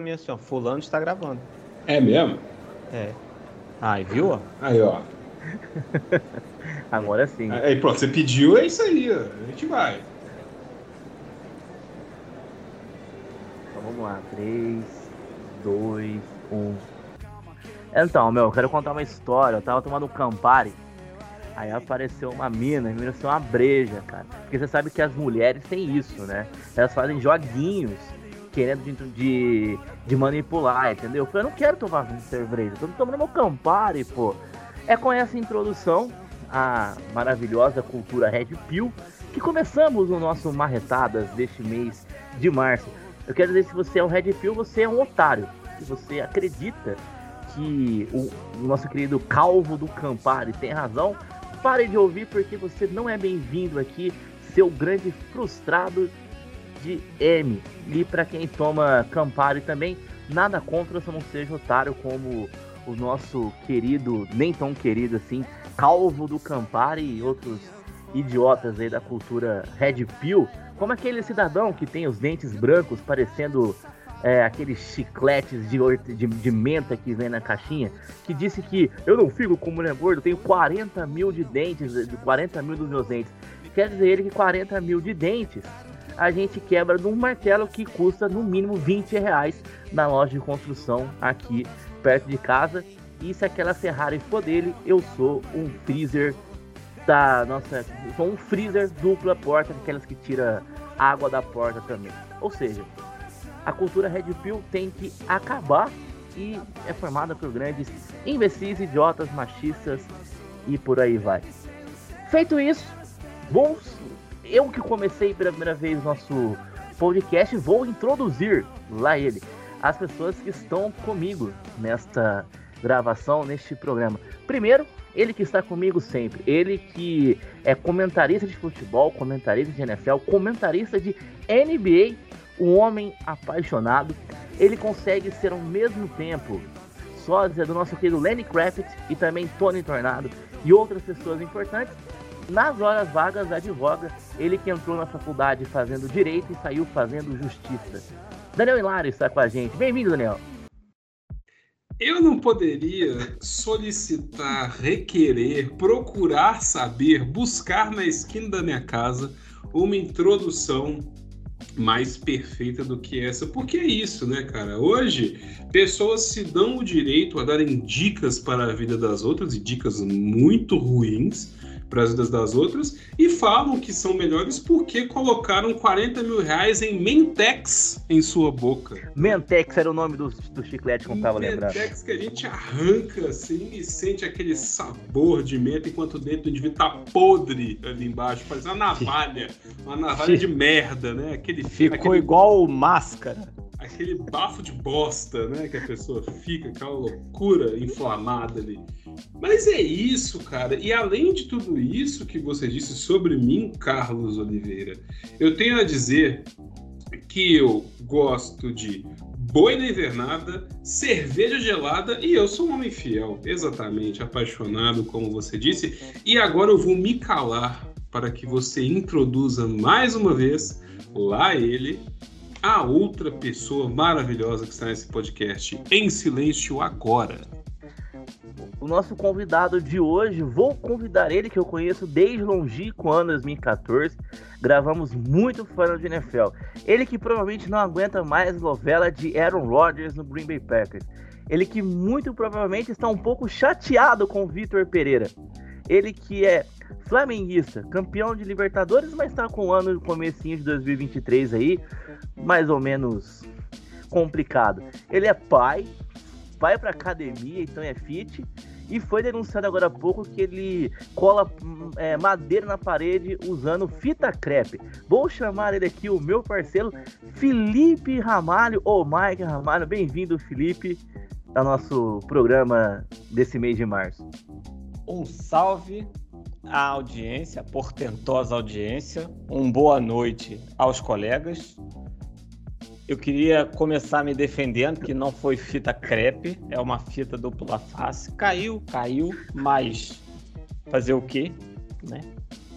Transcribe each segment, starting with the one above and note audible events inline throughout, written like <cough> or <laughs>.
mim assim, ó, fulano está gravando. É mesmo? É. Aí, viu? Aí, ó. <laughs> Agora sim. Aí, pronto, você pediu, é isso aí, ó. A gente vai. Então vamos lá. 3, 2, 1. Então, meu, eu quero contar uma história. Eu tava tomando um Campari. Aí apareceu uma mina, me apareceu uma breja, cara. Porque você sabe que as mulheres têm isso, né? Elas fazem joguinhos querendo de, de, manipular, entendeu? Eu não quero tomar cerveja, tô tomando meu Campari, pô. É com essa introdução à maravilhosa cultura Red Pill que começamos o nosso Marretadas deste mês de março. Eu quero dizer, se você é um Red Pill, você é um otário. Se você acredita que o, o nosso querido Calvo do Campari tem razão, pare de ouvir porque você não é bem-vindo aqui, seu grande frustrado de M. E para quem toma Campari também, nada contra se não seja otário como o nosso querido, nem tão querido assim, Calvo do Campari e outros idiotas aí da cultura Red Pill, como aquele cidadão que tem os dentes brancos parecendo é, aqueles chicletes de, de, de, menta que vem na caixinha, que disse que eu não fico com mulher gorda, eu tenho 40 mil de dentes, 40 mil dos meus dentes. Quer dizer ele que 40 mil de dentes a gente quebra num martelo que custa no mínimo 20 reais na loja de construção aqui perto de casa. E se aquela Ferrari for dele, eu sou um freezer da nossa. Sou um freezer dupla porta, aquelas que tira água da porta também. Ou seja, a cultura Red Pill tem que acabar e é formada por grandes imbecis, idiotas, machistas e por aí vai. Feito isso, vamos eu que comecei pela primeira vez nosso podcast, vou introduzir lá ele, as pessoas que estão comigo nesta gravação, neste programa. Primeiro, ele que está comigo sempre, ele que é comentarista de futebol, comentarista de NFL, comentarista de NBA, um homem apaixonado. Ele consegue ser ao mesmo tempo sósia do nosso querido Lenny Kravitz e também Tony Tornado e outras pessoas importantes nas horas vagas advoga, ele que entrou na faculdade fazendo direito e saiu fazendo justiça. Daniel Hilário está com a gente. Bem-vindo, Daniel. Eu não poderia solicitar, requerer, procurar saber, buscar na esquina da minha casa uma introdução mais perfeita do que essa, porque é isso, né, cara? Hoje, pessoas se dão o direito a darem dicas para a vida das outras e dicas muito ruins as das outras e falam que são melhores porque colocaram 40 mil reais em Mentex em sua boca. Mentex era o nome do, do chiclete que eu tava lembrando. Mentex que a gente arranca assim e sente aquele sabor de menta enquanto dentro do indivíduo tá podre ali embaixo, parece uma navalha, uma navalha de merda, né? Aquele, Ficou aquele... igual máscara aquele bafo de bosta, né? Que a pessoa fica, aquela loucura inflamada ali. Mas é isso, cara. E além de tudo isso que você disse sobre mim, Carlos Oliveira, eu tenho a dizer que eu gosto de boina invernada, cerveja gelada e eu sou um homem fiel, exatamente, apaixonado, como você disse. E agora eu vou me calar para que você introduza mais uma vez lá ele, a outra pessoa maravilhosa que está nesse podcast em silêncio agora. O nosso convidado de hoje, vou convidar ele que eu conheço desde longínquo ano 2014. Gravamos muito fã de NFL. Ele que provavelmente não aguenta mais novela de Aaron Rodgers no Green Bay Packers. Ele que muito provavelmente está um pouco chateado com o Vitor Pereira. Ele que é flamenguista, campeão de Libertadores, mas está com o ano comecinho de 2023 aí, mais ou menos complicado. Ele é pai, vai para academia, então é fit, e foi denunciado agora há pouco que ele cola é, madeira na parede usando fita crepe. Vou chamar ele aqui, o meu parceiro Felipe Ramalho, ou Mike Ramalho. Bem-vindo, Felipe, ao nosso programa desse mês de março. Um salve à audiência, a portentosa audiência. Um boa noite aos colegas. Eu queria começar me defendendo que não foi fita crepe, é uma fita dupla face. Caiu, caiu, mas fazer o quê? Né?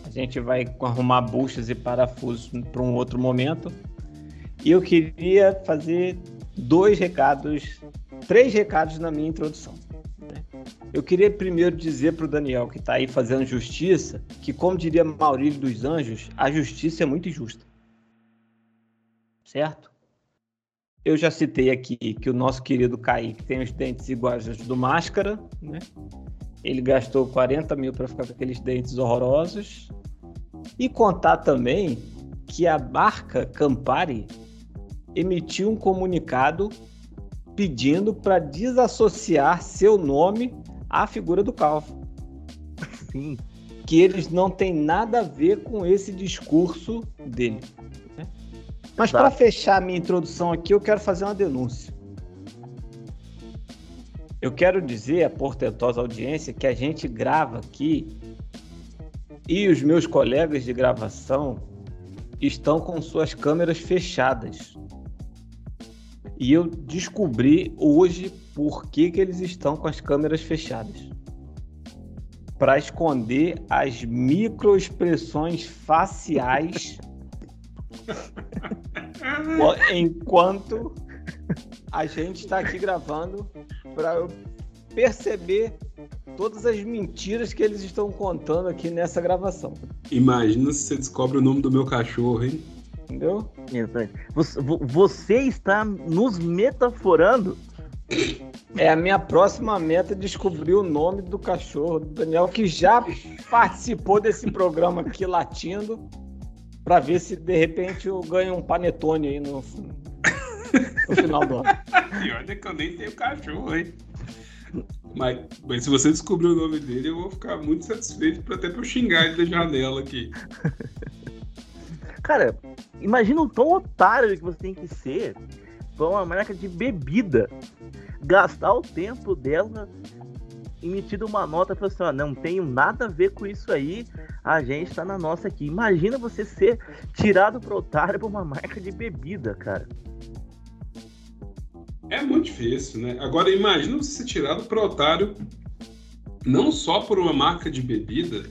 A gente vai arrumar buchas e parafusos para um outro momento. E eu queria fazer dois recados, três recados na minha introdução. Né? Eu queria primeiro dizer para o Daniel, que está aí fazendo justiça, que, como diria Maurílio dos Anjos, a justiça é muito injusta. Certo? Eu já citei aqui que o nosso querido Kaique tem os dentes iguais aos do Máscara, né? Ele gastou 40 mil para ficar com aqueles dentes horrorosos. E contar também que a marca Campari emitiu um comunicado pedindo para desassociar seu nome à figura do Calvo. Sim. Que eles não têm nada a ver com esse discurso dele. Né? Mas para fechar minha introdução aqui, eu quero fazer uma denúncia. Eu quero dizer à portentosa audiência que a gente grava aqui e os meus colegas de gravação estão com suas câmeras fechadas. E eu descobri hoje por que, que eles estão com as câmeras fechadas. Para esconder as microexpressões faciais <laughs> enquanto a gente está aqui gravando para eu perceber todas as mentiras que eles estão contando aqui nessa gravação. Imagina se você descobre o nome do meu cachorro, hein? Entendeu? Você está nos metaforando. É a minha próxima meta descobrir o nome do cachorro do Daniel, que já participou desse programa aqui latindo, para ver se de repente eu ganho um panetone aí no, no final do ano. E olha que eu nem tenho cachorro, hein? Mas, mas, se você descobrir o nome dele, eu vou ficar muito satisfeito para até pra eu xingar ele da janela aqui. Cara, imagina o tão otário que você tem que ser pra uma marca de bebida gastar o tempo dela emitindo uma nota falar assim, ó, não tenho nada a ver com isso aí, a gente tá na nossa aqui. Imagina você ser tirado pro otário por uma marca de bebida, cara. É muito difícil, né? Agora, imagina você ser tirado pro otário não só por uma marca de bebida,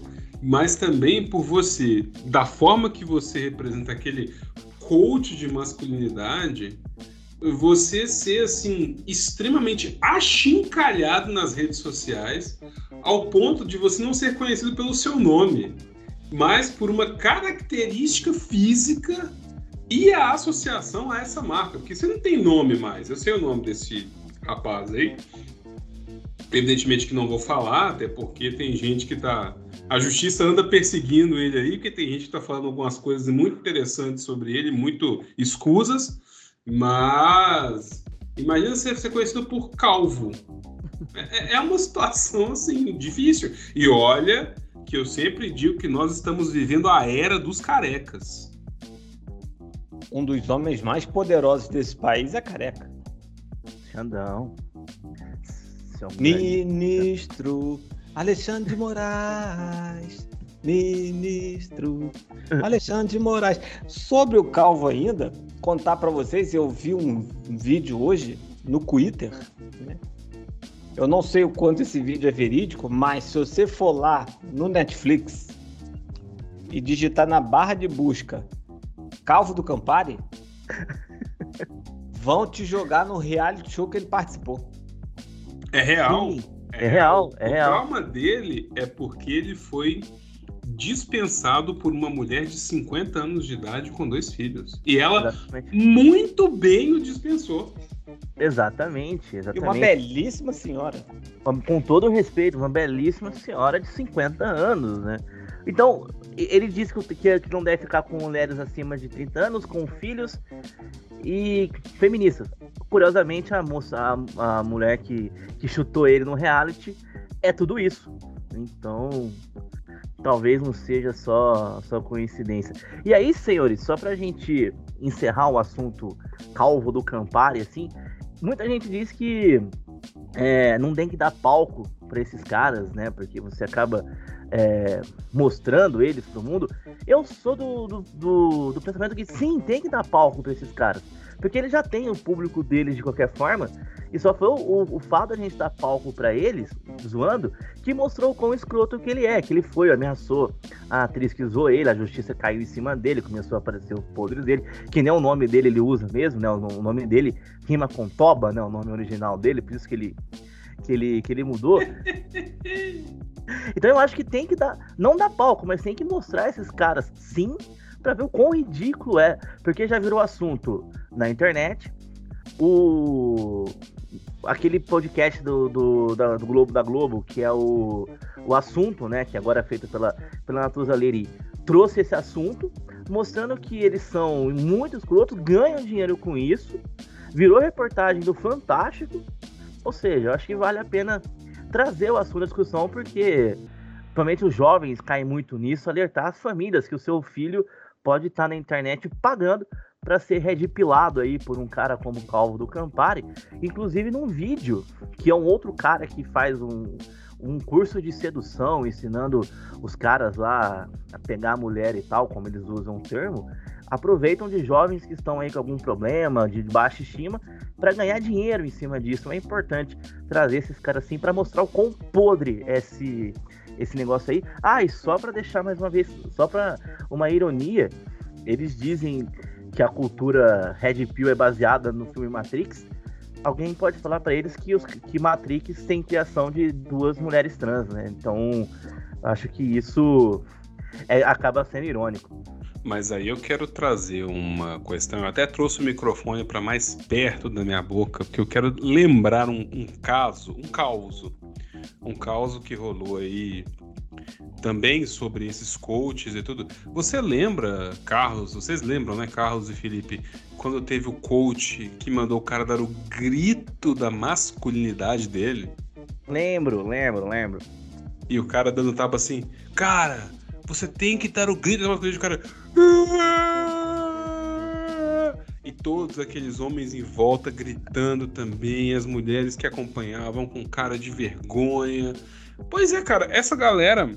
mas também por você, da forma que você representa aquele coach de masculinidade, você ser assim extremamente achincalhado nas redes sociais, ao ponto de você não ser conhecido pelo seu nome, mas por uma característica física e a associação a essa marca, porque você não tem nome mais. Eu sei o nome desse rapaz aí. Evidentemente que não vou falar, até porque tem gente que tá. A justiça anda perseguindo ele aí, porque tem gente que tá falando algumas coisas muito interessantes sobre ele, muito escusas, mas imagina você ser conhecido por calvo. É, é uma situação assim difícil. E olha que eu sempre digo que nós estamos vivendo a era dos carecas um dos homens mais poderosos desse país é careca. Xandão. Ministro Alexandre de Moraes. Ministro <laughs> Alexandre de Moraes. Sobre o Calvo ainda, contar para vocês, eu vi um vídeo hoje no Twitter, né? Eu não sei o quanto esse vídeo é verídico, mas se você for lá no Netflix e digitar na barra de busca Calvo do Campari, <laughs> vão te jogar no reality show que ele participou. É real. Sim, é, é real, é o real. O trauma dele é porque ele foi dispensado por uma mulher de 50 anos de idade com dois filhos. E ela exatamente. muito bem o dispensou. Exatamente, exatamente. E uma belíssima senhora. Com todo respeito, uma belíssima senhora de 50 anos, né? Então, ele disse que, que não deve ficar com mulheres acima de 30 anos, com filhos e feministas. Curiosamente, a moça, a, a mulher que, que chutou ele no reality é tudo isso. Então, talvez não seja só, só coincidência. E aí, senhores, só pra gente encerrar o assunto calvo do Campari, assim, muita gente diz que é, não tem que dar palco para esses caras, né? Porque você acaba é, mostrando eles pro mundo. Eu sou do, do, do, do, pensamento que sim, tem que dar palco para esses caras. Porque ele já tem o público dele de qualquer forma. E só foi o, o, o fato da gente dar palco para eles, zoando, que mostrou o quão escroto que ele é. Que ele foi, ameaçou a atriz que zoou ele, a justiça caiu em cima dele, começou a aparecer os podres dele, que nem o nome dele ele usa mesmo, né? O, nome dele rima com Toba, né? O nome original dele, por isso que ele, que ele, que ele mudou. Então eu acho que tem que dar, não dar palco, mas tem que mostrar esses caras sim, para ver o quão ridículo é, porque já virou assunto na internet. O aquele podcast do, do, da, do Globo da Globo, que é o, o assunto, né, que agora é feito pela, pela Natuza Leri, trouxe esse assunto, mostrando que eles são muito escrotos, ganham dinheiro com isso, virou reportagem do Fantástico, ou seja, eu acho que vale a pena trazer o assunto à discussão, porque principalmente os jovens caem muito nisso, alertar as famílias que o seu filho pode estar na internet pagando para ser redpilado aí por um cara como o Calvo do Campari, inclusive num vídeo, que é um outro cara que faz um, um curso de sedução, ensinando os caras lá a pegar a mulher e tal, como eles usam o termo, aproveitam de jovens que estão aí com algum problema, de baixa estima, para ganhar dinheiro em cima disso. É importante trazer esses caras assim para mostrar o quão podre é esse esse negócio aí. Ah, e só para deixar mais uma vez, só para uma ironia, eles dizem que a cultura Red Pill é baseada no filme Matrix. Alguém pode falar para eles que, os, que Matrix tem criação de duas mulheres trans, né? Então, acho que isso é, acaba sendo irônico. Mas aí eu quero trazer uma questão. Eu até trouxe o microfone para mais perto da minha boca, porque eu quero lembrar um, um caso, um caos. Um caos que rolou aí também sobre esses coaches e tudo. Você lembra, Carlos? Vocês lembram, né, Carlos e Felipe, quando teve o coach que mandou o cara dar o grito da masculinidade dele? Lembro, lembro, lembro. E o cara dando tapa assim, cara, você tem que dar o grito da masculinidade, o cara. E todos aqueles homens em volta gritando também, as mulheres que acompanhavam com cara de vergonha. Pois é, cara, essa galera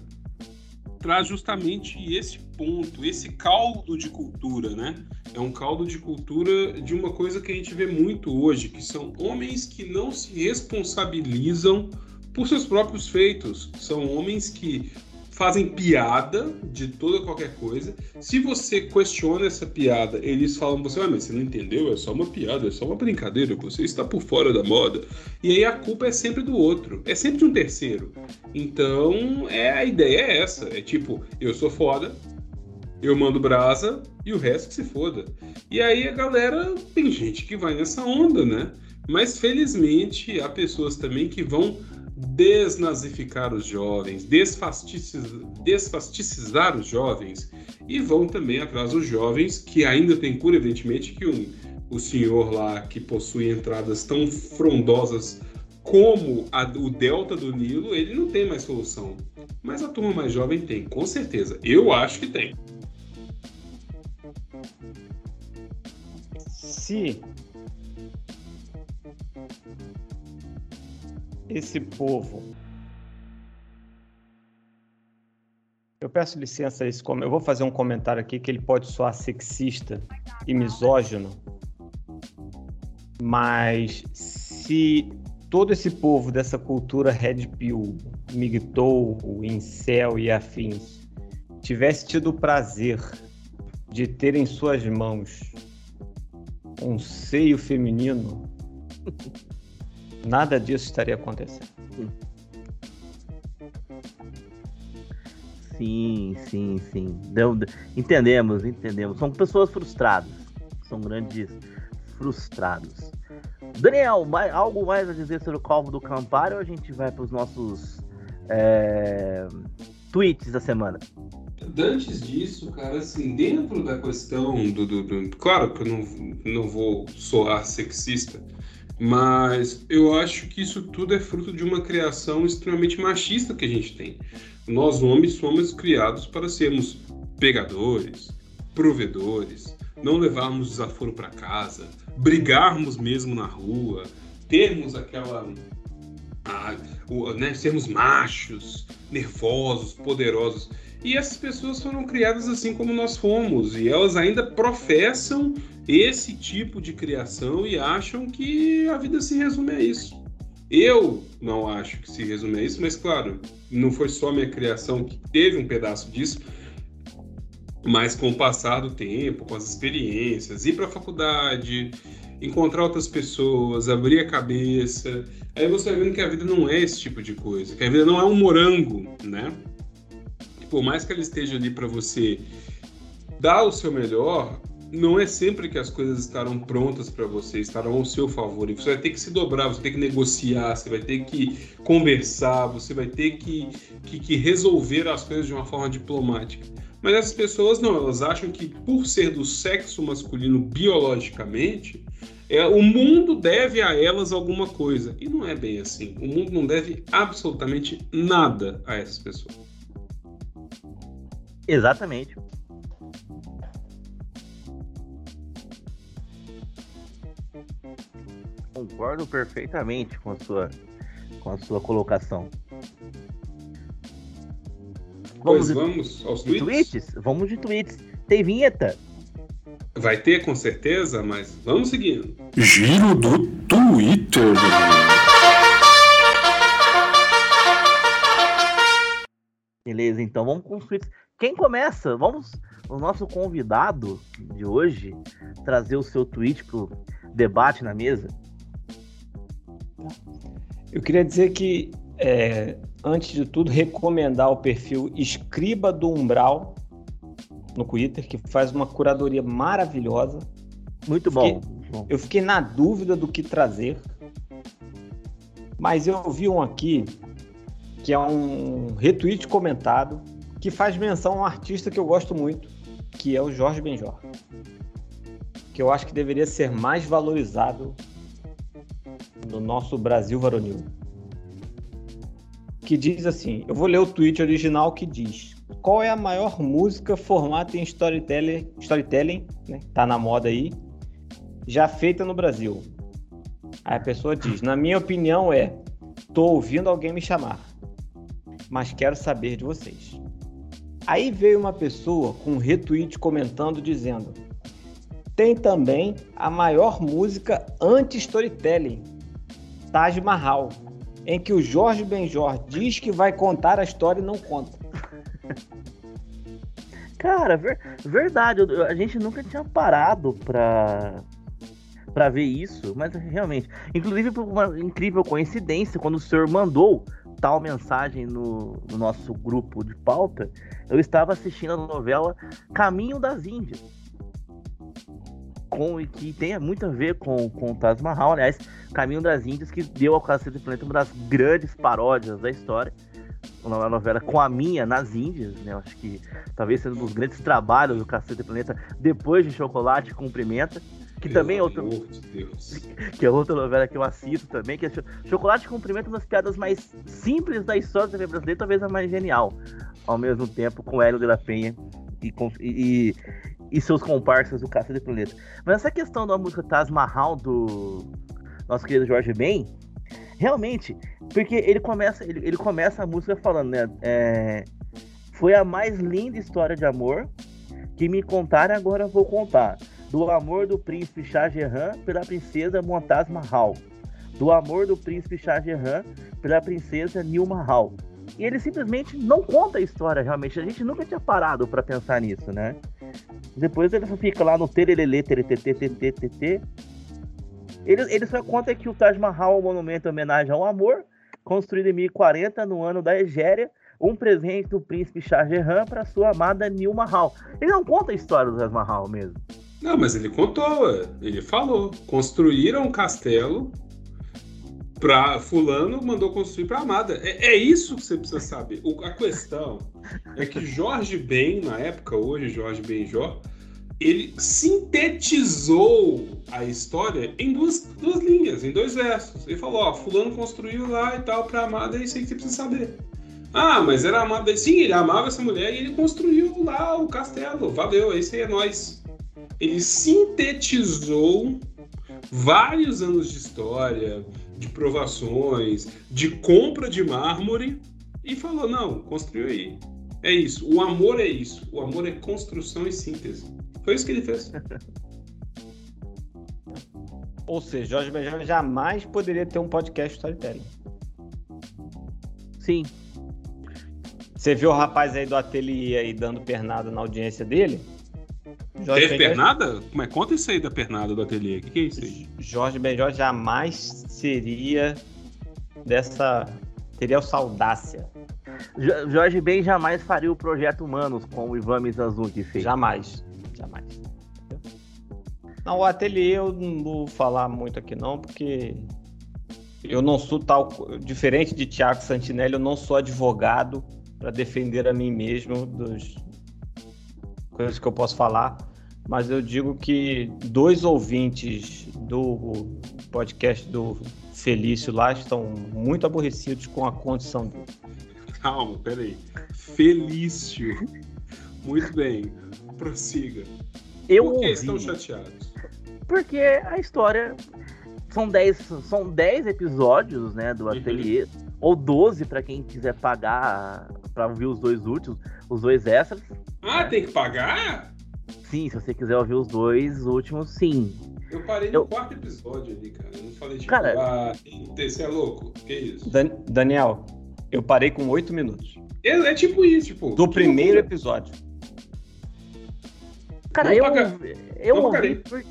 traz justamente esse ponto, esse caldo de cultura, né? É um caldo de cultura de uma coisa que a gente vê muito hoje, que são homens que não se responsabilizam por seus próprios feitos. São homens que fazem piada de toda qualquer coisa. Se você questiona essa piada, eles falam você, ah, mas você não entendeu, é só uma piada, é só uma brincadeira, você está por fora da moda. E aí a culpa é sempre do outro, é sempre de um terceiro. Então, é a ideia é essa, é tipo, eu sou foda, eu mando brasa e o resto que se foda. E aí a galera, tem gente que vai nessa onda, né? Mas felizmente há pessoas também que vão desnazificar os jovens, desfasticizar os jovens e vão também atrás dos jovens que ainda têm cura, evidentemente, que um, o senhor lá que possui entradas tão frondosas como a, o delta do Nilo, ele não tem mais solução. Mas a turma mais jovem tem, com certeza. Eu acho que tem. Se esse povo. Eu peço licença Eu vou fazer um comentário aqui que ele pode soar sexista e misógino, mas se todo esse povo dessa cultura red pill, migtou, incel e afins tivesse tido o prazer de ter em suas mãos um seio feminino <laughs> Nada disso estaria acontecendo. Sim, sim, sim. Deu, entendemos, entendemos. São pessoas frustradas. São grandes frustrados. Daniel, mais, algo mais a dizer sobre o Calvo do Campari ou a gente vai para os nossos é, tweets da semana? Antes disso, cara, assim, dentro da questão do. do, do claro que eu não, não vou soar sexista, mas eu acho que isso tudo é fruto de uma criação extremamente machista que a gente tem. Nós, homens, somos criados para sermos pegadores, provedores, não levarmos desaforo para casa, brigarmos mesmo na rua, termos aquela. Né, sermos machos, nervosos, poderosos. E essas pessoas foram criadas assim como nós fomos, e elas ainda professam esse tipo de criação e acham que a vida se resume a isso. Eu não acho que se resume a isso, mas claro, não foi só minha criação que teve um pedaço disso, mas com o passar do tempo, com as experiências, ir para a faculdade, encontrar outras pessoas, abrir a cabeça, aí você vai vendo que a vida não é esse tipo de coisa, que a vida não é um morango, né? Por mais que ela esteja ali para você dar o seu melhor, não é sempre que as coisas estarão prontas para você, estarão ao seu favor. E você vai ter que se dobrar, você vai ter que negociar, você vai ter que conversar, você vai ter que, que, que resolver as coisas de uma forma diplomática. Mas essas pessoas não, elas acham que por ser do sexo masculino biologicamente, é, o mundo deve a elas alguma coisa. E não é bem assim. O mundo não deve absolutamente nada a essas pessoas. Exatamente. Concordo perfeitamente com a sua, com a sua colocação. Vamos, pois vamos aos tweets? tweets? Vamos de tweets. Tem vinheta. Vai ter com certeza, mas vamos seguindo. Giro do Twitter. Beleza, então vamos com os tweets. Quem começa? Vamos, o nosso convidado de hoje, trazer o seu tweet pro debate na mesa. Eu queria dizer que, é, antes de tudo, recomendar o perfil Escriba do Umbral no Twitter, que faz uma curadoria maravilhosa. Muito bom. Fiquei, eu fiquei na dúvida do que trazer, mas eu vi um aqui que é um retweet comentado que faz menção a um artista que eu gosto muito, que é o Jorge Benjor. Que eu acho que deveria ser mais valorizado no nosso Brasil varonil. Que diz assim: eu vou ler o tweet original que diz: Qual é a maior música formada em storytelling, storytelling né, tá na moda aí, já feita no Brasil? Aí a pessoa diz: Na minha opinião é, tô ouvindo alguém me chamar, mas quero saber de vocês. Aí veio uma pessoa com um retweet comentando dizendo: tem também a maior música anti-storytelling, Taj Mahal, em que o Jorge Benjor diz que vai contar a história e não conta. Cara, ver, verdade, a gente nunca tinha parado pra, pra ver isso, mas realmente. Inclusive, por uma incrível coincidência, quando o senhor mandou tal mensagem no, no nosso grupo de pauta, eu estava assistindo a novela Caminho das Índias com, que tem muito a ver com, com o Taj Mahal, aliás, Caminho das Índias, que deu ao Cacete do Planeta uma das grandes paródias da história. Uma novela com a minha nas Índias, né? Acho que talvez seja um dos grandes trabalhos do Cacete do Planeta depois de Chocolate Cumprimenta. Que Pelo também é outra. De <laughs> que é outra novela que eu assisto também, que é Chocolate Cumprimenta, uma das piadas mais simples da história da TV brasileira, talvez a mais genial. Ao mesmo tempo, com Hélio de la Penha e, e, e seus comparsas do Cacete do Planeta. Mas essa questão da música Taj Mahal do nosso querido Jorge Ben, realmente, porque ele começa, ele, ele começa a música falando, né? É, foi a mais linda história de amor que me contaram agora vou contar. Do amor do príncipe Shah Jahan pela princesa Montaz Mahal. Do amor do príncipe Shah Jahan pela princesa Nil Mahal. E ele simplesmente não conta a história, realmente. A gente nunca tinha parado para pensar nisso, né? Depois ele fica lá no teretetê, ele, ele só conta que o Taj Mahal é um monumento em homenagem ao amor, construído em 1040, no ano da Egéria, um presente do príncipe Shah Jahan para sua amada Nil Mahal. Ele não conta a história do Taj Mahal mesmo. Não, mas ele contou, ele falou. Construíram um castelo para fulano mandou construir para Amada. É, é, isso que você precisa saber. O, a questão é que Jorge Ben, na época, hoje Jorge Benjó, ele sintetizou a história em duas, duas linhas, em dois versos. Ele falou, ó, fulano construiu lá e tal para Amada, é isso aí que você precisa saber. Ah, mas era amada. Sim, ele amava essa mulher e ele construiu lá o castelo. Valeu, esse aí é nós. Ele sintetizou vários anos de história, de provações, de compra de mármore e falou: não, construiu aí. É isso. O amor é isso. O amor é construção e síntese. Foi isso que ele fez. <laughs> Ou seja, Jorge Benjor jamais poderia ter um podcast storytelling. Sim. Você viu o rapaz aí do ateliê aí dando pernada na audiência dele? Jorge Teve Benjor... pernada? Como é? Conta isso aí da pernada do ateliê. O que, que é isso aí? Jorge Benjor jamais seria dessa. teria essa audácia. Jorge Ben jamais faria o projeto Humanos com o Ivan Mizanzuki fez. Jamais. Jamais. Não, o ateliê eu não vou falar muito aqui não, porque eu não sou tal. Diferente de Tiago Santinelli, eu não sou advogado para defender a mim mesmo dos coisas que eu posso falar, mas eu digo que dois ouvintes do podcast do Felício lá estão muito aborrecidos com a condição dele. Calma, peraí. Felício. Muito bem. Prossiga. Eu Por que ouvi, estão chateados? Porque a história. São 10 são dez episódios, né, do uhum. ateliê. Uhum. Ou 12 para quem quiser pagar para ouvir os dois últimos, os dois extras. Ah, tem que pagar? Sim, se você quiser ouvir os dois últimos, sim. Eu parei eu... no quarto episódio ali, cara. Eu não falei tipo, cara, ah, você é louco? Que isso? Dan Daniel, eu parei com oito minutos. É, é, tipo isso, tipo. Do primeiro episódio. Cara, eu, eu, ouvi, por,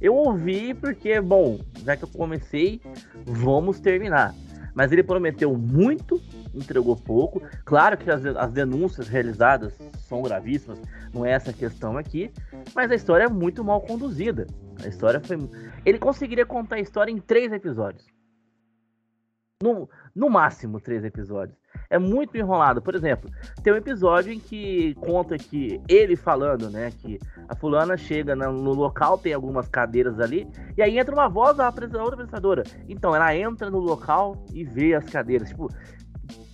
eu ouvi porque, bom, já que eu comecei, vamos terminar. Mas ele prometeu muito, entregou pouco. Claro que as, as denúncias realizadas são gravíssimas, não é essa a questão aqui, mas a história é muito mal conduzida. A história foi. Ele conseguiria contar a história em três episódios. No, no máximo três episódios. É muito enrolado. Por exemplo, tem um episódio em que conta que ele falando, né, que a fulana chega no local, tem algumas cadeiras ali, e aí entra uma voz da outra apresentadora. Então, ela entra no local e vê as cadeiras. Tipo,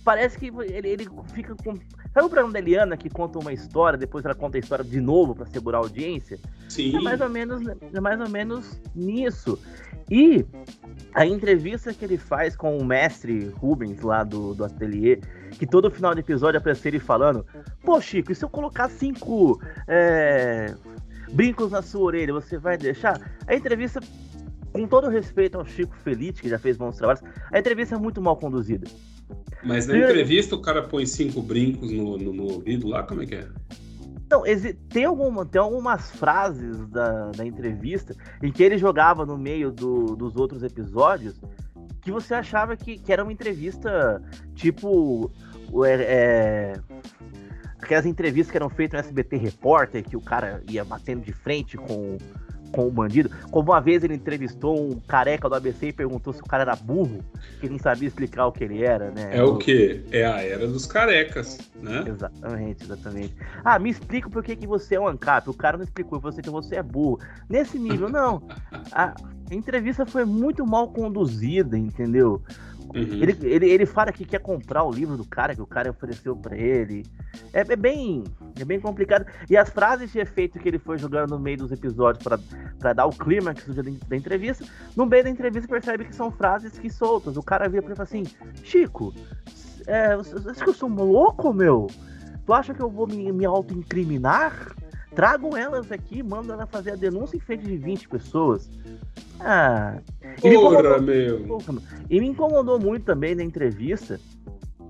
parece que ele, ele fica com. Sabe o programa da Eliana que conta uma história, depois ela conta a história de novo para segurar a audiência? Sim. É mais ou menos, é mais ou menos nisso. E a entrevista que ele faz com o mestre Rubens lá do, do ateliê, que todo final de episódio aparece ele falando: Pô, Chico, e se eu colocar cinco é, brincos na sua orelha, você vai deixar? A entrevista, com todo respeito ao Chico Felite, que já fez bons trabalhos, a entrevista é muito mal conduzida. Mas na entrevista o cara põe cinco brincos no, no, no ouvido lá, como é que é? Então, tem, alguma, tem algumas frases da, da entrevista em que ele jogava no meio do, dos outros episódios que você achava que, que era uma entrevista tipo. É, é, aquelas entrevistas que eram feitas no SBT Repórter, que o cara ia batendo de frente com com o bandido. Como uma vez ele entrevistou um careca do ABC e perguntou se o cara era burro, que não sabia explicar o que ele era, né? É o que? É a era dos carecas, né? Exatamente, exatamente. Ah, me explica por que, que você é um ANCAP. O cara não explicou, você que você é burro. Nesse nível, não. <laughs> A entrevista foi muito mal conduzida, entendeu? Uhum. Ele, ele, ele fala que quer comprar o livro do cara, que o cara ofereceu para ele. É, é, bem é bem complicado. E as frases de efeito que ele foi jogando no meio dos episódios para dar o clímax da entrevista, no meio da entrevista percebe que são frases que soltas. O cara vira pra ele e fala assim: Chico, é, você acha que eu sou louco, meu? Tu acha que eu vou me, me auto-incriminar? Tragam elas aqui, mandam ela fazer a denúncia em frente de 20 pessoas. Ah. Porra, meu. E me incomodou muito também na entrevista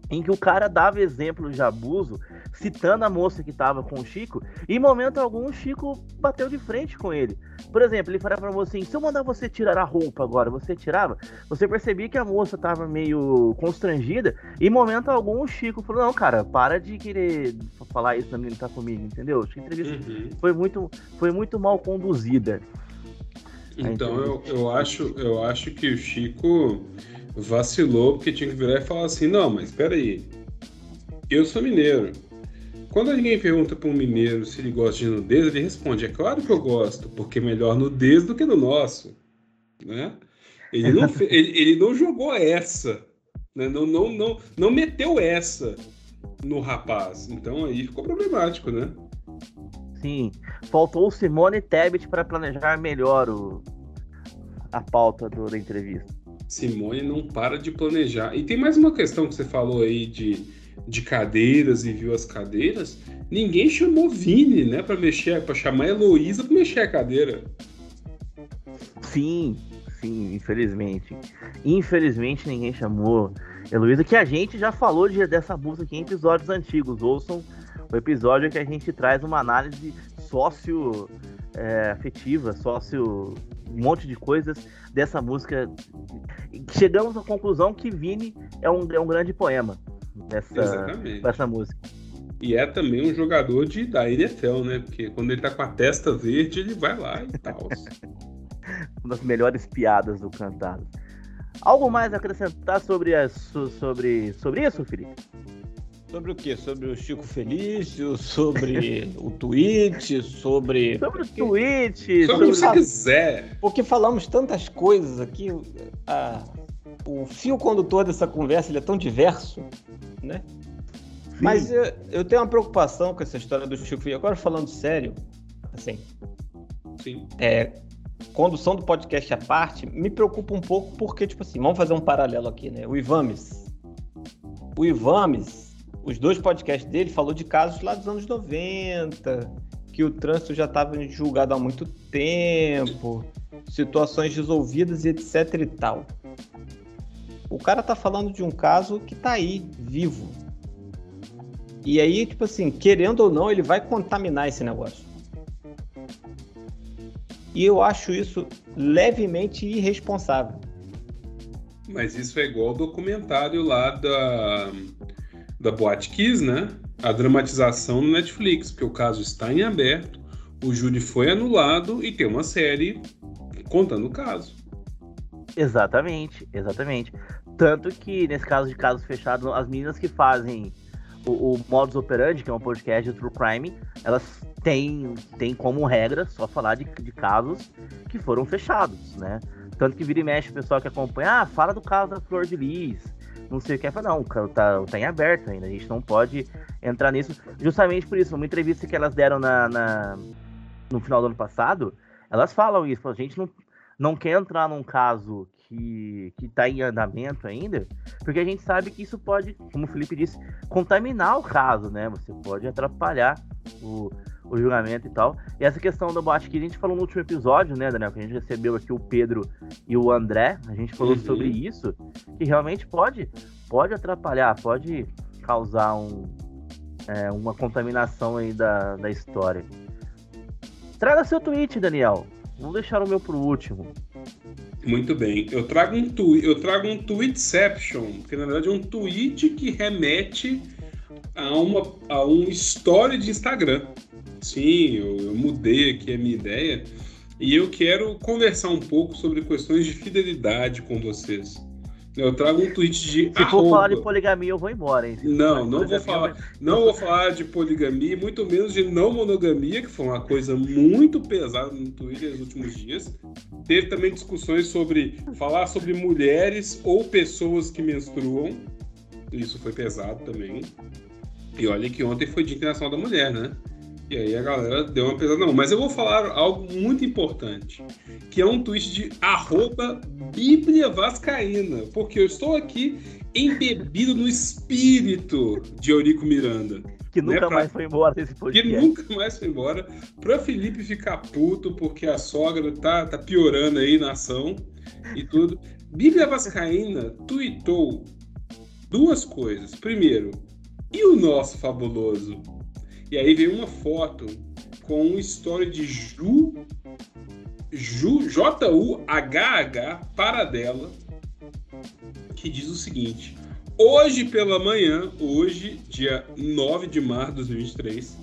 em que o cara dava exemplo de abuso, citando a moça que estava com o Chico, e em momento algum o Chico bateu de frente com ele. Por exemplo, ele falava pra você assim: se eu mandar você tirar a roupa agora, você tirava? Você percebia que a moça estava meio constrangida, e em momento algum o Chico falou: não, cara, para de querer falar isso na menina tá comigo, entendeu? Acho que a entrevista uhum. foi, muito, foi muito mal conduzida. Então eu, eu, acho, eu acho que o Chico vacilou porque tinha que virar e falar assim: não, mas espera aí, eu sou mineiro. Quando alguém pergunta para um mineiro se ele gosta de nudez, ele responde: é claro que eu gosto, porque é melhor nudez do que no nosso. Né? Ele, não, ele, ele não jogou essa, né? não, não, não, não meteu essa no rapaz. Então aí ficou problemático, né? Sim. Faltou o Simone Tebet para planejar melhor o, a pauta do, da entrevista. Simone não para de planejar. E tem mais uma questão que você falou aí de, de cadeiras e viu as cadeiras. Ninguém chamou Vini, né, para mexer, para chamar Heloísa para mexer a cadeira. Sim, sim, infelizmente. Infelizmente ninguém chamou Heloísa, que a gente já falou de, dessa música aqui em episódios antigos. Ouçam o episódio que a gente traz uma análise sócio é, afetiva, sócio um monte de coisas dessa música. Chegamos à conclusão que Vini é um, é um grande poema dessa, dessa música. E é também um jogador de, da NFL, né? Porque quando ele tá com a testa verde, ele vai lá e tal. <laughs> Uma das melhores piadas do cantado. Algo mais a acrescentar sobre, a, sobre, sobre isso, Felipe? Sobre o quê? Sobre o Chico Felício, sobre o tweet, sobre. Sobre o tweet, sobre o que você quiser. Porque falamos tantas coisas aqui. A... O fio condutor dessa conversa ele é tão diverso, né? Sim. Mas eu, eu, tenho uma preocupação com essa história do Chico Felício. Agora falando sério, assim. Sim. É, condução do podcast à parte, me preocupa um pouco porque, tipo assim, vamos fazer um paralelo aqui, né? O Ivames. O Ivames, os dois podcasts dele falou de casos lá dos anos 90, que o trânsito já estava julgado há muito tempo, situações resolvidas e etc e tal. O cara tá falando de um caso que tá aí, vivo. E aí, tipo assim, querendo ou não, ele vai contaminar esse negócio. E eu acho isso levemente irresponsável. Mas isso é igual o documentário lá da, da Boate Kiss, né? A dramatização no Netflix, porque o caso está em aberto, o júri foi anulado e tem uma série contando o caso. Exatamente, exatamente. Tanto que, nesse caso de casos fechados, as meninas que fazem o, o Modus Operandi, que é um podcast de True Crime, elas têm, têm como regra só falar de, de casos que foram fechados, né? Tanto que vira e mexe o pessoal que acompanha, ah, fala do caso da Flor de Lis, não sei o que é, fala, não, tá, tá em aberto ainda, a gente não pode entrar nisso, justamente por isso, numa entrevista que elas deram na, na no final do ano passado, elas falam isso, a gente não, não quer entrar num caso que, que tá em andamento ainda, porque a gente sabe que isso pode, como o Felipe disse, contaminar o caso, né? Você pode atrapalhar o, o julgamento e tal. E essa questão do boate que a gente falou no último episódio, né, Daniel? Que a gente recebeu aqui o Pedro e o André, a gente falou uhum. sobre isso, que realmente pode, pode atrapalhar, pode causar um, é, uma contaminação aí da, da história. Traga seu tweet, Daniel. Vamos deixar o meu pro último. Muito bem. Eu trago um tweet, eu trago um tweetception, que na verdade é um tweet que remete a uma a um story de Instagram. Sim, eu, eu mudei aqui a minha ideia e eu quero conversar um pouco sobre questões de fidelidade com vocês. Eu trago um tweet de. Se for falar de poligamia, eu vou embora, hein? Não, não vou falar. Não vou falar de poligamia, muito menos de não monogamia, que foi uma coisa muito pesada no Twitter nos últimos dias. Teve também discussões sobre falar sobre mulheres ou pessoas que menstruam. Isso foi pesado também. E olha que ontem foi Dia Internacional da Mulher, né? E aí a galera deu uma pesada. Não, mas eu vou falar algo muito importante, que é um tweet de arroba Bíblia Vascaína, porque eu estou aqui embebido no espírito de Eurico Miranda. Que nunca né, pra... mais foi embora desse podcast. Que nunca mais foi embora. Pra Felipe ficar puto, porque a sogra tá, tá piorando aí na ação e tudo. Bíblia Vascaína tweetou duas coisas. Primeiro, e o nosso fabuloso e aí veio uma foto com uma história de Ju, Ju J-U-H-H Paradela, que diz o seguinte: Hoje pela manhã, hoje, dia 9 de março de 2023,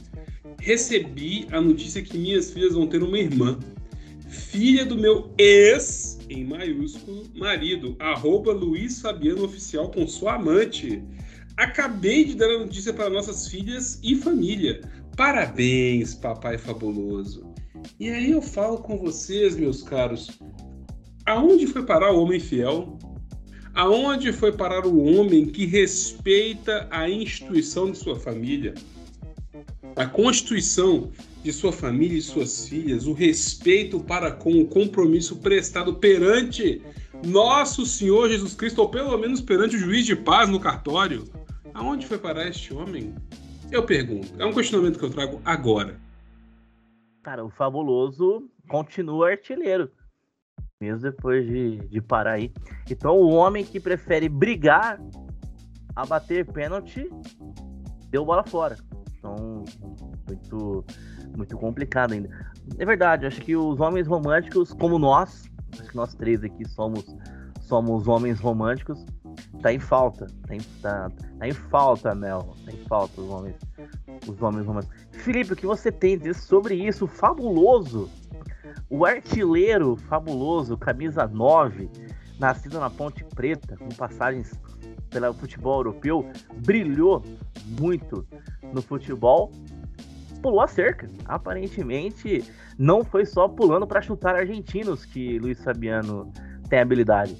recebi a notícia que minhas filhas vão ter uma irmã, filha do meu ex, em maiúsculo, marido, arroba Luiz Fabiano Oficial com sua amante. Acabei de dar a notícia para nossas filhas e família. Parabéns, papai fabuloso. E aí eu falo com vocês, meus caros, aonde foi parar o homem fiel? Aonde foi parar o homem que respeita a instituição de sua família? A constituição de sua família e suas filhas, o respeito para com o compromisso prestado perante nosso Senhor Jesus Cristo, ou pelo menos perante o juiz de paz no cartório. Aonde foi parar este homem? Eu pergunto. É um questionamento que eu trago agora. Cara, o fabuloso continua artilheiro. Mesmo depois de, de parar aí. Então o homem que prefere brigar a bater pênalti deu bola fora. Então, muito, muito complicado ainda. É verdade, acho que os homens românticos, como nós, acho que nós três aqui somos, somos homens românticos, tá em falta. Tá em, tá, tá em falta, Mel. Tá em falta os homens, os homens românticos. Felipe, o que você tem a dizer sobre isso? Fabuloso! O artilheiro fabuloso, camisa 9, nascido na Ponte Preta, com passagens pelo futebol europeu, brilhou muito no futebol, pulou a cerca. Aparentemente, não foi só pulando para chutar argentinos que Luiz Fabiano tem habilidade.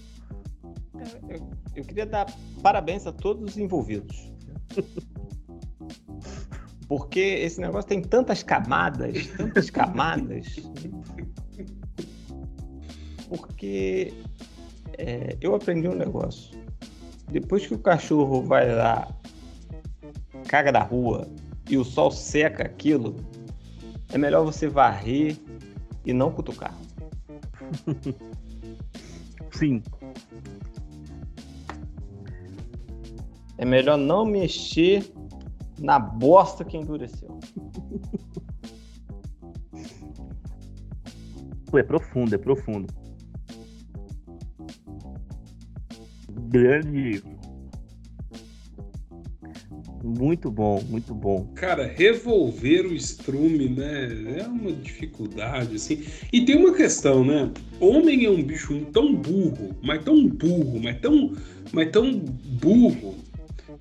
Eu, eu queria dar parabéns a todos os envolvidos. Porque esse negócio tem tantas camadas, tantas camadas. Porque é, eu aprendi um negócio. Depois que o cachorro vai lá, caga da rua e o sol seca aquilo, é melhor você varrer e não cutucar. Sim. É melhor não mexer na bosta que endureceu. Pô, é profundo, é profundo. Grande. Muito bom, muito bom. Cara, revolver o estrume, né? É uma dificuldade, assim. E tem uma questão, né? Homem é um bicho tão burro, mas tão burro, mas tão, mas tão burro,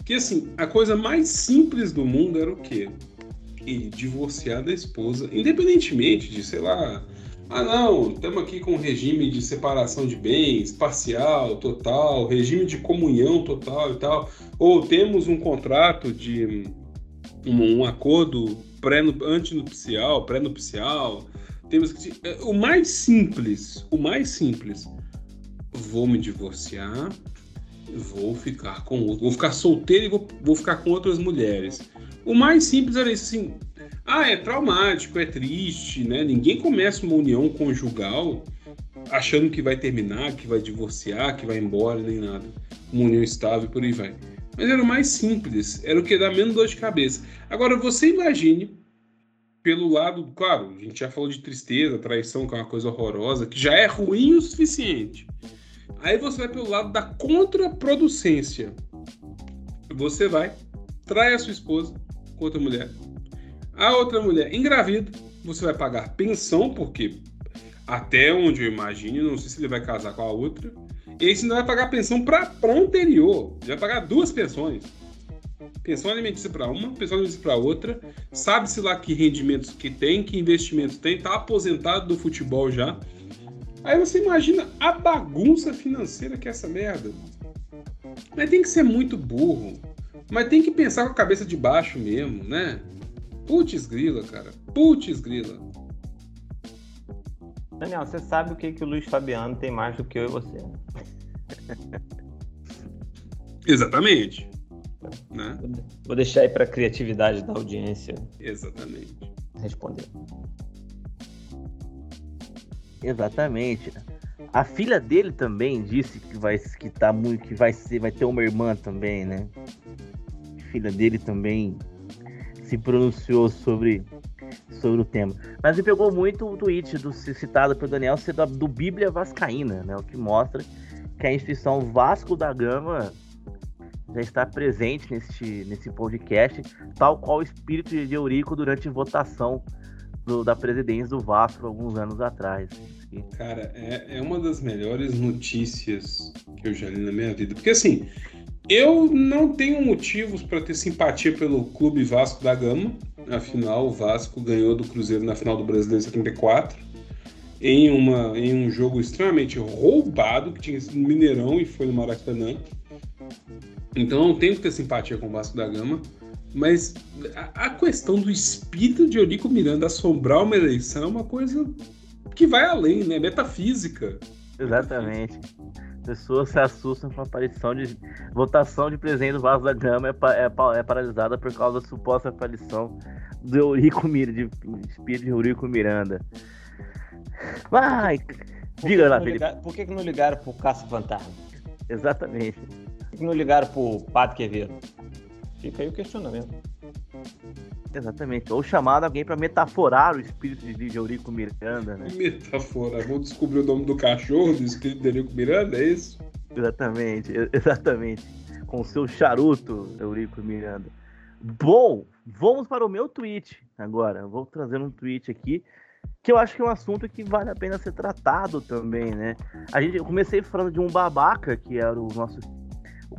que assim, a coisa mais simples do mundo era o quê? Ele divorciar da esposa, independentemente de, sei lá, ah, não, estamos aqui com um regime de separação de bens, parcial, total, regime de comunhão total e tal. Ou temos um contrato de um, um acordo pré antinupcial, pré-nupcial. Temos que. É, o mais simples, o mais simples. Vou me divorciar, vou ficar com outro, vou ficar solteiro e vou, vou ficar com outras mulheres. O mais simples era isso, assim, ah, é traumático, é triste, né? Ninguém começa uma união conjugal achando que vai terminar, que vai divorciar, que vai embora, nem nada. Uma união estável, por aí vai. Mas era o mais simples, era o que dá menos dor de cabeça. Agora, você imagine, pelo lado, claro, a gente já falou de tristeza, traição, que é uma coisa horrorosa, que já é ruim o suficiente. Aí você vai pelo lado da contraproducência. Você vai, trai a sua esposa com outra mulher a outra mulher engravida, você vai pagar pensão, porque até onde eu imagino, não sei se ele vai casar com a outra. E aí você ainda vai pagar pensão para a anterior. Você vai pagar duas pensões. Pensão alimentícia para uma, pensão alimentícia para outra. Sabe-se lá que rendimentos que tem, que investimentos tem, tá aposentado do futebol já. Aí você imagina a bagunça financeira que é essa merda. Mas tem que ser muito burro. Mas tem que pensar com a cabeça de baixo mesmo, né? Putz grila, cara. Putz grila. Daniel, você sabe o que, que o Luiz Fabiano tem mais do que eu e você. <laughs> Exatamente. Né? Vou deixar aí para a criatividade da audiência. Exatamente. Responder. Exatamente. A filha dele também disse que vai que tá muito que vai ser vai ter uma irmã também, né? A filha dele também se pronunciou sobre, sobre o tema. Mas me pegou muito o tweet do, citado pelo Daniel ser do, do Bíblia Vascaína, né? O que mostra que a instituição Vasco da Gama já está presente nesse, nesse podcast, tal qual o espírito de Eurico durante votação do, da presidência do Vasco alguns anos atrás. Cara, é, é uma das melhores notícias que eu já li na minha vida. Porque assim, eu não tenho motivos para ter simpatia pelo Clube Vasco da Gama. Afinal, o Vasco ganhou do Cruzeiro na final do Brasileiro 74 em, uma, em um jogo extremamente roubado que tinha sido no Mineirão e foi no Maracanã. Então, não tenho que ter simpatia com o Vasco da Gama. Mas a, questão do espírito de Eurico Miranda assombrar uma eleição é uma coisa que vai além, né? Metafísica. Exatamente. Metafísica pessoas se assustam com a aparição de votação de presidente do Vaso da Gama é, é, é paralisada por causa da suposta aparição do Eurico Miranda, de espírito de Eurico Miranda. Vai! Por Diga que lá, não Felipe. ligaram- por que, que não ligaram pro Caça-Fantasma? Exatamente. Por que, que não ligaram pro Padre Quevedo? Fica aí o questionamento. Exatamente. Ou chamado alguém pra metaforar o espírito de Eurico Miranda, né? Metáfora. Vou descobrir o nome do cachorro do espírito de Eurico Miranda, é isso? Exatamente, exatamente. Com o seu charuto, Eurico Miranda. Bom, vamos para o meu tweet agora. Vou trazer um tweet aqui que eu acho que é um assunto que vale a pena ser tratado também, né? A gente, eu comecei falando de um babaca, que era o nosso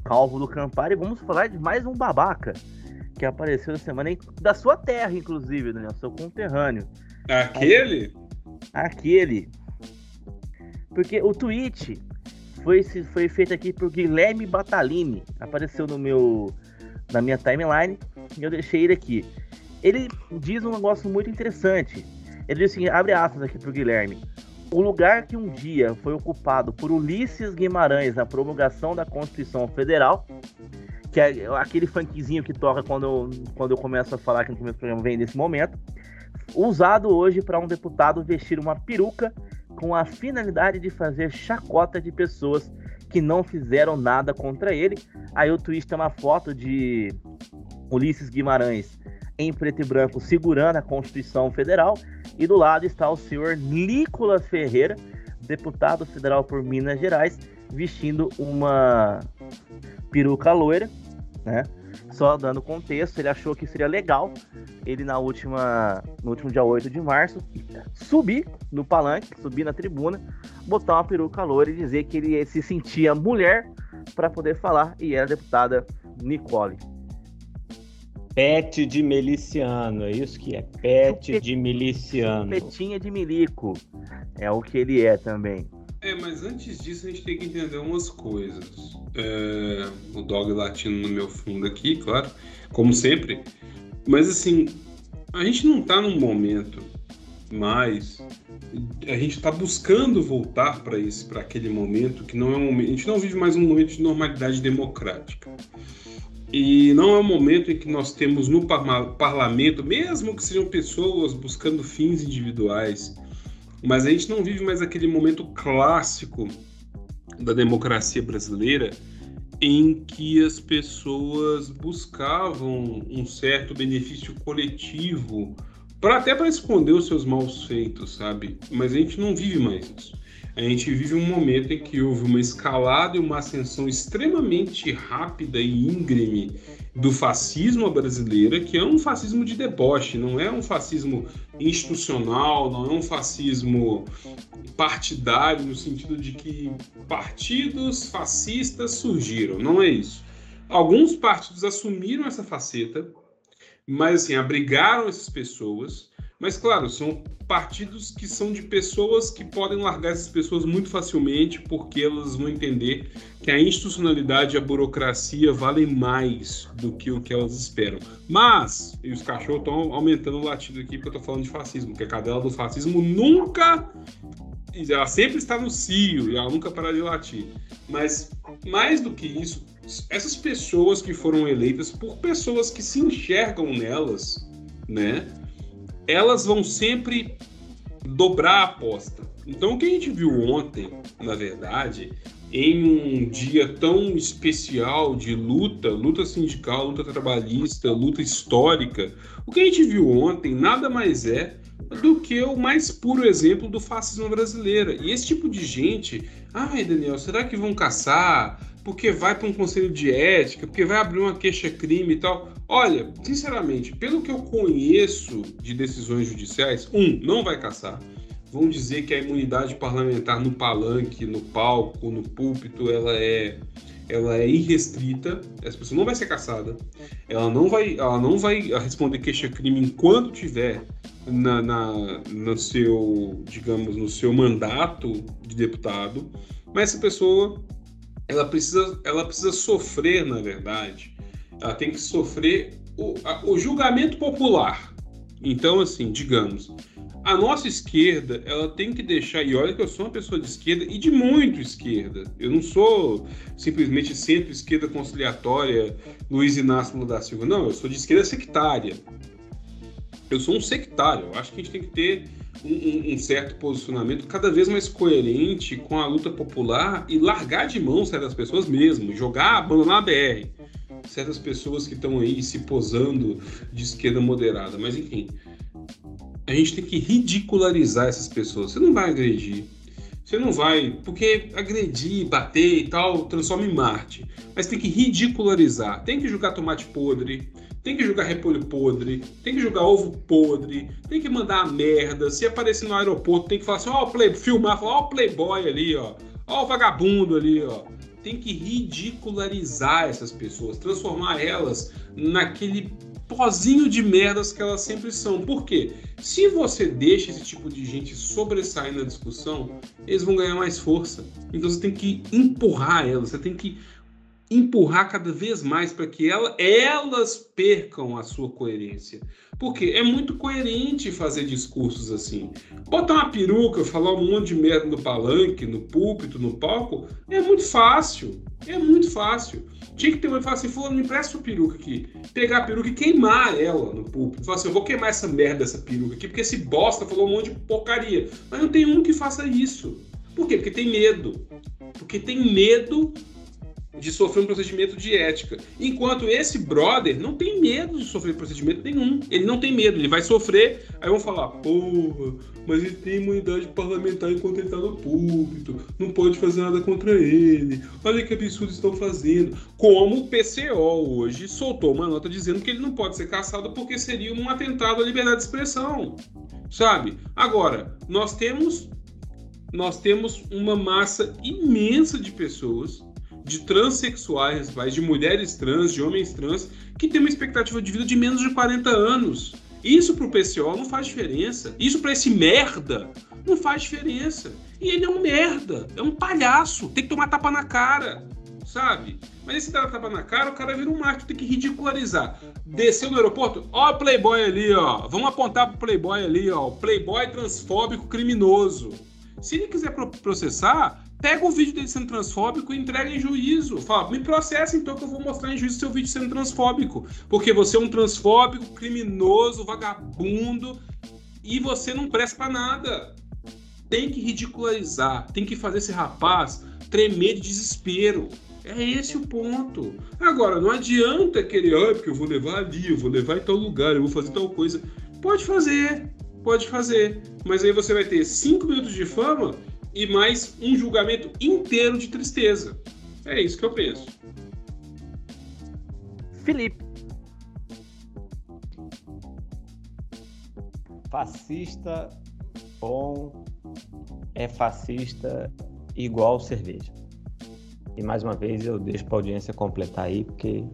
calvo do Campari, e vamos falar de mais um babaca que apareceu na semana da sua terra, inclusive, Daniel, seu conterrâneo. Aquele? Aquele. Porque o tweet foi, foi feito aqui por Guilherme Batalini. Apareceu no meu na minha timeline e eu deixei ele aqui. Ele diz um negócio muito interessante. Ele diz assim, abre aspas aqui pro Guilherme. O lugar que um dia foi ocupado por Ulisses Guimarães na promulgação da Constituição Federal, que é aquele funkzinho que toca quando eu, quando eu começo a falar que no começo do programa vem nesse momento, usado hoje para um deputado vestir uma peruca com a finalidade de fazer chacota de pessoas que não fizeram nada contra ele. Aí o tweet tem uma foto de Ulisses Guimarães em preto e branco segurando a Constituição Federal e do lado está o senhor Nicolas Ferreira, deputado federal por Minas Gerais, vestindo uma peruca loira, né? Só dando contexto, ele achou que seria legal ele na última, no último dia 8 de março, subir no palanque, subir na tribuna, botar uma peruca loira e dizer que ele se sentia mulher para poder falar e era deputada Nicole. Pet de miliciano, é isso que é. Pet Chupet- de miliciano. Petinha de milico é o que ele é também. É, mas antes disso a gente tem que entender umas coisas. É, o dog latino no meu fundo aqui, claro, como sempre. Mas assim, a gente não tá num momento mais. A gente está buscando voltar para esse, para aquele momento que não é um momento. A gente não vive mais um momento de normalidade democrática. E não é um momento em que nós temos no parlamento, mesmo que sejam pessoas buscando fins individuais, mas a gente não vive mais aquele momento clássico da democracia brasileira em que as pessoas buscavam um certo benefício coletivo para até para esconder os seus maus feitos, sabe? Mas a gente não vive mais isso. A gente vive um momento em que houve uma escalada e uma ascensão extremamente rápida e íngreme do fascismo brasileiro, que é um fascismo de deboche, não é um fascismo institucional, não é um fascismo partidário no sentido de que partidos fascistas surgiram, não é isso. Alguns partidos assumiram essa faceta, mas assim, abrigaram essas pessoas, mas claro, são partidos que são de pessoas que podem largar essas pessoas muito facilmente porque elas vão entender que a institucionalidade e a burocracia valem mais do que o que elas esperam. Mas, e os cachorros estão aumentando o latido aqui porque eu tô falando de fascismo, porque a cadela do fascismo nunca. Ela sempre está no cio e ela nunca para de latir. Mas, mais do que isso, essas pessoas que foram eleitas por pessoas que se enxergam nelas, né? Elas vão sempre dobrar a aposta. Então, o que a gente viu ontem, na verdade, em um dia tão especial de luta, luta sindical, luta trabalhista, luta histórica, o que a gente viu ontem nada mais é do que o mais puro exemplo do fascismo brasileiro. E esse tipo de gente, ai Daniel, será que vão caçar? Porque vai para um conselho de ética, porque vai abrir uma queixa-crime e tal. Olha, sinceramente, pelo que eu conheço de decisões judiciais, um, não vai caçar. Vão dizer que a imunidade parlamentar no palanque, no palco, no púlpito, ela é ela é irrestrita, essa pessoa não vai ser caçada, ela não vai, ela não vai responder queixa-crime enquanto tiver na, na, no seu, digamos, no seu mandato de deputado, mas essa pessoa, ela precisa, ela precisa sofrer, na verdade, ela tem que sofrer o, a, o julgamento popular. Então, assim, digamos, a nossa esquerda, ela tem que deixar, e olha que eu sou uma pessoa de esquerda e de muito esquerda. Eu não sou simplesmente centro-esquerda conciliatória, Luiz Inácio Lula da Silva. Não, eu sou de esquerda sectária. Eu sou um sectário. Eu acho que a gente tem que ter um, um, certo posicionamento cada vez mais coerente com a luta popular e largar de mão certas pessoas mesmo, jogar, abandonar a BR. Certas pessoas que estão aí se posando de esquerda moderada. Mas enfim, a gente tem que ridicularizar essas pessoas. Você não vai agredir. Você não vai, porque agredir, bater e tal, transforma em Marte. Mas tem que ridicularizar. Tem que jogar tomate podre, tem que jogar repolho podre, tem que jogar ovo podre, tem que mandar a merda. Se aparecer no aeroporto, tem que falar assim: ó, oh, play, filmar, ó, oh, playboy ali, ó, ó, o vagabundo ali, ó. Tem que ridicularizar essas pessoas, transformar elas naquele pozinho de merdas que elas sempre são. Por quê? Se você deixa esse tipo de gente sobressair na discussão, eles vão ganhar mais força. Então você tem que empurrar elas, você tem que empurrar cada vez mais para que ela, elas percam a sua coerência. Porque é muito coerente fazer discursos assim. Botar uma peruca, falar um monte de merda no palanque, no púlpito, no palco, é muito fácil. É muito fácil. Tinha que ter uma e falar assim, fulano, me empresta sua peruca aqui. Pegar a peruca e queimar ela no púlpito. Falar assim, eu vou queimar essa merda dessa peruca aqui, porque esse bosta falou um monte de porcaria. Mas não tem um que faça isso. Por quê? Porque tem medo. Porque tem medo de sofrer um procedimento de ética. Enquanto esse brother não tem medo de sofrer procedimento nenhum. Ele não tem medo, ele vai sofrer. Aí vão falar, porra, mas ele tem imunidade parlamentar enquanto ele tá no púlpito. Não pode fazer nada contra ele. Olha que absurdo estão fazendo. Como o PCO hoje soltou uma nota dizendo que ele não pode ser caçado porque seria um atentado à liberdade de expressão. Sabe? Agora, nós temos nós temos uma massa imensa de pessoas de transexuais, de mulheres trans, de homens trans, que tem uma expectativa de vida de menos de 40 anos. Isso pro PCO não faz diferença. Isso para esse merda não faz diferença. E ele é um merda, é um palhaço, tem que tomar tapa na cara, sabe? Mas esse dar tapa na cara, o cara vira um marketing, tem que ridicularizar. Desceu no aeroporto, ó o Playboy ali, ó. Vamos apontar pro Playboy ali, ó. Playboy transfóbico criminoso. Se ele quiser processar, pega o vídeo dele sendo transfóbico e entrega em juízo. Fala, me processa então que eu vou mostrar em juízo seu vídeo sendo transfóbico. Porque você é um transfóbico, criminoso, vagabundo e você não presta para nada. Tem que ridicularizar, tem que fazer esse rapaz tremer de desespero. É esse o ponto. Agora, não adianta querer, ah, porque eu vou levar ali, eu vou levar em tal lugar, eu vou fazer tal coisa. Pode fazer, pode fazer. Mas aí você vai ter cinco minutos de fama e mais um julgamento inteiro de tristeza. É isso que eu penso. Felipe. Fascista bom é fascista igual cerveja. E mais uma vez eu deixo para a audiência completar aí, porque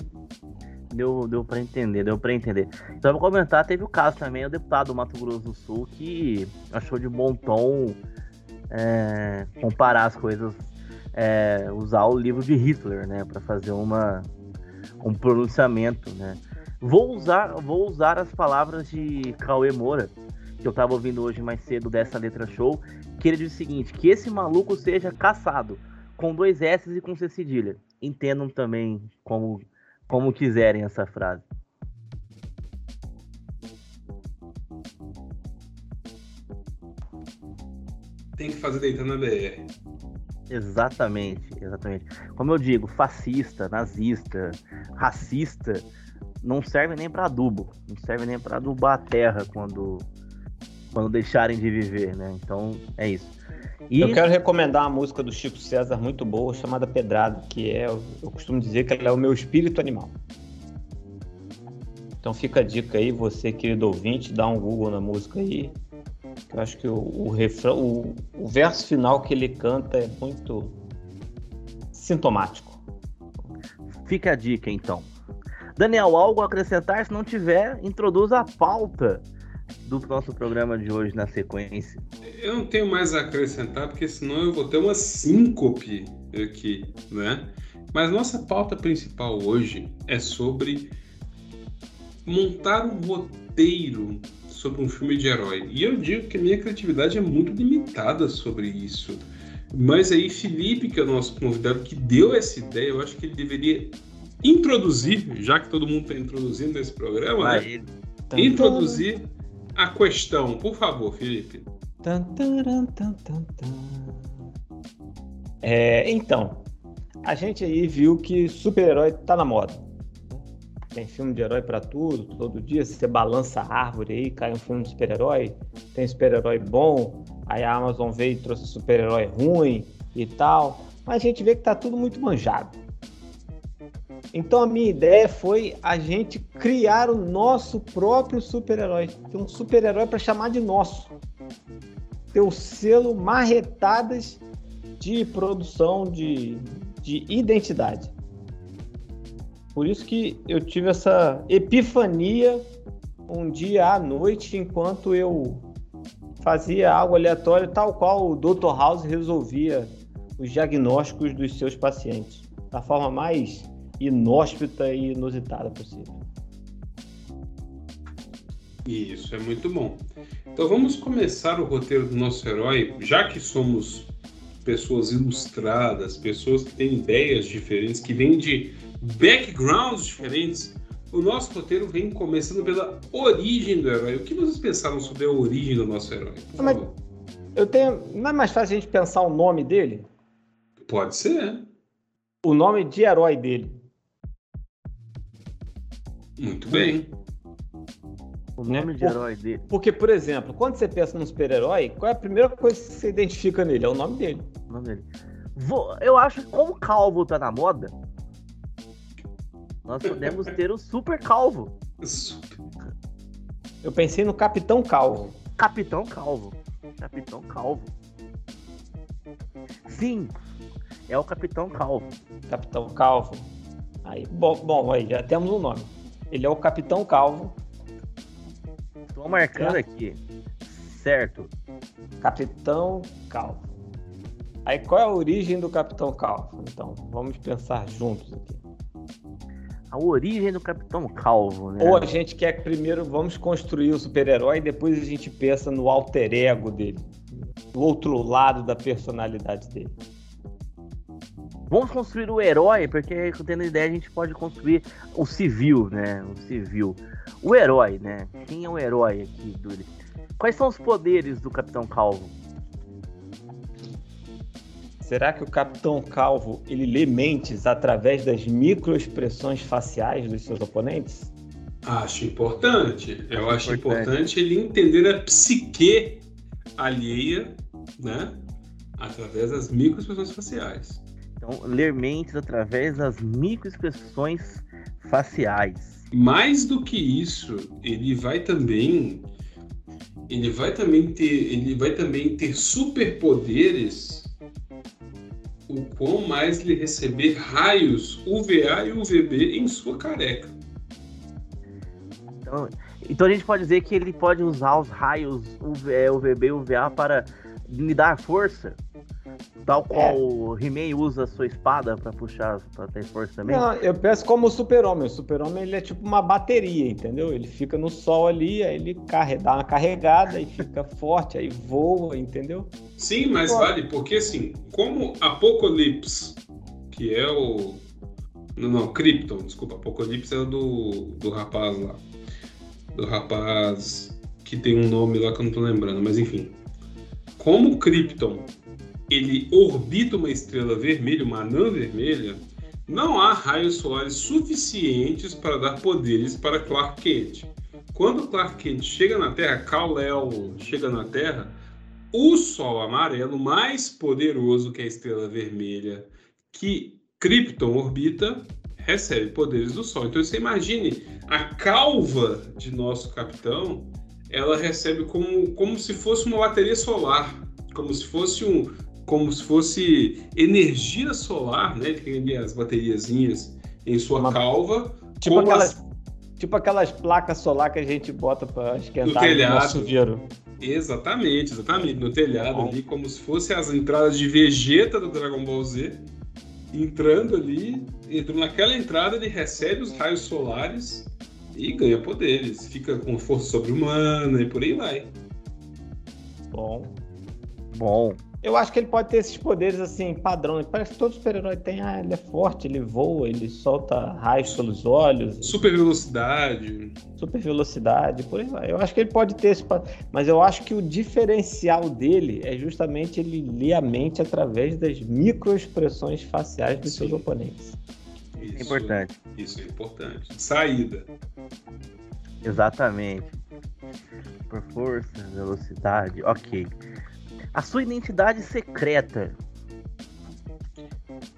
deu, deu para entender, deu para entender. Então, vou comentar, teve o caso também, o deputado do Mato Grosso do Sul, que achou de bom tom é, comparar as coisas, é, usar o livro de Hitler, né, para fazer uma, um pronunciamento, né. Vou usar, vou usar as palavras de Cauê Moura, que eu tava ouvindo hoje mais cedo dessa letra show, que ele diz o seguinte, que esse maluco seja caçado, com dois S e com C cedilha. Entendam também como, como quiserem essa frase. Tem que fazer deitar na BR. Exatamente, exatamente. Como eu digo, fascista, nazista, racista, não serve nem para adubo, não serve nem para adubar a terra quando quando deixarem de viver, né? Então é isso. E... Eu quero recomendar uma música do Chico César muito boa chamada Pedrado, que é, eu costumo dizer que ela é o meu espírito animal. Então fica a dica aí, você querido ouvinte, dá um Google na música aí, eu acho que o, o refrão, o, o verso final que ele canta é muito sintomático. Fica a dica então. Daniel, algo a acrescentar? Se não tiver, introduz a pauta do nosso programa de hoje na sequência. Eu não tenho mais a acrescentar, porque senão eu vou ter uma síncope aqui, né? Mas nossa pauta principal hoje é sobre montar um roteiro sobre um filme de herói. E eu digo que a minha criatividade é muito limitada sobre isso. Mas aí, Felipe, que é o nosso convidado, que deu essa ideia, eu acho que ele deveria introduzir, já que todo mundo está introduzindo nesse programa, né? introduzir a questão, por favor, Felipe. É, então, a gente aí viu que super-herói tá na moda. Tem filme de herói pra tudo, todo dia você balança a árvore aí, cai um filme de super-herói, tem super-herói bom, aí a Amazon veio e trouxe super-herói ruim e tal, mas a gente vê que tá tudo muito manjado. Então a minha ideia foi a gente criar o nosso próprio super-herói, ter um super-herói para chamar de nosso. Ter o selo marretadas de produção de, de identidade. Por isso que eu tive essa epifania um dia à noite, enquanto eu fazia algo aleatório, tal qual o Dr. House resolvia os diagnósticos dos seus pacientes, da forma mais inóspita e inusitada possível. Isso, é muito bom. Então vamos começar o roteiro do nosso herói, já que somos pessoas ilustradas, pessoas que têm ideias diferentes, que vêm de backgrounds diferentes. O nosso roteiro vem começando pela origem do herói. O que vocês pensaram sobre a origem do nosso herói? Por Mas- favor. Eu tenho. Não é mais fácil a gente pensar o nome dele? Pode ser. O nome de herói dele. Muito bem. O nome de herói dele. Porque, por exemplo, quando você pensa num super-herói, qual é a primeira coisa que você identifica nele? É o nome dele. O nome dele. Vou- eu acho que como calvo tá na moda, nós podemos ter o super calvo. Eu pensei no Capitão Calvo. Capitão Calvo. Capitão Calvo. Sim, é o Capitão Calvo. Capitão Calvo. Aí, bom, bom, aí já temos um nome. Ele é o Capitão Calvo. Tô marcando Tá. aqui. Certo. Capitão Calvo. Aí qual é a origem do Capitão Calvo? Então, vamos pensar juntos aqui. A origem do Capitão Calvo, né? Ou a gente quer que primeiro vamos construir o super-herói e depois a gente pensa no alter ego dele. Do outro lado da personalidade dele. Vamos construir o herói, porque tendo ideia a gente pode construir o civil, né? O civil. O herói, né? Quem é o herói aqui do. Quais são os poderes do Capitão Calvo? Será que o Capitão Calvo ele lê mentes através das microexpressões faciais dos seus oponentes? Acho importante. Eu acho Importante. importante ele entender a psique alheia, né? Através das microexpressões faciais. Então, ler mentes através das microexpressões faciais. Mais do que isso, ele vai também ele vai também ter ele vai também ter superpoderes o quão mais ele receber raios UVA e UVB em sua careca. Então, então a gente pode dizer que ele pode usar os raios UV, é, UVB e UVA para lhe dar força. Tal qual o He-Man usa a sua espada para puxar, para ter força também. Não, eu penso como o super-homem. O super-homem ele é tipo uma bateria, entendeu? Ele fica no sol ali, aí ele carre- dá uma carregada e fica <laughs> forte, aí voa, entendeu? Sim, mas Pô. vale porque assim, como Apocalipse, que é o não, não, Krypton, desculpa, Apocalipse é o do, do rapaz lá. Do rapaz que tem um nome lá que eu não tô lembrando, mas enfim. Como Krypton ele orbita uma estrela vermelha, uma anã vermelha, não há raios solares suficientes para dar poderes para Clark Kent. Quando Clark Kent chega na Terra, Kal-El chega na Terra, o Sol amarelo mais poderoso que a estrela vermelha que Krypton orbita recebe poderes do Sol. Então você imagine a calva de nosso capitão, ela recebe como, como se fosse uma bateria solar, como se fosse um como se fosse energia solar, né? Ele tem ali as bateriazinhas em sua Uma- calva, Tipo aquelas, as- tipo aquelas placas solar que a gente bota pra esquentar No telhado. nosso chuveiro. Exatamente, exatamente. No telhado Bom. ali, como se fosse as entradas de Vegeta do Dragon Ball Z. Entrando ali, entrando naquela entrada, ele recebe os raios solares e ganha poderes. Fica com força sobre-humana e por aí vai. Bom, Bom, Eu acho que ele pode ter esses poderes assim, padrão. Parece que todo super-herói tem. Ah, ele é forte, ele voa, ele solta raios pelos olhos. Super velocidade. Super velocidade, por aí vai. Eu acho que ele pode ter esse. Mas eu acho que o diferencial dele é justamente ele ler a mente através das microexpressões faciais dos Sim. seus oponentes. Isso, é importante. Isso é importante. Saída. Exatamente. Por força, velocidade, ok. A sua identidade secreta.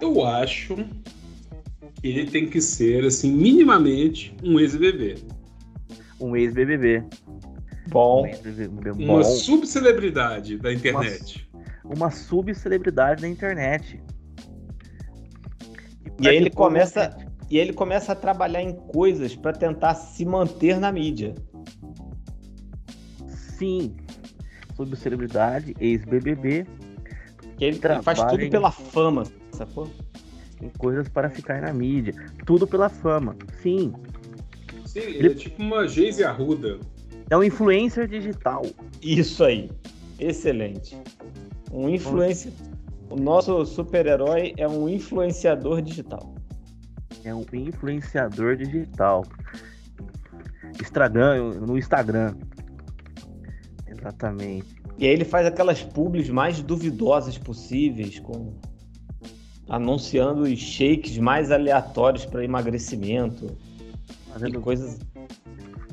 Eu acho que ele tem que ser, assim, minimamente um ex-BBB. Um ex-BBB. Bom. Um ex -BBB. Uma subcelebridade da internet. Uma, uma subcelebridade da internet. E, e aí ele começa. E aí ele começa a trabalhar em coisas para tentar se manter na mídia. Sim, subcelebridade, ex-BBB. Que ele, faz tudo pela fama, sacou? Em coisas para ficar na mídia. Tudo pela fama. Sim. Sim, ele, ele é tipo uma Geise Arruda. É um influencer digital. Isso aí. Excelente. Um influencer. O nosso super-herói é um influenciador digital. É um influenciador digital. Instagram, no Instagram. Exatamente. E aí ele faz aquelas publis mais duvidosas possíveis, com anunciando os shakes mais aleatórios para emagrecimento. Fazendo coisas.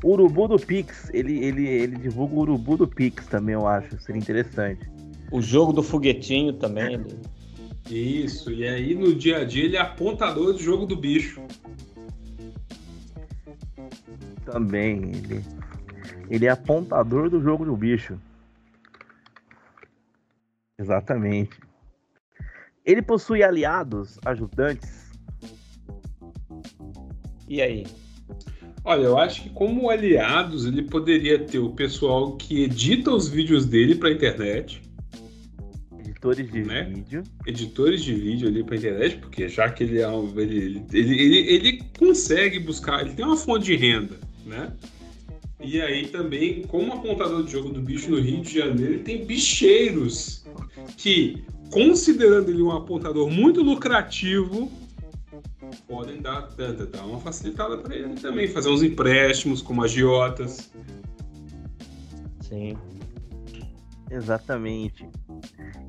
Urubu do Pix, ele, ele, ele divulga o Urubu do Pix também, eu acho. Seria interessante. O jogo do foguetinho também. Ele... Isso, e aí no dia a dia ele é apontador do jogo do bicho. Também, ele. Ele é apontador do jogo do bicho. Exatamente. Ele possui aliados, ajudantes. E aí? Olha, eu acho que como aliados ele poderia ter o pessoal que edita os vídeos dele para internet. Editores de né? vídeo. Editores de vídeo ali para internet, porque já que ele é um, ele, ele, ele, ele consegue buscar, ele tem uma fonte de renda, né? E aí também, como apontador de jogo do bicho no Rio de Janeiro, ele tem bicheiros que, considerando ele um apontador muito lucrativo, podem dar, dar uma facilitada para ele também, fazer uns empréstimos como agiotas. Sim. Exatamente.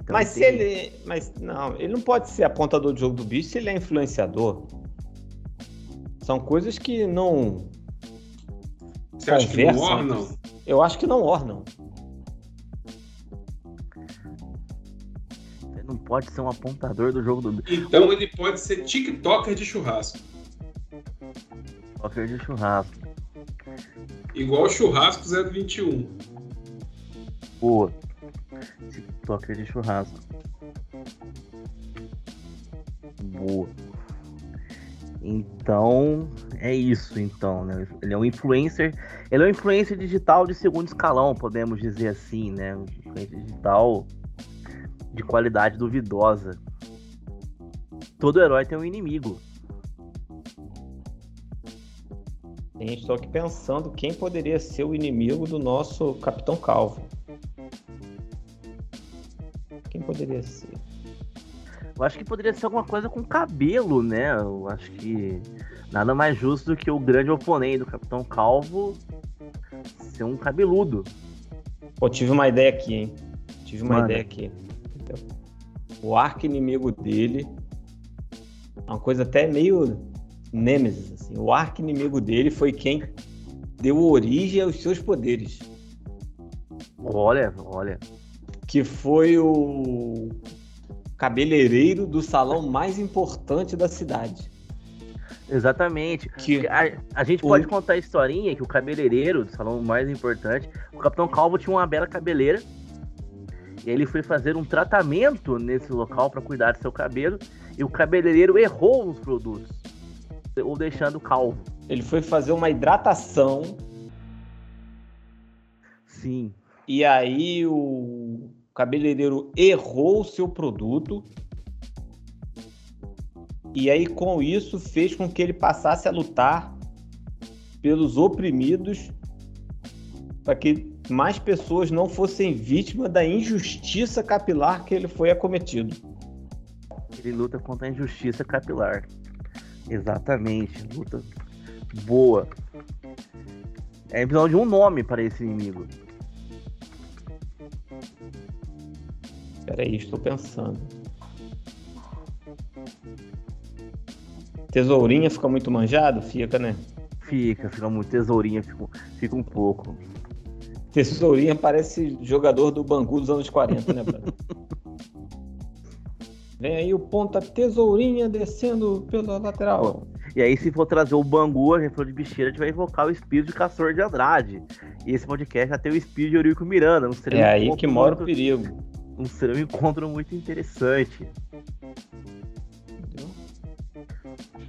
Então, mas tem... se ele. Mas não, ele não pode ser apontador de jogo do bicho se ele é influenciador. São coisas que não você acha que não ornam? Eu acho que não ornam. Você não pode ser um apontador do jogo do. Então ele pode ser TikToker de churrasco. TikToker de churrasco. Igual churrasco 021. Boa. TikToker de churrasco. Boa. Então, é isso, então, né? Ele é um influencer, ele é um influencer digital de segundo escalão, podemos dizer assim, né? Um influencer digital de qualidade duvidosa. Todo herói tem um inimigo. Sim, estou aqui pensando quem poderia ser o inimigo do nosso Capitão Calvo. Quem poderia ser? Eu acho que poderia ser alguma coisa com cabelo, né? Eu acho que nada mais justo do que o grande oponente do Capitão Calvo ser um cabeludo. Pô, tive uma ideia aqui, hein? Tive uma Mano. ideia aqui. O arco inimigo dele. É uma coisa até meio Nemesis, assim. O arco inimigo dele foi quem deu origem aos seus poderes. Olha, olha. Que foi o cabeleireiro do salão mais importante da cidade. Exatamente. Que a, a gente o... pode contar a historinha que o cabeleireiro do salão mais importante, o Capitão Calvo tinha uma bela cabeleira. E ele foi fazer um tratamento nesse local para cuidar do seu cabelo. E o cabeleireiro errou os produtos, o deixando calvo. Ele foi fazer uma hidratação. Sim. E aí o cabeleireiro errou o seu produto e aí com isso fez com que ele passasse a lutar pelos oprimidos para que mais pessoas não fossem vítimas da injustiça capilar que ele foi acometido. Ele luta contra a injustiça capilar. Exatamente, luta boa. É precisamos de um nome para esse inimigo. Peraí, estou pensando. Tesourinha fica muito manjado? Fica, né? Fica, fica muito tesourinha, fica, fica um pouco. Tesourinha parece jogador do Bangu dos anos 40, né, brother? <laughs> Vem aí o ponta Tesourinha descendo pela lateral. E aí, se for trazer o Bangu, a gente falou de bicheira, a gente vai invocar o espírito de Castor de Andrade. E esse podcast já tem o espírito de Eurico Miranda. Um é aí que mora o perigo. Um, um encontro muito interessante.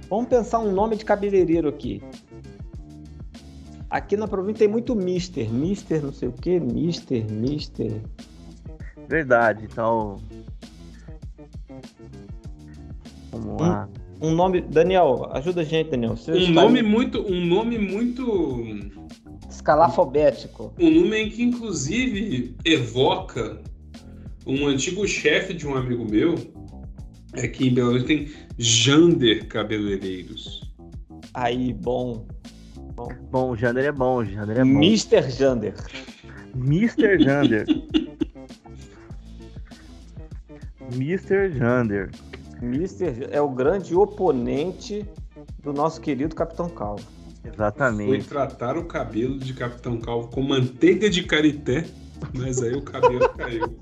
Vamos pensar um nome de cabeleireiro aqui. Aqui na província tem muito Mister. Mister não sei o que, Mister, Mister. Verdade, então. Vamos lá. Um, um nome. Daniel, ajuda a gente, Daniel. Você um nome muito. Um nome muito. Escalafobético. Um nome que inclusive evoca um antigo chefe de um amigo meu. É que em Belo Horizonte tem Jander Cabeleireiros. Aí, bom. Bom, bom Jander é bom, Jander é bom. Mr. Jander. Mr. Jander. <laughs> Mr. Jander. Mr. é o grande oponente do nosso querido Capitão Calvo. Exatamente. Foi tratar o cabelo de Capitão Calvo com manteiga de carité, mas aí o cabelo <laughs> caiu.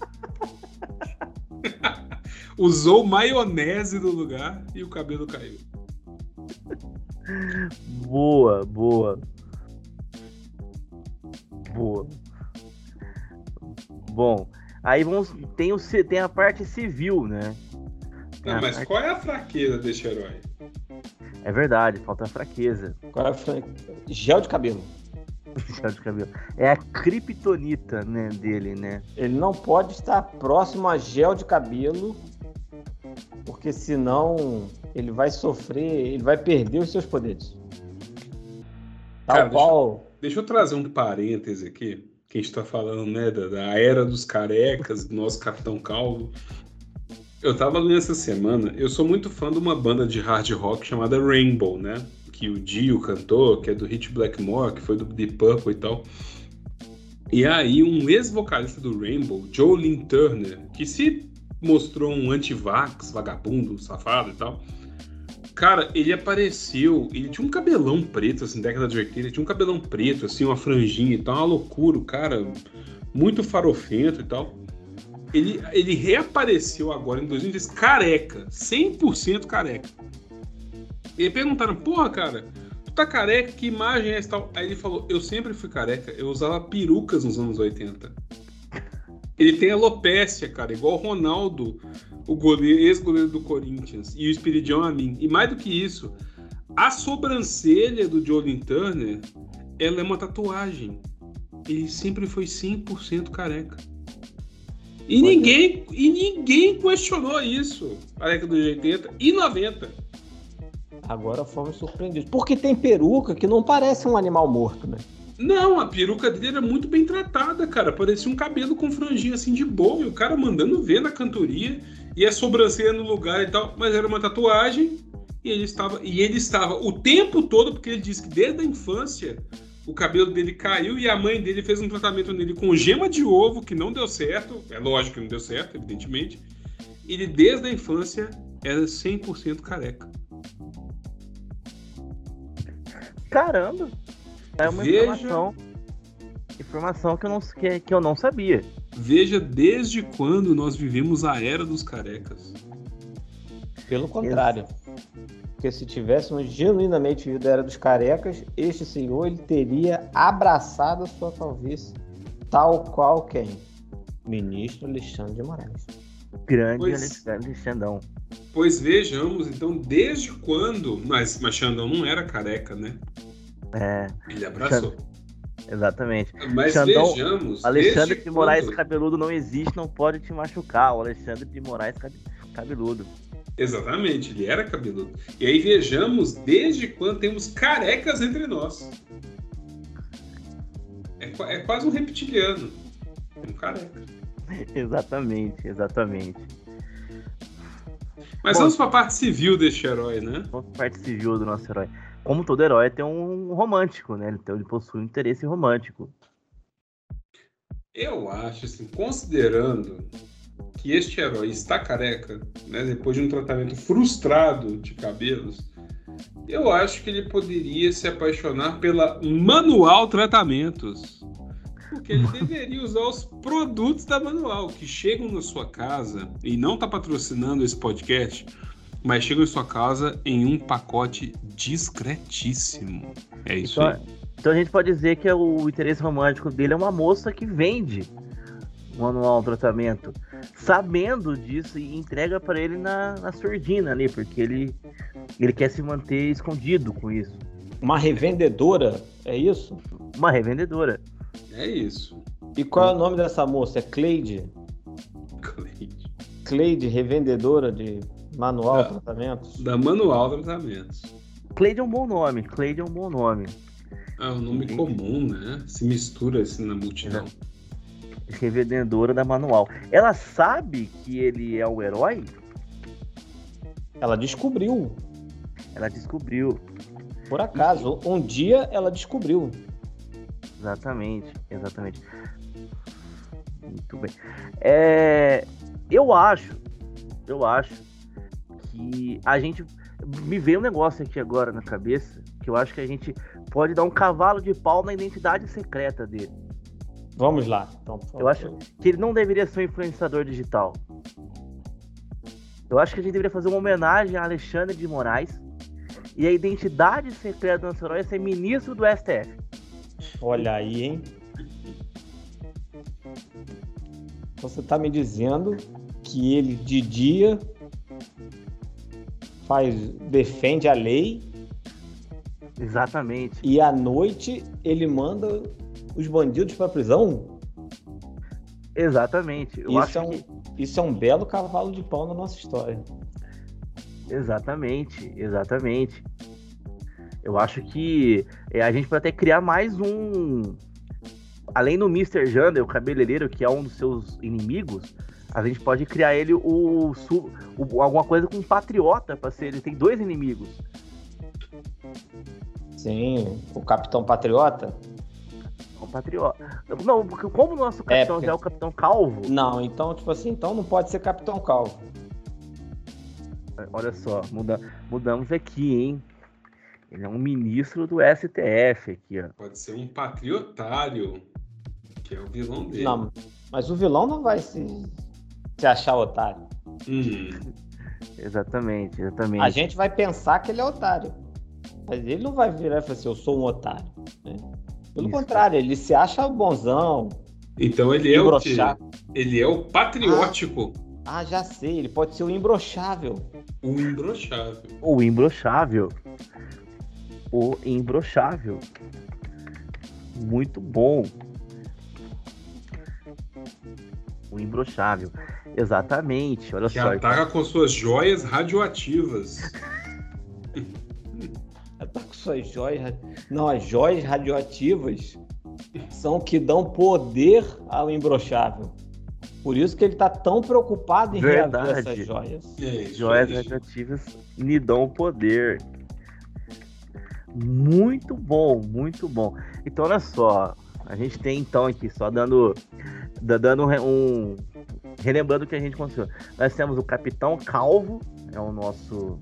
<laughs> Usou maionese no lugar e o cabelo caiu. Boa, boa. Boa. Bom, aí vamos tem o tem a parte civil, né? Não, mas parte... qual é a fraqueza desse herói? É verdade, falta a fraqueza. Qual é a fraqueza? Gel de cabelo. Gel de cabelo. É a criptonita, né, dele, né? Ele não pode estar próximo a gel de cabelo porque senão ele vai sofrer, ele vai perder os seus poderes. Tal Cara, qual. Deixa, deixa, eu trazer um parêntese aqui, que a gente tá falando, né, da, da era dos carecas, do nosso Capitão Calvo. Eu tava lendo essa semana, eu sou muito fã de uma banda de hard rock chamada Rainbow, né? Que o Dio cantou, que é do Hit Blackmore, que foi do Deep Purple e tal. E aí, um ex-vocalista do Rainbow, Jolene Turner, que se mostrou um anti-vax, vagabundo, safado e tal. Cara, ele apareceu, ele tinha um cabelão preto, assim, década de 80, ele tinha um cabelão preto, assim, uma franjinha e tal, uma loucura, o cara, muito farofento e tal. Ele, ele reapareceu agora em 2010 careca, 100% careca. E perguntaram, porra, cara, tu tá careca, que imagem é essa tal? Aí ele falou, eu sempre fui careca, eu usava perucas nos anos 80. Ele tem alopécia, cara, igual o Ronaldo, o goleiro, ex-goleiro do Corinthians, e o Espiridião a mim. E mais do que isso, a sobrancelha do Jolin Turner, ela é uma tatuagem. Ele sempre foi 100% careca. E ninguém, e ninguém questionou isso década dos 80 e 90. Agora fomos surpreendidos. Porque tem peruca que não parece um animal morto, né? Não, a peruca dele era muito bem tratada, cara. Parecia um cabelo com franjinha assim de boa. E o cara mandando ver na cantoria. E a sobrancelha no lugar e tal. Mas era uma tatuagem. E ele estava, e ele estava o tempo todo, porque ele disse que desde a infância o cabelo dele caiu e a mãe dele fez um tratamento nele com gema de ovo, que não deu certo. É lógico que não deu certo, evidentemente. Ele, desde a infância, era 100% careca. Caramba! É uma Veja... informação, informação que, eu não, que, que eu não sabia. Veja desde quando nós vivemos a era dos carecas. Pelo contrário. Porque se tivéssemos genuinamente vivido a era dos carecas, este senhor ele teria abraçado a sua calvície, tal qual quem? Ministro Alexandre de Moraes. Grande pois, Alexandre Xandão. Pois vejamos, então, desde quando. Mas, mas Xandão não era careca, né? É. Ele abraçou. Exatamente. Mas Xandão, vejamos. Alexandre de Moraes quando... cabeludo não existe, não pode te machucar. O Alexandre de Moraes cabeludo. Exatamente, ele era cabeludo. E aí vejamos desde quando temos carecas entre nós. É é quase um reptiliano. Um careca. <laughs> Exatamente, exatamente. Mas Bom. vamos pra parte civil deste herói, né? Vamos pra parte civil do nosso herói. Como todo herói tem um romântico, né? Então ele possui um interesse romântico. Eu acho, assim, considerando que este herói está careca, né, depois de um tratamento frustrado de cabelos, eu acho que ele poderia se apaixonar pela Manual Tratamentos. Porque ele deveria usar os produtos da Manual, que chegam na sua casa, e não está patrocinando esse podcast, mas chegam em sua casa em um pacote discretíssimo. É isso Então, aí. então a gente pode dizer que é o interesse romântico dele é uma moça que vende o manual tratamento, sabendo disso e entrega pra ele na, na surdina ali, porque ele, ele quer se manter escondido com isso. Uma revendedora, é isso? Uma revendedora. É isso. E qual é o nome dessa moça? É Cleide? Cleide. Cleide, revendedora de manual Ah. de tratamentos? Da Manual Tratamentos. Cleide é um bom nome, Cleide é um bom nome. É um nome comum, né? Se mistura assim na multidão. Revendedora da manual. Ela sabe que ele é o herói? Ela descobriu, Ela descobriu. por acaso. Um dia ela descobriu. Exatamente, exatamente. Muito bem. É, eu acho, eu acho que a gente me veio um negócio aqui agora na cabeça que eu acho que a gente pode dar um cavalo de pau na identidade secreta dele. Vamos lá. Então, Eu acho que ele não deveria ser um influenciador digital. Eu acho que a gente deveria fazer uma homenagem a Alexandre de Moraes e a identidade secreta do nosso herói é ser ministro do STF. Olha aí, hein? Você tá me dizendo que ele de dia faz defende a lei Exatamente. e à noite ele manda os bandidos para prisão? Exatamente. Eu Isso acho é, um, que isso é um belo cavalo de pau na nossa história. Exatamente, exatamente. Eu acho que é, a gente pode até criar mais um. Além do Mr. Jander, o cabeleireiro, que é um dos seus inimigos, a gente pode criar ele o, o- alguma coisa com um patriota para ser. Ele tem dois inimigos. Sim, o Capitão Patriota? Um patriota. Não, porque como o nosso capitão porque- já é o capitão calvo, Não, então, tipo assim, então não pode ser Capitão Calvo. olha só, muda, mudamos aqui, hein? Ele é um ministro do STF aqui, ó. Pode ser um patriotário, que é o vilão dele. Não, mas o vilão não vai se, se achar otário. Hum, <laughs> Exatamente, exatamente. A gente vai pensar que ele é otário. Mas ele não vai virar e falar assim, eu sou um otário. né? Pelo Isso. contrário, ele se acha bonzão, Então ele é o embroxar. Ele é o patriótico, Ah, já sei, ele pode ser o imbrochável. o imbrochável. O imbrochável. O imbrochável. Muito bom. O imbrochável. Exatamente. Olha Que só. ataca com suas joias radioativas. <laughs> Tá com suas joias. Não, as joias radioativas são que dão poder ao imbrochável. Por isso que ele tá tão preocupado em reaver Verdade. essas joias. É isso Joias radioativas lhe dão poder. Muito bom, muito bom. Então, olha só. A gente tem então aqui, só dando, da- dando um, re- Relembrando o que a gente conseguiu. Nós temos o Capitão Calvo, é o nosso.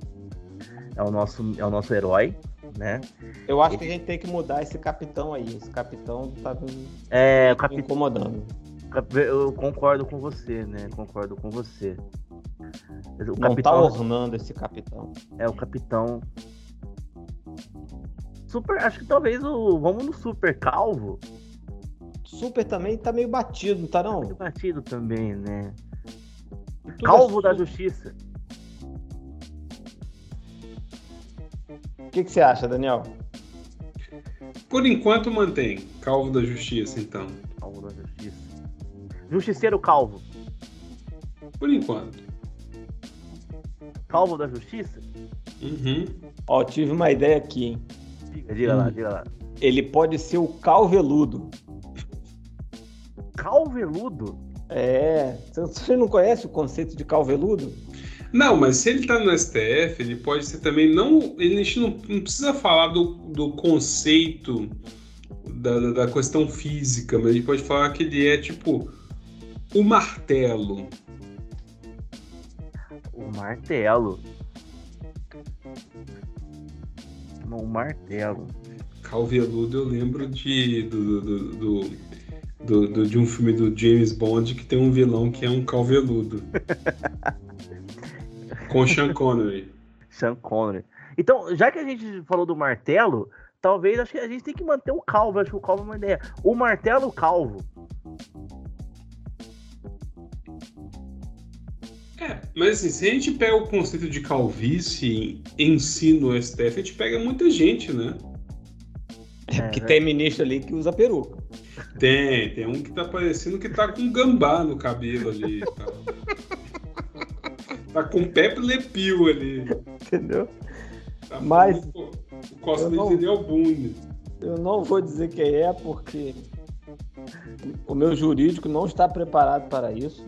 É o nosso, é o nosso herói, né? Eu acho que a gente tem que mudar esse capitão aí. Esse capitão tá me É, me Capitão. incomodando. Eu concordo com você, né? Concordo com você. O Não tá Capitão ornando esse capitão. é o Capitão. Super. Acho que talvez o. Vamos no Super Calvo. Super também tá meio batido, não tá não? Muito batido também, né? Tudo Calvo é da su- Justiça. O que, que você acha, Daniel? Por enquanto mantém. Calvo da Justiça, então. Calvo da Justiça. Justiceiro Calvo. Por enquanto. Calvo da Justiça? Uhum. Ó, tive uma ideia aqui, hein? Diga, diga lá, Hum. diga lá. Ele pode ser o calveludo. Calveludo? É. Você não conhece o conceito de calveludo? Não, mas se ele tá no STF, ele pode ser também. Não, a gente não, não precisa falar do, do conceito da, da, da questão física, mas a gente pode falar que ele é tipo o martelo. O martelo. O martelo. Calveludo, eu lembro de, do, do, do, do, de um filme do James Bond que tem um vilão que é um calveludo. <laughs> Com Sean Connery. Sean Connery. Então, já que a gente falou do martelo, talvez acho que a gente tem que manter o calvo. Acho que o calvo é uma ideia. O martelo calvo. É, mas assim, se a gente pega o conceito de calvície em si no STF, a gente pega muita gente, né? É, que né? tem ministro ali que usa peruca. Tem, tem um que tá parecendo que tá com gambá no cabelo ali tal. Tá com Pepe Lepil ali. Entendeu? Tá Mas- o Costa não- é o Bunde. Eu não vou dizer quem é porque o meu jurídico não está preparado para isso.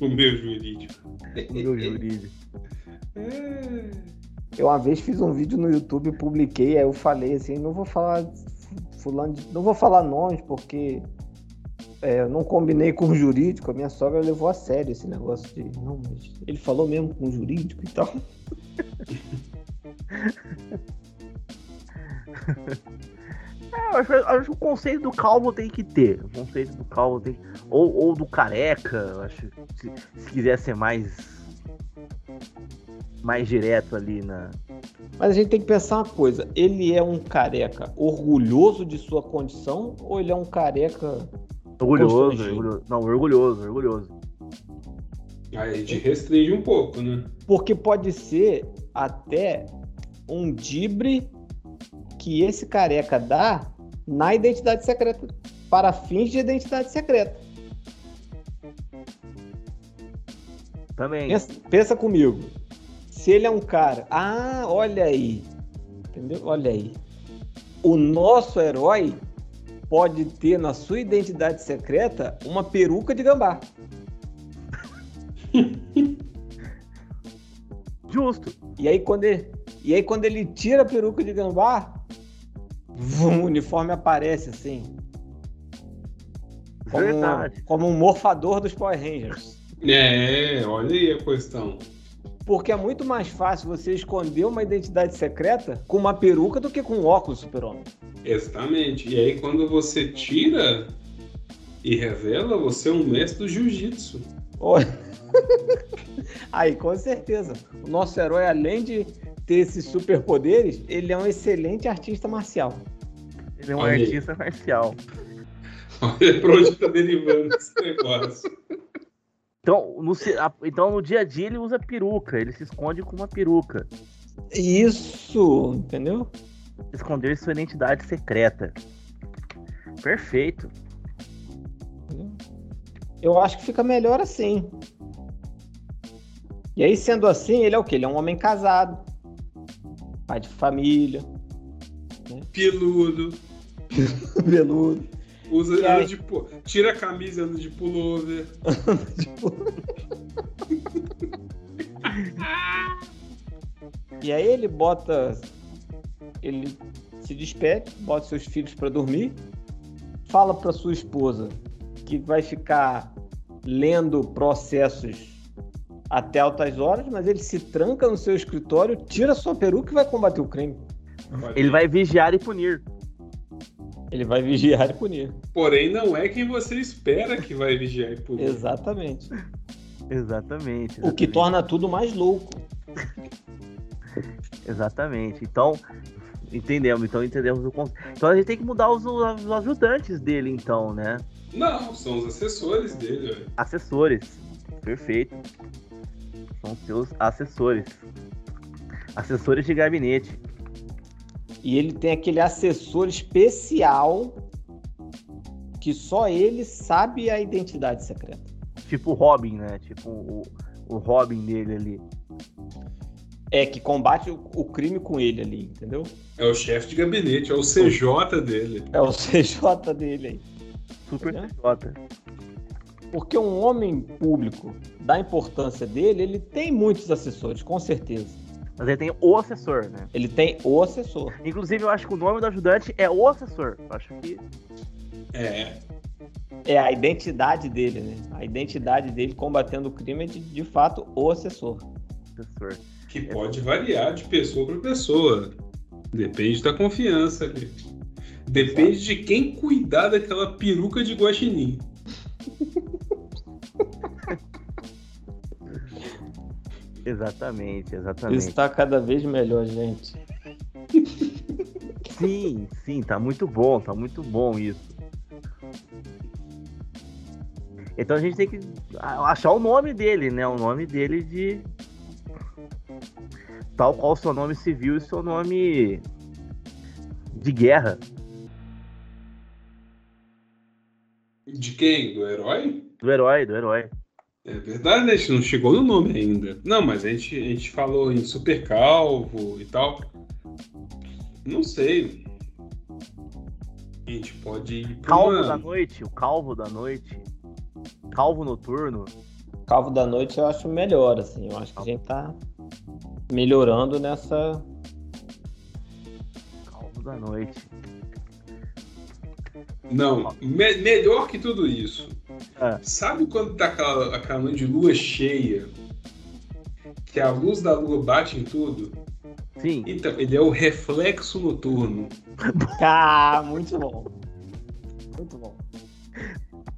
O meu jurídico. O meu jurídico. É. Eu uma vez fiz um vídeo no YouTube, publiquei, aí eu falei assim, não vou falar fulano, de- não vou falar nomes porque é, eu não combinei com o jurídico, a minha sogra levou a sério esse negócio de, não, mas ele falou mesmo com o jurídico e tal. <laughs> É, eu acho, eu acho que o conceito do calvo tem que ter. O conceito do calvo tem Ou, ou do careca, eu acho. Se, se quiser ser mais. Mais direto ali na. Mas a gente tem que pensar uma coisa, ele é um careca orgulhoso de sua condição ou ele é um careca Orgulhoso, orgulhoso. Não, orgulhoso, orgulhoso. Aí a gente restringe um pouco, né? Porque pode ser até um dibre que esse careca dá na identidade secreta, para fins de identidade secreta. Também. Pensa, pensa comigo. Se ele é um cara. Ah, olha aí. Entendeu? Olha aí. O nosso herói pode ter na sua identidade secreta uma peruca de gambá. <laughs> Justo. E aí quando ele, e aí, quando ele tira a peruca de gambá, o uniforme aparece assim. Como, um- Verdade. como um morfador dos Power Rangers. É, olha aí a questão. Porque é muito mais fácil você esconder uma identidade secreta com uma peruca do que com um óculos super-homem. Exatamente. E aí quando você tira e revela, você é um mestre do jiu-jitsu. Olha. <laughs> Aí, com certeza. O nosso herói, além de ter esses superpoderes, ele é um excelente artista marcial. Ele é um Olha aí. artista marcial. Olha pra onde tá derivando esse negócio. Então no, então, no dia a dia, ele usa peruca. Ele se esconde com uma peruca. Isso, entendeu? Esconder sua identidade secreta. Perfeito. Eu acho que fica melhor assim. E aí, sendo assim, ele é o quê? Ele é um homem casado, pai de família, Peludo. <laughs> veludo. Usa, anda de, tira a camisa, anda de pullover. Tipo... e aí ele bota. Ele se despede, bota seus filhos para dormir, fala para sua esposa que vai ficar lendo processos até altas horas, mas ele se tranca no seu escritório, tira sua peruca e vai combater o crime. Ele vai vigiar e punir. Ele vai vigiar e punir. Porém, não é quem você espera que vai vigiar e punir. Exatamente. Exatamente. O que exatamente. torna tudo mais louco. Exatamente. Então, entendemos. Então, entendemos o conceito. Então, a gente tem que mudar os, os ajudantes dele, então, né? Não, são os assessores dele, velho. Assessores. Perfeito. São seus assessores. Assessores de gabinete. E ele tem aquele assessor especial que só ele sabe a identidade secreta. Tipo o Robin, né? Tipo o, o Robin dele ali. É, que combate o, o crime com ele ali, entendeu? É o chefe de gabinete, é o CJ dele. É o <laughs> CJ dele aí. Super É. CJ. Porque um homem público, da importância dele, ele tem muitos assessores, com certeza. Mas ele tem o assessor, né? Ele tem o assessor. Inclusive, eu acho que o nome do ajudante é o assessor. Eu acho que. É. É a identidade dele, né? A identidade dele combatendo o crime é de, de fato o assessor. Assessor. Que pode variar de pessoa para pessoa. Depende da confiança ali. Depende de quem cuidar daquela peruca de guaxinim. Exatamente, exatamente. Está cada vez melhor, gente. Sim, sim, tá muito bom, tá muito bom isso. Então a gente tem que achar o nome dele, né? O nome dele de. Tal qual o seu nome civil e seu nome de guerra. De quem? Do herói? Do herói, do herói. É verdade, né? A gente não chegou no nome ainda. Não, mas a gente, a gente falou em super calvo e tal. Não sei. A gente pode ir pra Calvo uma... da noite, o calvo da noite. Calvo noturno. Calvo da Noite eu acho melhor, assim. Eu acho que a gente tá melhorando nessa. Calvo da noite. Não, me- melhor que tudo isso. É. Sabe quando tá aquela, aquela noite de lua cheia? Que a luz da lua bate em tudo? Sim, Então, ele é o reflexo noturno. <laughs> Ah, muito bom. Muito bom.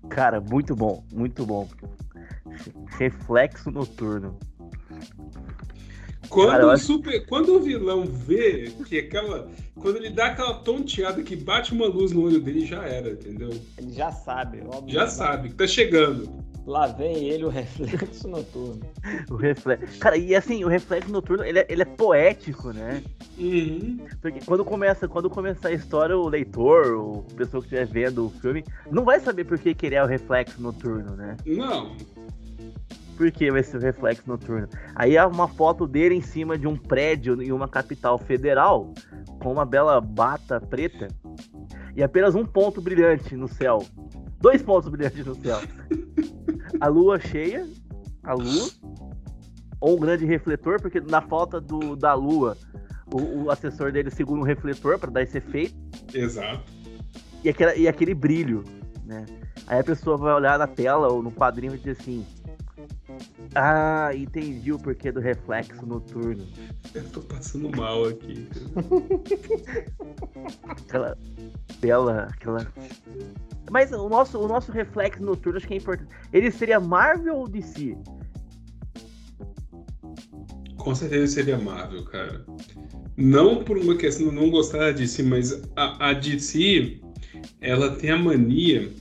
cara, muito bom, muito bom. Reflexo noturno. Quando, Cara, acho- super, quando o vilão vê que aquela. Quando ele dá aquela tonteada que bate uma luz no olho dele, já era, entendeu? Ele já sabe, óbvio. Já sabe que tá chegando. Lá vem ele, o reflexo noturno. O reflexo. Cara, e assim, o reflexo noturno, ele é, ele é poético, né? Uhum. Porque quando começa, quando começar a história, o leitor, o pessoa que estiver vendo o filme, não vai saber por que, que ele é o reflexo noturno, né? Não, Por que vai ser o reflexo noturno? Aí há uma foto dele em cima de um prédio em uma capital federal, com uma bela bata preta, e apenas um ponto brilhante no céu. Dois pontos brilhantes no céu. A lua cheia, a lua, ou um grande refletor, porque na falta do, da lua, o, o assessor dele segura um refletor para dar esse efeito, exato. e, aquela, e aquele brilho, né? Aí a pessoa vai olhar na tela ou no quadrinho e dizer assim: Ah, entendi o porquê do reflexo noturno. Eu tô passando mal aqui. Aquela bela. Aquela... Mas o nosso, o nosso reflexo noturno acho que é importante. Ele seria Marvel ou DC? Com certeza seria Marvel, cara. Não por uma questão de não gostar da DC, mas a, a DC, ela tem a mania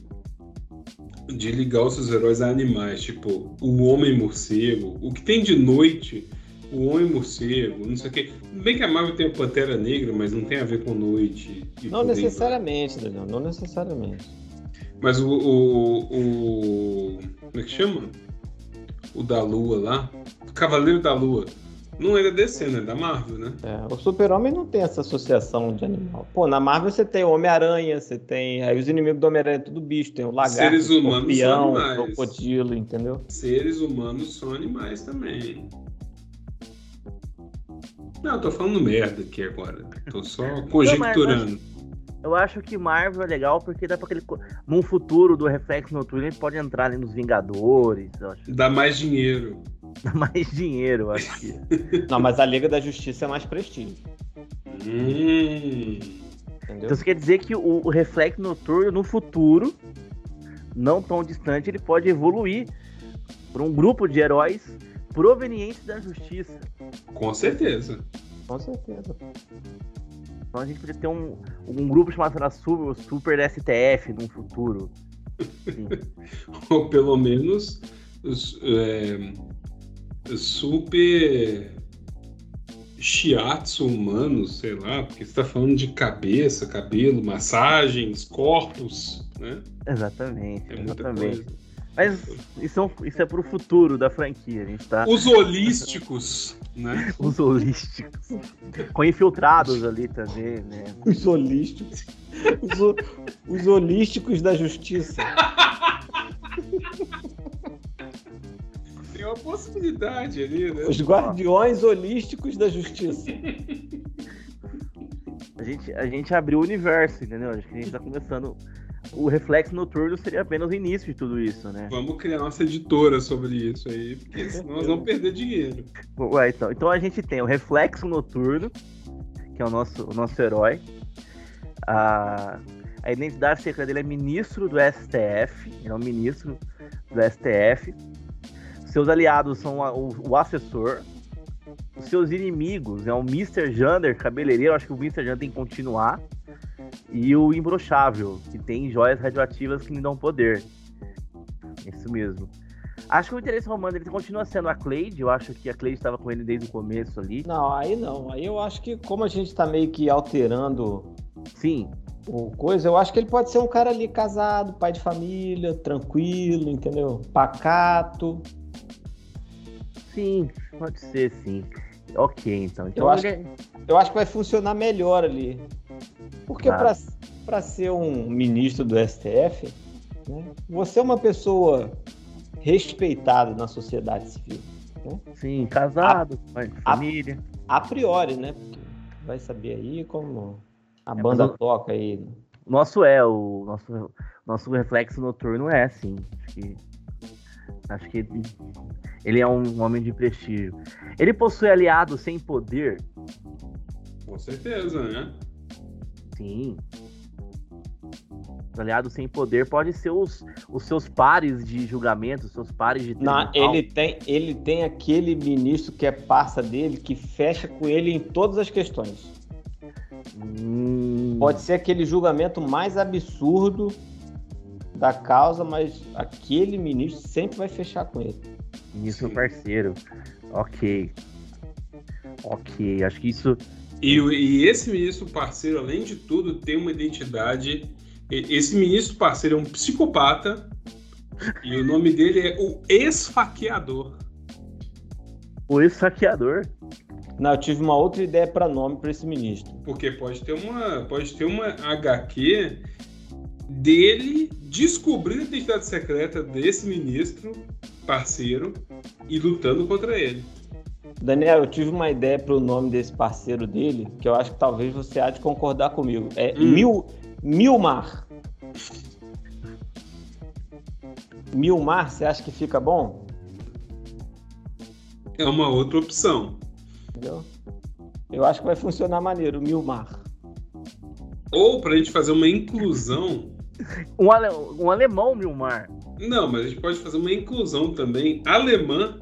de ligar os seus heróis a animais, tipo o Homem-Morcego, o que tem de noite, o Homem-Morcego, não sei o quê. Bem que a Marvel tem a Pantera Negra, mas não tem a ver com noite. Não necessariamente, Daniel, não necessariamente. Mas o, o, o- Como é que chama? O da Lua lá. O Cavaleiro da Lua. Não é da DC, né? É da Marvel, né? É, o Super-Homem não tem essa associação de animal. Pô, na Marvel você tem o Homem-Aranha, você tem. Aí os inimigos do Homem-Aranha é tudo bicho, tem o lagarto, Seres o humanos escorpião, são o animais. crocodilo, entendeu? Seres humanos são animais também. Não, eu tô falando merda aqui agora. Tô só conjecturando. Eu acho que Marvel é legal porque dá pra aquele. Num futuro do reflexo noturno, ele pode entrar ali nos Vingadores. Eu acho. Dá mais dinheiro. Dá <laughs> mais dinheiro, acho que. Não, mas a Liga da Justiça é mais prestígio, Hum. entendeu? Então isso quer dizer que o, o reflexo noturno, no futuro, não tão distante, ele pode evoluir para um grupo de heróis provenientes da justiça. Com certeza. Com certeza. Então a gente podia ter um, um grupo chamado Super, Super STF num futuro. <laughs> Sim. Ou pelo menos os, é, super shiatsu humanos, sei lá, porque você tá falando de cabeça, cabelo, massagens, corpos, né? Exatamente, É muita exatamente. coisa. Mas isso é, um- isso é pro futuro da franquia, a gente tá. Os holísticos, né? Os holísticos. Com infiltrados ali também, né? Os holísticos. Os, os holísticos da justiça. <laughs> uma possibilidade ali, né? Os guardiões holísticos da justiça. A gente, a gente abriu o universo, entendeu? Acho que a gente tá começando. O reflexo noturno seria apenas o início de tudo isso, né? Vamos criar nossa editora sobre isso aí, porque senão nós vamos perder dinheiro. Ué, então, então a gente tem o reflexo noturno, que é o nosso, o nosso herói. A, a identidade secreta dele é ministro do STF. Ele é um ministro do STF. Seus aliados são a- o, o assessor. Os seus inimigos é o Mr. Jander, cabeleireiro. Acho que o Mr. Jander tem que continuar. E o Imbrochável, que tem joias radioativas que lhe dão poder. Isso mesmo. Acho que o interesse romano dele continua sendo a Cleide. Eu acho que a Cleide estava com ele desde o começo ali. Não, aí não. Aí eu acho que como a gente tá meio que alterando Sim, o coisa, eu acho que ele pode ser um cara ali casado, pai de família, tranquilo, entendeu? Pacato. Sim, pode ser sim. Ok, então. então Eu acho ele- Eu acho que vai funcionar melhor ali. Porque Tá. pra para ser um ministro do STF, né, você é uma pessoa respeitada na sociedade civil. Sim, casado, de família. A priori, né? Porque vai saber aí como a É, banda toca aí. Nosso é, o nosso, nosso reflexo noturno é, sim. Acho que, acho que ele, ele é um homem de prestígio. Ele possui aliados sem poder? Com certeza, né? Sim. Os aliados sem poder podem ser os, os seus pares de julgamento, os seus pares de Na, tribunal. ele, tem, ele tem aquele ministro que é parça dele que fecha com ele em todas as questões. Hum, Pode ser aquele julgamento mais absurdo da causa, mas aquele ministro sempre vai fechar com ele. Ministro Sim. parceiro. Ok. Ok, acho que isso. E, e esse ministro parceiro, além de tudo, tem uma identidade. Esse ministro parceiro é um psicopata. E o nome dele é o esfaqueador. O ex-saqueador. Não, eu tive uma outra ideia para nome para esse ministro. Porque pode ter uma, pode ter uma HQ dele descobrindo a identidade secreta desse ministro parceiro e lutando contra ele. Daniel, eu tive uma ideia para o nome desse parceiro dele, que eu acho que talvez você há de concordar comigo. É Hum. Mil, Milmar. Milmar, você acha que fica bom? É uma outra opção. Entendeu? Eu acho que vai funcionar maneiro, Milmar. Ou para a gente fazer uma inclusão. Um, ale- um alemão, Milmar. Não, mas a gente pode fazer uma inclusão também alemã.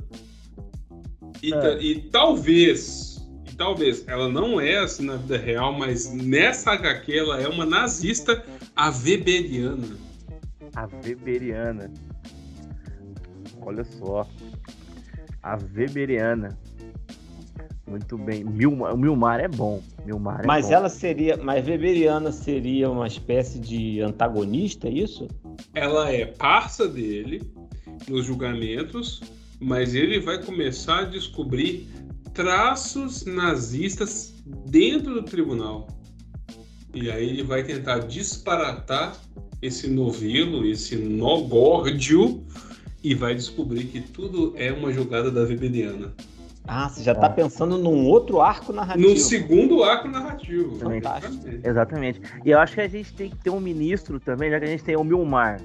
E, É. ta- e talvez, e talvez, ela não é assim na vida real, mas nessa HQ ela é uma nazista a Weberiana. A Weberiana. Olha só. A Weberiana. Muito bem. Milmar, o Milmar é bom. Milmar é Mas bom. ela seria. Mas Weberiana seria uma espécie de antagonista, é isso? Ela é parça dele nos julgamentos, mas ele vai começar a descobrir traços nazistas dentro do tribunal. E aí ele vai tentar disparatar esse novelo, esse nó górdio, e vai descobrir que tudo é uma jogada da Weberiana. Ah, você já tá É. pensando num outro arco narrativo. No segundo arco narrativo. Fantástico. Exatamente. Exatamente. E eu acho que a gente tem que ter um ministro também, já que a gente tem o Milmar.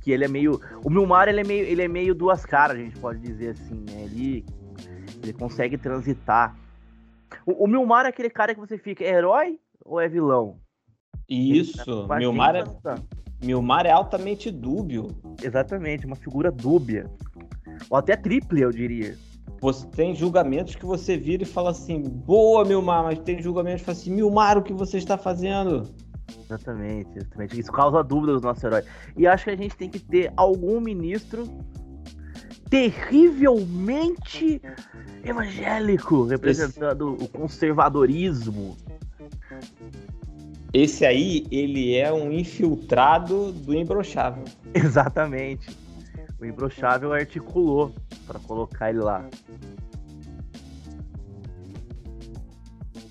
Que ele é meio. O Milmar ele é meio, ele é meio duas caras, a gente pode dizer assim, né? Ele, ele consegue transitar. O, o Milmar é aquele cara que você fica, é herói ou é vilão? Isso. Mas Milmar é, tá- Milmar é altamente dúbio. Exatamente, uma figura dúbia. Ou até triple, eu diria. Você tem julgamentos que você vira e fala assim, boa, Milmar, mas tem julgamentos que fala assim, Milmar, o que você está fazendo? Exatamente, exatamente. Isso causa dúvida do nosso herói. E acho que a gente tem que ter algum ministro terrivelmente evangélico, representando o conservadorismo. Esse aí, ele é um infiltrado do imbrochável. Exatamente. O imbrochável articulou para colocar ele lá.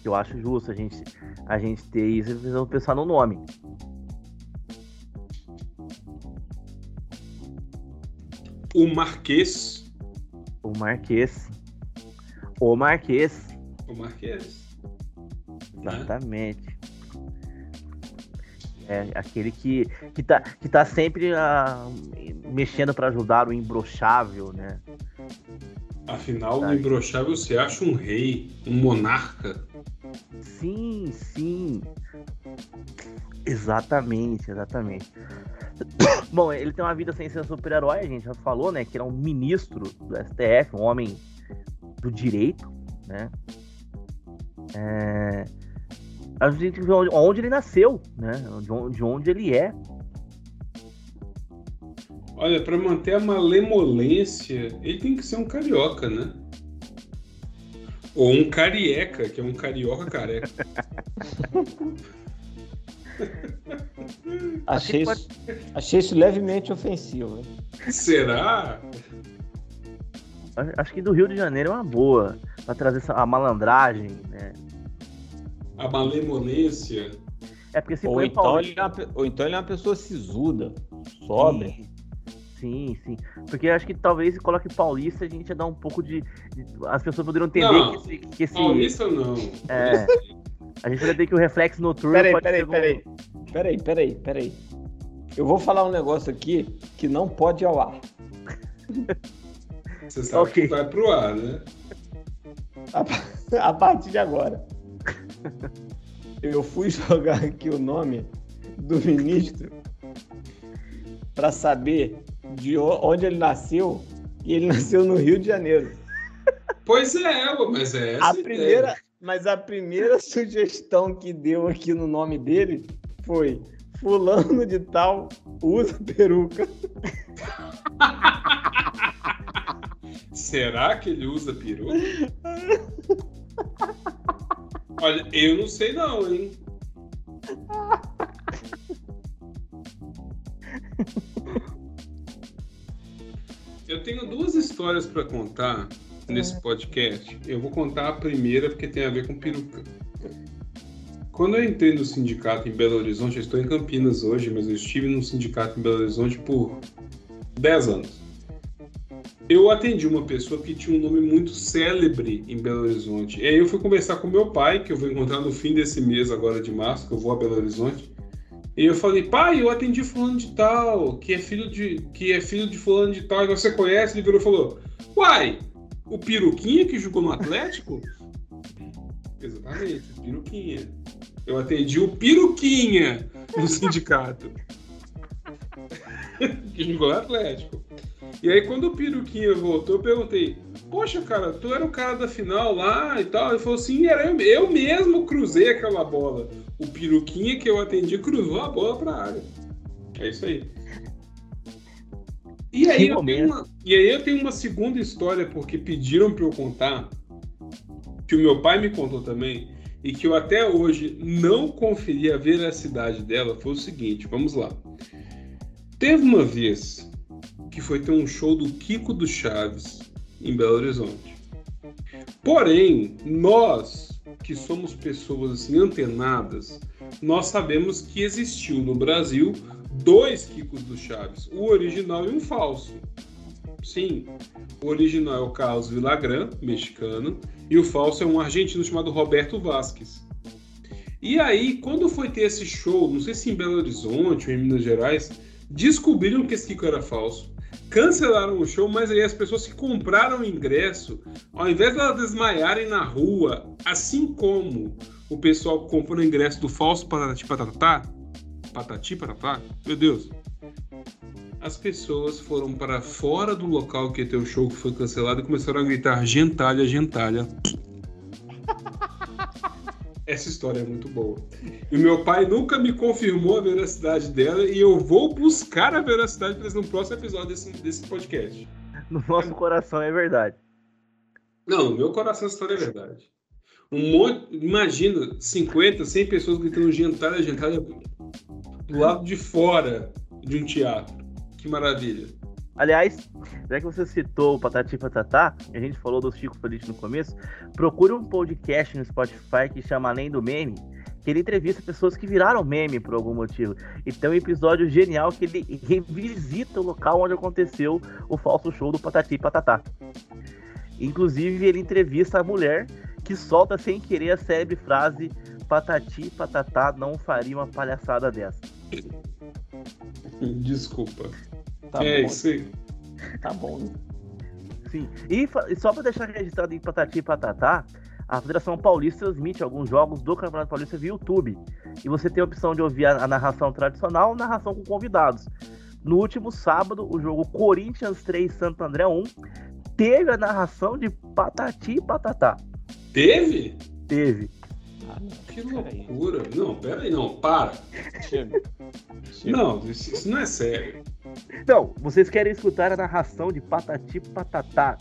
Eu acho justo a gente, a gente ter isso e precisamos pensar no nome. O Marquês. O Marquês. O Marquês. O Marquês. Exatamente. É aquele que, que, tá, que tá sempre ah, mexendo para ajudar o imbrochável, né? Afinal, o imbrochável se acha um rei, um monarca. Sim, sim. Exatamente, exatamente. <coughs> Bom, ele tem uma vida sem ser super-herói, a gente já falou, né? Que ele é um ministro do STF, um homem do direito, né? É... A gente vê onde ele nasceu, né? De onde ele é. Olha, para manter a malemolência, ele tem que ser um carioca, né? Ou um carieca, que é um carioca careca. <laughs> achei, isso, achei isso levemente ofensivo. Será? Acho que do Rio de Janeiro é uma boa. Pra trazer a malandragem, né? A malemolência. É porque se ou, então ele é uma, ou então ele é uma pessoa sisuda, sobra. Sim, sim. Porque acho que talvez se coloque paulista, a gente ia dar um pouco de. de as pessoas poderiam entender não, que, esse, que esse. Paulista não. É. A gente vai ter que o reflexo noturno. Peraí, pode peraí, peraí. Um... Peraí, peraí, peraí. Eu vou falar um negócio aqui que não pode ir ao ar. Você sabe okay. que vai pro ar, né? A, <laughs> a partir de agora. <laughs> Eu fui <laughs> jogar aqui o nome do ministro para saber de onde ele nasceu e ele <laughs> nasceu no Rio de Janeiro. Pois é, mas é essa a primeira, mas a primeira sugestão que deu aqui no nome dele foi fulano de tal usa peruca. Será que ele usa peruca? Olha, eu não sei não, hein? Eu tenho duas histórias para contar nesse é. podcast. Eu vou contar a primeira porque tem a ver com peruca. Quando eu entrei no sindicato em Belo Horizonte, eu estou em Campinas hoje, mas eu estive no sindicato em Belo Horizonte por 10 anos. Eu atendi uma pessoa que tinha um nome muito célebre em Belo Horizonte. E aí eu fui conversar com meu pai, que eu vou encontrar no fim desse mês agora de março, que eu vou a Belo Horizonte. E eu falei, pai, eu atendi fulano de tal, que é filho de, que é filho de fulano de tal, e você conhece? Ele virou e falou, uai, o Piruquinha que jogou no Atlético? <laughs> Exatamente, o Piruquinha. Eu atendi o Piruquinha no sindicato. <laughs> que jogou no Atlético. E aí, quando o Piruquinha voltou, eu perguntei: Poxa, cara, tu era o cara da final lá e tal? Ele falou: Sim, era eu, eu mesmo cruzei aquela bola o Piruquinha que eu atendi cruzou a bola para a área. É isso aí. E aí, eu tenho uma, e aí eu tenho uma segunda história, porque pediram para eu contar, que o meu pai me contou também, e que eu até hoje não conferi a veracidade dela, foi o seguinte, vamos lá. Teve uma vez que foi ter um show do Kiko do Chaves em Belo Horizonte. Porém, nós que somos pessoas assim antenadas, nós sabemos que existiu no Brasil dois Kikos do Chaves, o original e um falso. Sim, o original é o Carlos Villagrán, mexicano, e o falso é um argentino chamado Roberto Vasquez. E aí, quando foi ter esse show, não sei se em Belo Horizonte ou em Minas Gerais, descobriram que esse Kiko era falso cancelaram o show, mas aí as pessoas que compraram o ingresso, ao invés de elas desmaiarem na rua, assim como o pessoal que comprou o ingresso do falso Patati Patatá, Patati Patatá, meu Deus, as pessoas foram para fora do local que ia ter o show que foi cancelado e começaram a gritar gentalha, gentalha. <laughs> Essa história é muito boa. E meu pai nunca me confirmou a veracidade dela e eu vou buscar a veracidade para no próximo episódio desse, desse podcast. No nosso coração é verdade. Não, no meu coração a história é verdade. Um monte, imagina, 50, 100 pessoas gritando gentalha, gentalha do lado de fora de um teatro. Que maravilha. Aliás, já que você citou o Patati Patatá, a gente falou do Chico Feliz no começo, procure um podcast no Spotify que chama Além do Meme, que ele entrevista pessoas que viraram meme por algum motivo. E tem um episódio genial que ele revisita o local onde aconteceu o falso show do Patati Patatá. Inclusive, ele entrevista a mulher que solta sem querer a célebre frase Patati Patatá não faria uma palhaçada dessa. Desculpa. Tá é bom. isso aí. Tá bom. né? Sim. E, só para deixar registrado em Patati e Patatá, a Federação Paulista transmite alguns jogos do Campeonato Paulista via YouTube. E você tem a opção de ouvir a, a narração tradicional ou narração com convidados. No último sábado, o jogo Corinthians 3 Santo André 1 teve a narração de Patati e Patatá. Teve? Teve. Ah, não. Que loucura. Não, pera aí, não, para. Chega. Chega. Não, isso, isso não é sério. Então, vocês querem escutar a narração de Patati Patatá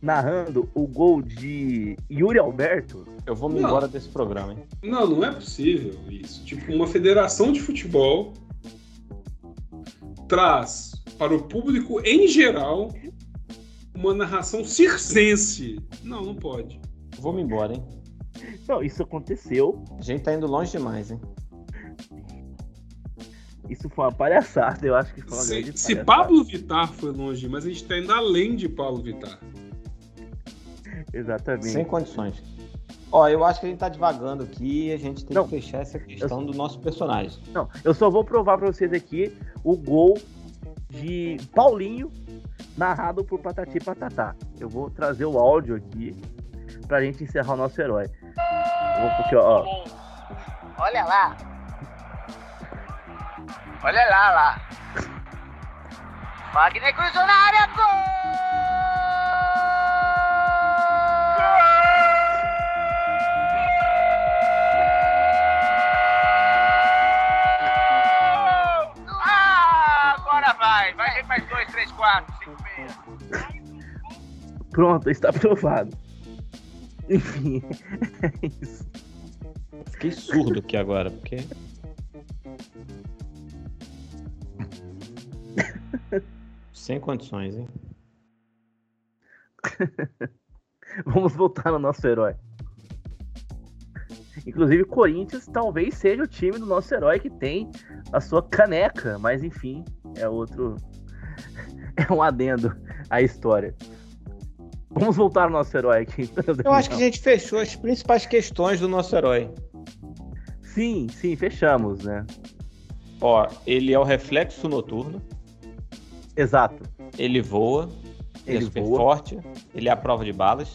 narrando o gol de Yuri Alberto? Eu vou me Não. embora desse programa, hein? Não, não é possível isso. Tipo, uma federação de futebol traz para o público em geral uma narração circense. Não, não pode. Vou me embora, hein? Não, isso aconteceu. A gente tá indo longe demais, hein? Isso foi uma palhaçada, eu acho que foi uma Se, grande se palhaçada. Pablo Vittar foi longe, mas a gente está indo além de Pablo Vittar. Exatamente. Sem condições. Ó, eu acho que a gente tá devagando aqui e a gente tem Não. que fechar essa questão do nosso personagem. Não, eu só vou provar pra vocês aqui o gol de Paulinho narrado por Patati Patatá. Eu vou trazer o áudio aqui pra gente encerrar o nosso herói. Eu vou porque, ó, Olha lá. Olha lá, lá. Wagner cruzou na área, gol! Ah, agora vai. Vai vir mais dois, três, quatro, cinco, meia. pronto, está aprovado. Enfim, <laughs> é isso. Fiquei surdo aqui agora, porque. Sem condições, hein? <laughs> Vamos voltar no nosso herói. Inclusive, Corinthians talvez seja o time do nosso herói que tem a sua caneca, mas enfim, é outro. <laughs> É um adendo à história. Vamos voltar ao nosso herói aqui. Eu acho que a gente fechou as principais questões do nosso herói. Sim, sim, fechamos, né? Ó, ele é o reflexo noturno, Exato. ele voa, ele, Ele é super voa. forte, ele é a prova de balas,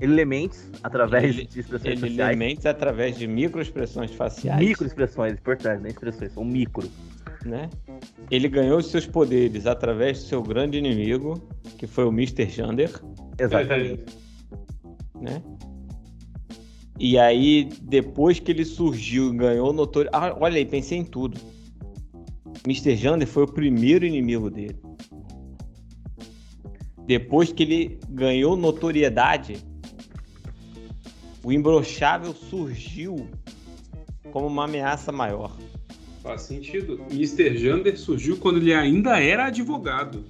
Elementos através Ele- de expressões ele faciais. limita através de microexpressões faciais. Microexpressões, importante, não expressões, são micro. né? Ele ganhou os seus poderes através do seu grande inimigo, que foi o Mr. Jander, Exatamente. né? E aí, depois que ele surgiu e ganhou notoriedade. Ah, olha aí, pensei em tudo. Mr. Jander foi o primeiro inimigo dele. Depois que ele ganhou notoriedade, o imbrochável surgiu como uma ameaça maior. Faz sentido. Mr. Jander surgiu quando ele ainda era advogado.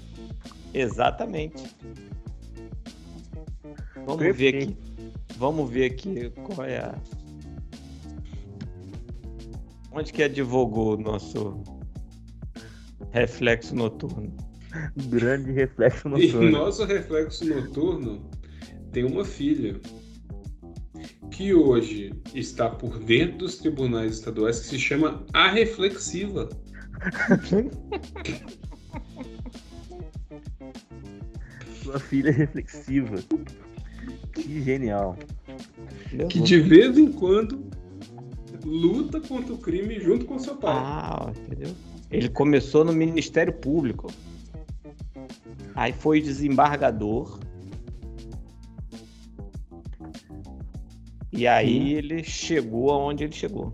Exatamente. Vamos ver Perfeito. aqui. Vamos ver aqui qual é a. Onde que advogou o nosso reflexo noturno? <laughs> Grande reflexo E noturno. nosso reflexo noturno tem uma filha que hoje está por dentro dos tribunais estaduais que se chama a reflexiva. <laughs> Sua filha é reflexiva. Que genial. Que de vez em quando luta contra o crime junto com seu pai. Ah, entendeu? Ele começou no Ministério Público. Aí foi desembargador. E aí ele chegou aonde ele chegou.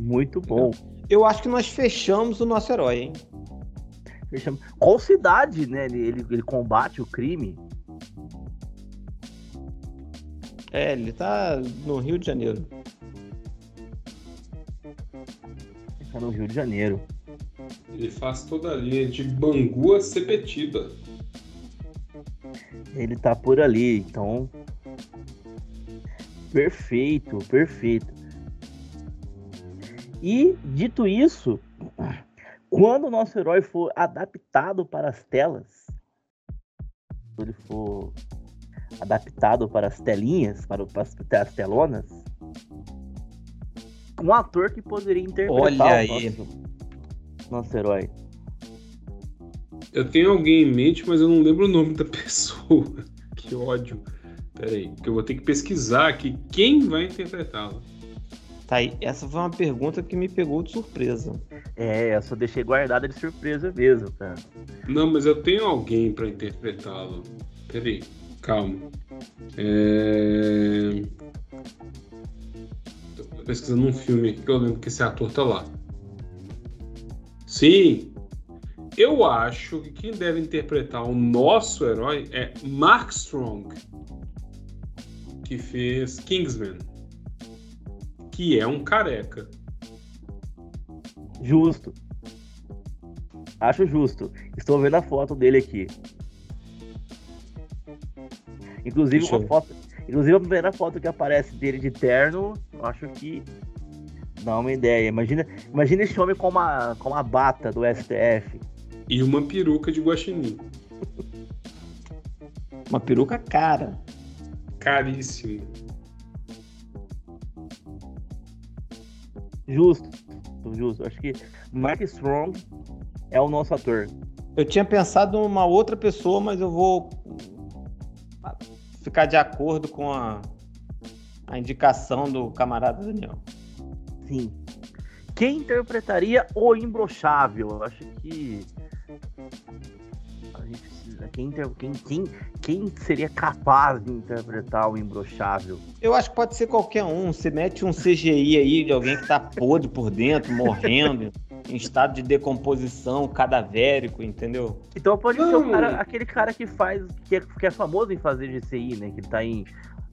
Muito bom. Eu acho que nós fechamos o nosso herói, hein? Fechamos. Qual cidade, né? Ele, ele, ele combate o crime? É, ele tá no Rio de Janeiro. Ele tá no Rio de Janeiro. Ele faz toda a linha de Bangu a Sepetiba. Ele tá por ali, então. Perfeito, perfeito. E, dito isso, quando o nosso herói for adaptado para as telas, quando ele for adaptado para as telinhas, para, para as- as telonas, um ator que poderia interpretar Olha o aí. Nosso, nosso herói. Eu tenho alguém em mente, mas eu não lembro o nome da <laughs> pessoa. Que ódio. Pera aí, porque eu vou ter que pesquisar aqui quem vai interpretá-lo. Tá aí. Essa foi uma pergunta que me pegou de surpresa. É, eu só deixei guardada de surpresa mesmo, cara. Não, mas eu tenho alguém pra interpretá-lo. Pera aí, calma. É... Tô pesquisando um filme aqui que eu lembro que esse ator tá lá. Sim! Eu acho que quem deve interpretar o nosso herói é Mark Strong, que fez Kingsman, que é um careca. Justo. Acho justo. Estou vendo a foto dele aqui. Inclusive uma foto. Inclusive a primeira foto que aparece dele de terno, eu acho que dá uma ideia. Imagina, imagina esse homem com uma, com uma bata do STF. E uma peruca de guaxinim. Uma peruca cara. Caríssimo. Justo. Justo. Acho que Mark Strong é o nosso ator. Eu tinha pensado em uma outra pessoa, mas eu vou ficar de acordo com a, a indicação do camarada Daniel. Quem interpretaria o Imbrochável? Eu acho que. A gente precisa. Quem, quem, quem, quem seria capaz de interpretar o Imbrochável? Eu acho que pode ser qualquer um. Você mete um CGI aí de alguém que tá podre por dentro, morrendo, em estado de decomposição, cadavérico, entendeu? Então pode ser cara, aquele cara que faz. Que é, que é famoso em fazer GCI, né? Que tá em.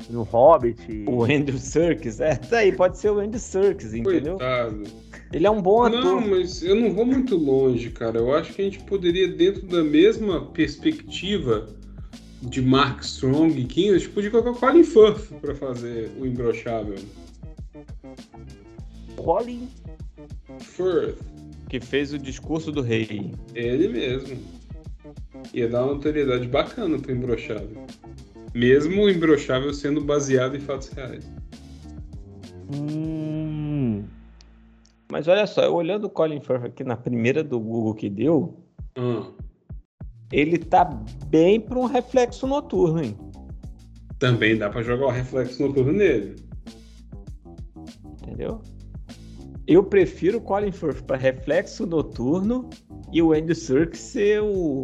No Hobbit. O Andrew Serkis, é, tá aí, pode ser o Andy Serkis, entendeu? Coitado. Ele é um bom Não, ator. mas eu não vou muito longe, cara. Eu acho que a gente poderia, dentro da mesma perspectiva de Mark Strong e King, a gente podia colocar o Colin Firth pra fazer o imbrochável. Colin. Firth, Que fez o discurso do rei. ele mesmo. Ia dar uma notoriedade bacana pro imbrochável. Mesmo o imbrochável sendo baseado em fatos reais. Hum. Mas olha só, eu olhando o Colin Firth aqui na primeira do Google que deu, Ah, ele tá bem para um reflexo noturno, hein? também dá pra jogar o reflexo noturno nele. Entendeu? Eu prefiro o Colin Firth para reflexo noturno e o Andy Serkis ser o.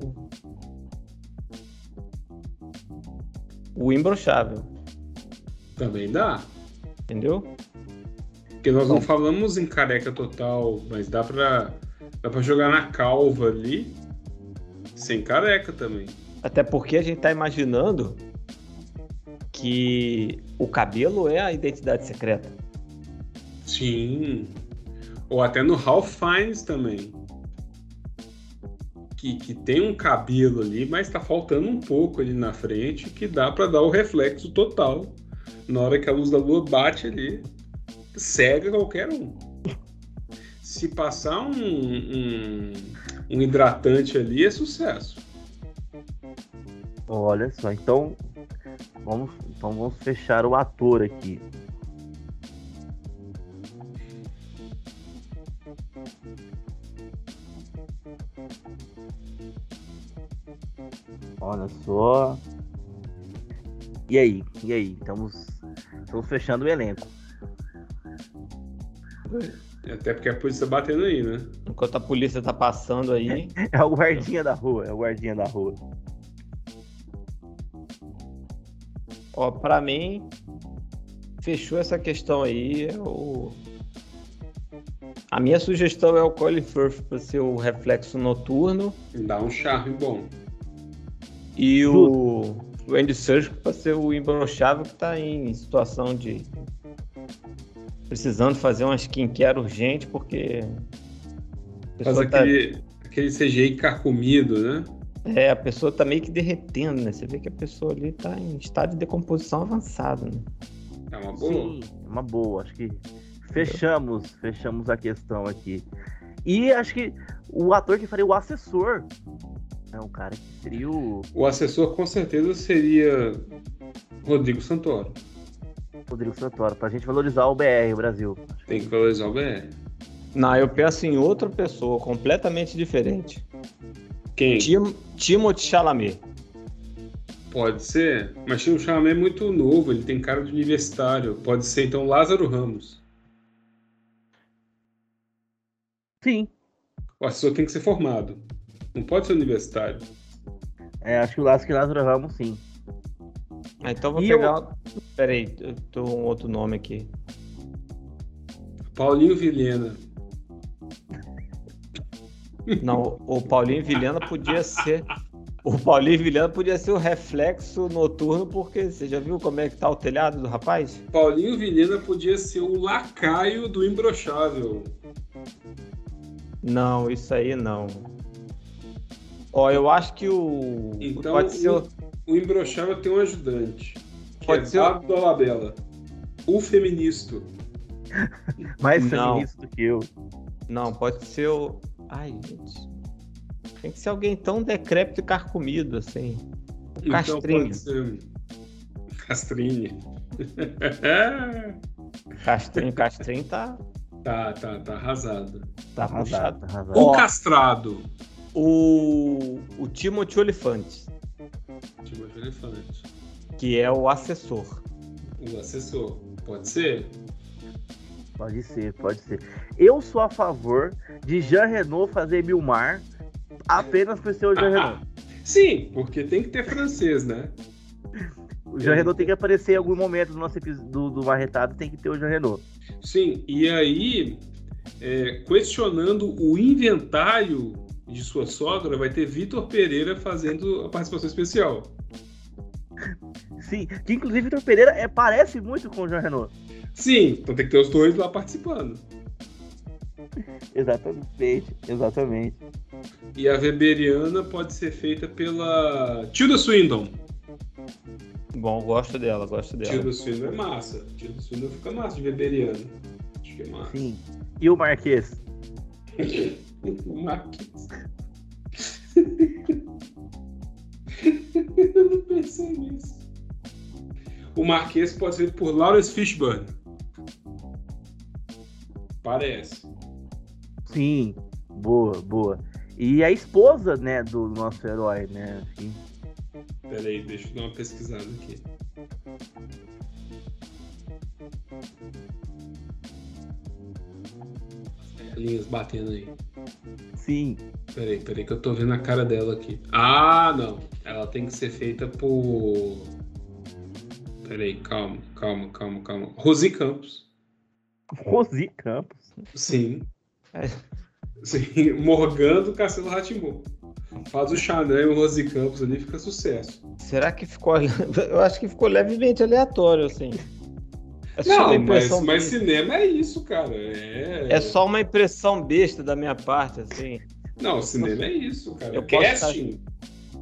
O imbrochável, Também dá. entendeu? Porque nós não falamos em careca total, mas dá pra, dá pra jogar na calva ali, sem careca também. Até porque a gente tá imaginando que o cabelo é a identidade secreta. Sim. Ou até no Ralph Fiennes também. Que, que tem um cabelo ali, mas tá faltando um pouco ali na frente, que dá pra dar o reflexo total. Na hora que a luz da lua bate ali, cega qualquer um. Se passar um, um, um hidratante ali, é sucesso. Olha só, então vamos, então vamos fechar o ator aqui. Olha só. E aí? E aí? Estamos, estamos fechando o elenco. Até porque a polícia tá batendo aí, né? Enquanto a polícia tá passando aí. <laughs> É o guardinha da rua, é o guardinha da rua. Ó, pra mim, fechou essa questão aí. é o... A minha sugestão é o Colin Firth para ser o reflexo noturno Dá um charme bom. E o o Andy Surgical para ser o imbrochável que tá em situação de precisando fazer uma skincare urgente porque Faz pessoa tá, aquele, aquele CGI carcomido, né? é, a pessoa tá meio que derretendo, né? Você vê que a pessoa ali tá em estado de decomposição avançado, né? É uma boa. Sim, uma boa. Acho que fechamos, fechamos a questão aqui. E acho que o ator que faria o assessor é um cara que seria o O assessor com certeza seria Rodrigo Santoro. Rodrigo Santoro, pra gente valorizar o BR, o Brasil. Tem que valorizar o BR. Não, eu penso em outra pessoa completamente diferente. Quem? Tim, Timothée Chalamet. Pode ser, mas o Chalamet é muito novo, ele tem cara de universitário. Pode ser então Lázaro Ramos. Sim, O assessor tem que ser formado. Não pode ser universitário. é, acho que o Lázaro, Lázaro Ramos, sim. Ah, então eu vou E pegar. Peraí, eu tô um outro nome aqui. Paulinho Vilhena. Não, o Paulinho Vilhena podia ser. O Paulinho Vilhena podia ser o reflexo noturno, porque você já viu como é que tá o telhado do rapaz? Paulinho Vilhena podia ser o lacaio do imbrochável. Não, isso aí não. Ó, eu acho que o. Então, pode ser. o- O imbrochável tem um ajudante. Que Pode é ser o- Dado Dolabella. O feministo. <laughs> Mais Não. feminista do que eu. Não, pode ser o. Ai, gente. Tem que ser alguém tão decrépito e carcomido, assim. O Então Castrinho. pode ser. Castrinho. Castrinho, <laughs> Castrinho tá, tá, tá, tá arrasado. tá Arrasado, puxado. arrasado. O castrado. O, o Timothy Oliphant, Timóteo Elefante. que é o assessor. O assessor. Pode ser? Pode ser, pode ser. Eu sou a favor de Jean Renault fazer Milmar apenas por ser o Jean Renault. Sim, porque tem que ter francês, né? O Jean Renault tem que aparecer em algum momento do nosso episódio do, do Marretado, tem que ter o Jean Renault. Sim, e aí, é, questionando o inventário de sua sogra, vai ter Vitor Pereira fazendo a participação especial. Sim, que inclusive Vitor Pereira é, parece muito com o Jean Renault. Sim, então tem que ter os dois lá participando. <laughs> Exatamente, exatamente. E a Weberiana pode ser feita pela Tilda Swindon. Bom, gosto dela, gosto dela. Tilda Swindon é massa. Tilda Swindon fica massa de Weberiana. Acho que é massa. Sim. E o Marquês? <laughs> O Marquinhos. Eu não pensei nisso. O Marquês pode ser por Lawrence Fishburne. Parece. Sim, boa, boa. E a esposa, né, do nosso herói, né? Assim, Pera aí, deixa eu dar uma pesquisada aqui. As linhas batendo aí. sim. Peraí, peraí, que eu tô vendo a cara dela aqui. Ah, não. Ela tem que ser feita por. Peraí, calma, calma, calma, calma. Rosi Campos. Rosi Campos. Sim. É. Sim, Morgan do Castelo Ratimbu. Faz o Chanel e o Rosi Campos ali, fica sucesso. Será que ficou. <laughs> Eu acho que ficou levemente aleatório, assim. É só uma Não, mas, impressão mas besta. cinema é isso, cara. É, É só uma impressão besta da minha parte, assim. Não, cinema é isso, cara. Eu Casting.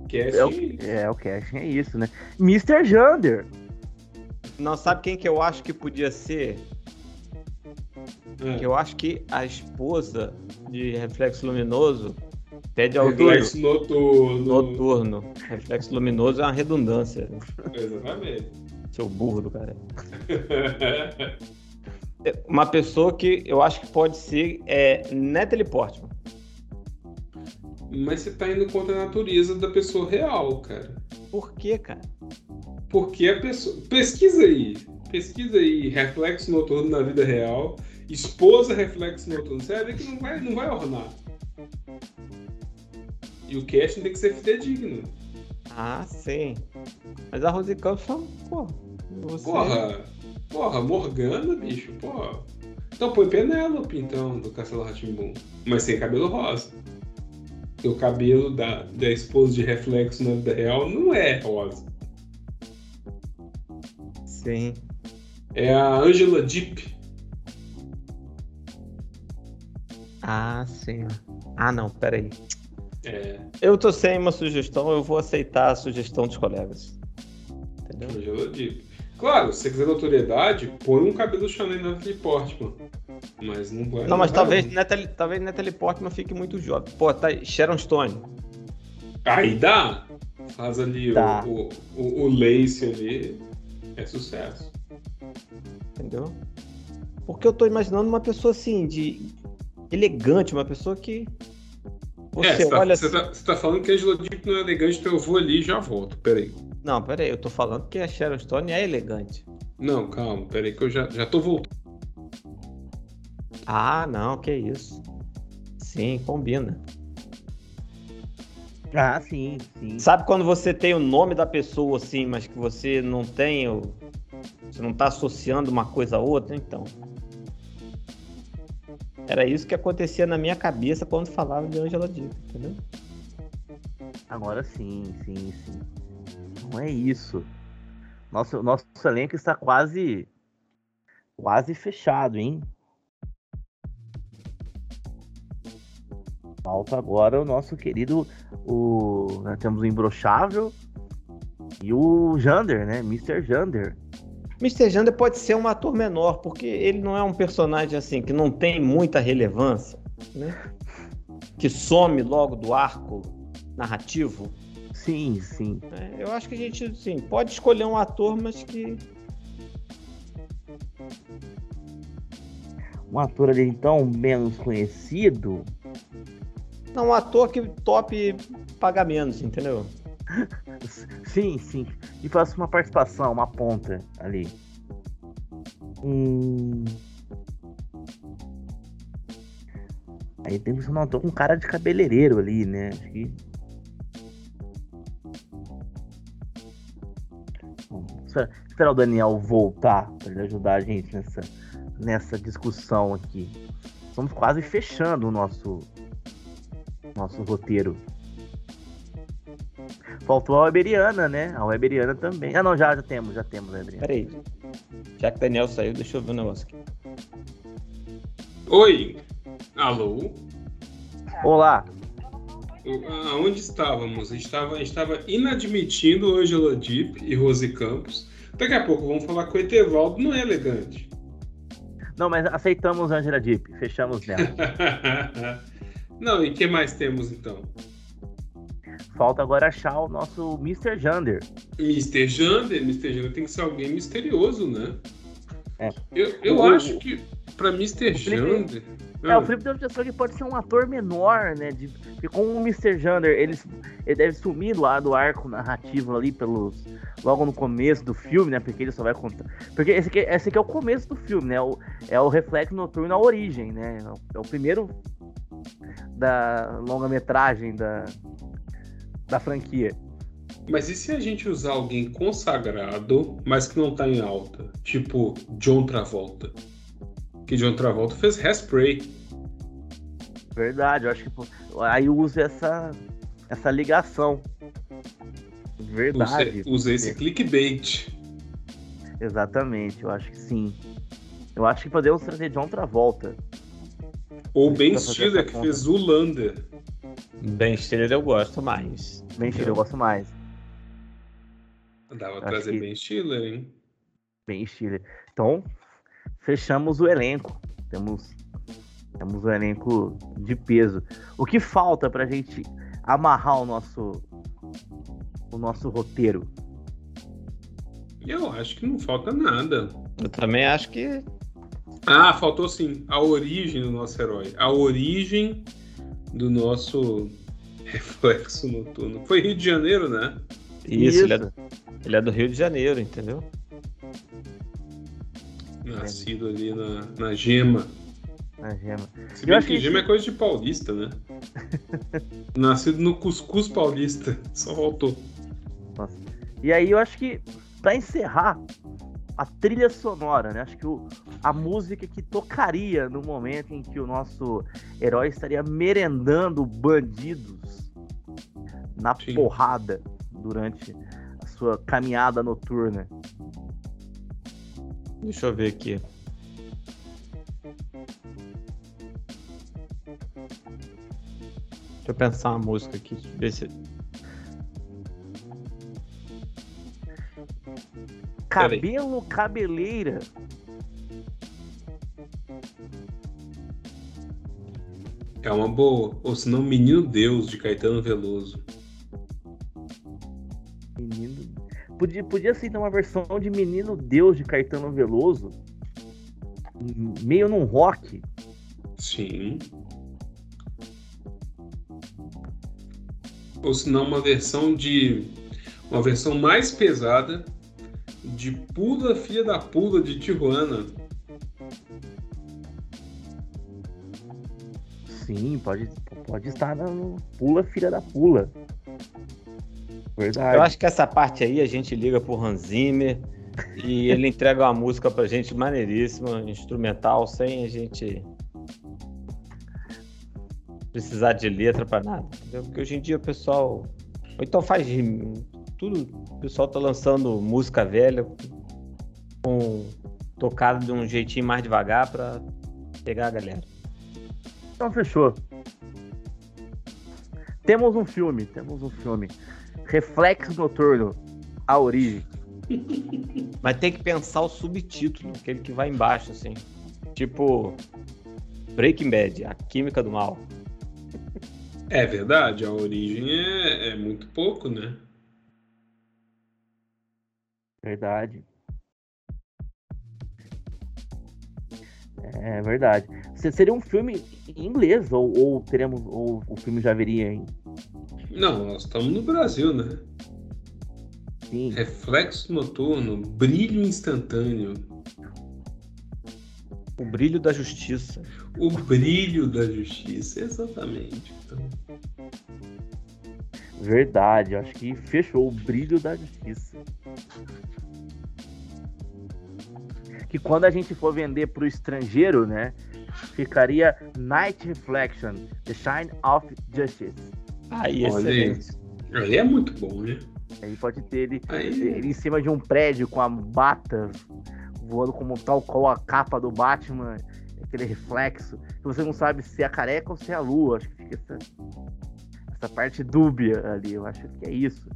Casting É o, é isso. é, o casting é isso, né? Mr. Jander. Não sabe quem que eu acho que podia ser? É. Que eu acho que a esposa de Reflexo Luminoso pede alguém Reflexo noturno. noturno. Reflexo Luminoso é uma redundância. Exatamente. Seu burro do cara. <laughs> Uma pessoa que eu acho que pode ser é Natalie Portman. Mas você tá indo contra a natureza da pessoa real, cara. Por quê, cara? Porque a pessoa. Pesquisa aí. Pesquisa aí, reflexo noturno na vida real. Esposa reflexo noturno. Você vai ver que não vai, não vai ornar. E o casting tem que ser fidedigno. Ah, sim. Mas a Rose Campos só, pô, você... Porra, porra, Morgana, bicho, porra. Então põe Penélope, então, do Castelo Ratimbum. Mas sem cabelo rosa. Porque o cabelo da, da esposa de reflexo na vida real não é rosa. Sim. É a Angela Deep. Ah, sim. Ah, não, peraí. É, Eu tô sem uma sugestão, eu vou aceitar a sugestão dos colegas. Entendeu? Claro, se você quiser notoriedade, põe um cabelo Chanel na Natalie Portman. Mas não vai. Não, mas talvez não. Natalie, talvez Natalie Portman fique muito jovem. Pô, tá aí, Sharon Stone. Aí dá. Faz ali o, o, o lace ali. É sucesso. Entendeu? Porque eu tô imaginando uma pessoa assim, de elegante, uma pessoa que. Você é, você tá, olha você tá- você tá falando que a Angela Deep não é elegante, então eu vou ali e já volto. Peraí. Não, peraí, eu tô falando que a Sharon Stone é elegante. Não, calma, peraí que eu já, já tô voltando. Ah, não, que isso. Sim, combina. Ah, sim, sim. Sabe quando você tem o nome da pessoa assim, mas que você não tem o. Você não tá associando uma coisa a outra, então. Era isso que acontecia na minha cabeça quando falava de Angela Dick, entendeu? Agora sim, sim, sim. Não é isso. Nosso, nosso elenco está quase. Quase fechado, hein? Falta agora o nosso querido. O, nós temos o Imbrochável e o Jander, né? Mr. Jander. Mr. Jander pode ser um ator menor, porque ele não é um personagem assim que não tem muita relevância, né? Que some logo do arco narrativo. Sim, sim. né? Eu acho que a gente, sim, pode escolher um ator, mas que Um ator ali então menos conhecido. não um ator que top paga menos, entendeu? <laughs> Sim, sim. E faça uma participação, uma ponta ali. Hum... Aí tem que ser um ator com cara de cabeleireiro ali, né? Acho que. Esperar o Daniel voltar para ele ajudar a gente nessa, nessa discussão aqui. Estamos quase fechando o nosso, nosso roteiro. Faltou a Weberiana, né? A Weberiana também. Ah, não, já, já temos, já temos a Weberiana. Peraí. Já que o Daniel saiu, deixa eu ver um negócio aqui. Oi! Alô? Olá! Aonde estávamos? A gente estava, a gente estava inadmitindo Angela Deep e Rose Campos. Daqui a pouco vamos falar com o Etevaldo, não é elegante. Não, mas aceitamos Angela Deep, fechamos nela. <laughs> não, e o que mais temos então? Falta agora achar o nosso Mr. Jander. Mr. Jander, Mr. Jander tem que ser alguém misterioso, né? É. Eu, eu O- acho que pra Mr. Jander. É, o Felipe deu a impressão que pode ser um ator menor, né? De, porque com o Mr. Jander, ele, ele deve sumir lá do arco narrativo ali pelos. Logo no começo do filme, né? Porque ele só vai contar. Porque esse aqui, esse aqui é o começo do filme, né? O, é o reflexo noturno à origem, né? É o, é o primeiro da longa-metragem da, da franquia. Mas e se a gente usar alguém consagrado, mas que não tá em alta? Tipo John Travolta. Que John Travolta fez Hairspray. Verdade, eu acho que pô, aí usa essa, essa ligação. Verdade. Usa, esse clickbait. Exatamente, eu acho que sim. Eu acho que podemos trazer John Travolta. Ou Ben Stiller, que conta. fez Zulander. Ben Stiller eu gosto mais. Bem Stiller, eu gosto mais. Dava trazer que- Ben Stiller, hein? Bem Stiller. Então, fechamos o elenco. Temos, temos um elenco de peso. O que falta pra gente amarrar o nosso, o nosso roteiro? Eu acho que não falta nada. Eu também acho que. Ah, faltou sim. A origem do nosso herói. A origem do nosso <laughs> reflexo noturno. Foi Rio de Janeiro, né? Isso, Ele, é, ele é do Rio de Janeiro, entendeu? Nascido ali na, na Gema. A gema. Se Eu bem acho que que Gema esse- é coisa de paulista, né? <laughs> Nascido no Cuscuz Paulista. Só faltou. Nossa. E aí eu acho que, pra encerrar, a trilha sonora, né? Acho que o, a música que tocaria no momento em que o nosso herói estaria merendando bandidos na Sim. porrada durante a sua caminhada noturna. Deixa eu ver aqui. Deixa eu pensar uma música aqui. Ver se... Cabelo, cabeleira. É uma boa. Ou se não, Menino Deus, de Caetano Veloso. Menino. Podia, podia ser então uma versão de Menino Deus de Caetano Veloso. Meio num rock. Sim. Ou se não, uma versão de. Uma versão mais pesada de Pula Filha da Pula de Tijuana. Sim, pode, pode estar no Pula Filha da Pula. Verdade. Eu acho que essa parte aí a gente liga pro Hans Zimmer e ele entrega uma música pra gente maneiríssima, instrumental, sem a gente precisar de letra pra nada. Entendeu? Porque hoje em dia o pessoal. Ou então faz rim- tudo. O pessoal tá lançando música velha com tocada de um jeitinho mais devagar pra pegar a galera. Então fechou. Temos um filme, temos um filme. Reflexo Noturno, A Origem. <laughs> Mas tem que pensar o subtítulo, aquele que vai embaixo, assim. Tipo. Breaking Bad, a química do mal. É verdade, a origem é, é muito pouco, né? Verdade. É verdade. Se- Seria um filme em inglês, ou, ou teremos, ou o filme já viria em. Não, nós estamos no Brasil, né? Sim. Reflexo noturno, brilho instantâneo, O brilho da justiça. o brilho da justiça, exatamente. Então, Verdade, acho que fechou o brilho da justiça. Que quando a gente for vender para o estrangeiro, né, ficaria Night Reflection, The Shine of Justice. Aí, excelente. aí é muito bom, né? Aí pode ter ele, Aí, ele em cima de um prédio com a bata voando como tal qual a capa do Batman, aquele reflexo, que você não sabe se é a careca ou se é a lua. Acho que fica essa, essa parte dúbia ali, eu acho que é isso.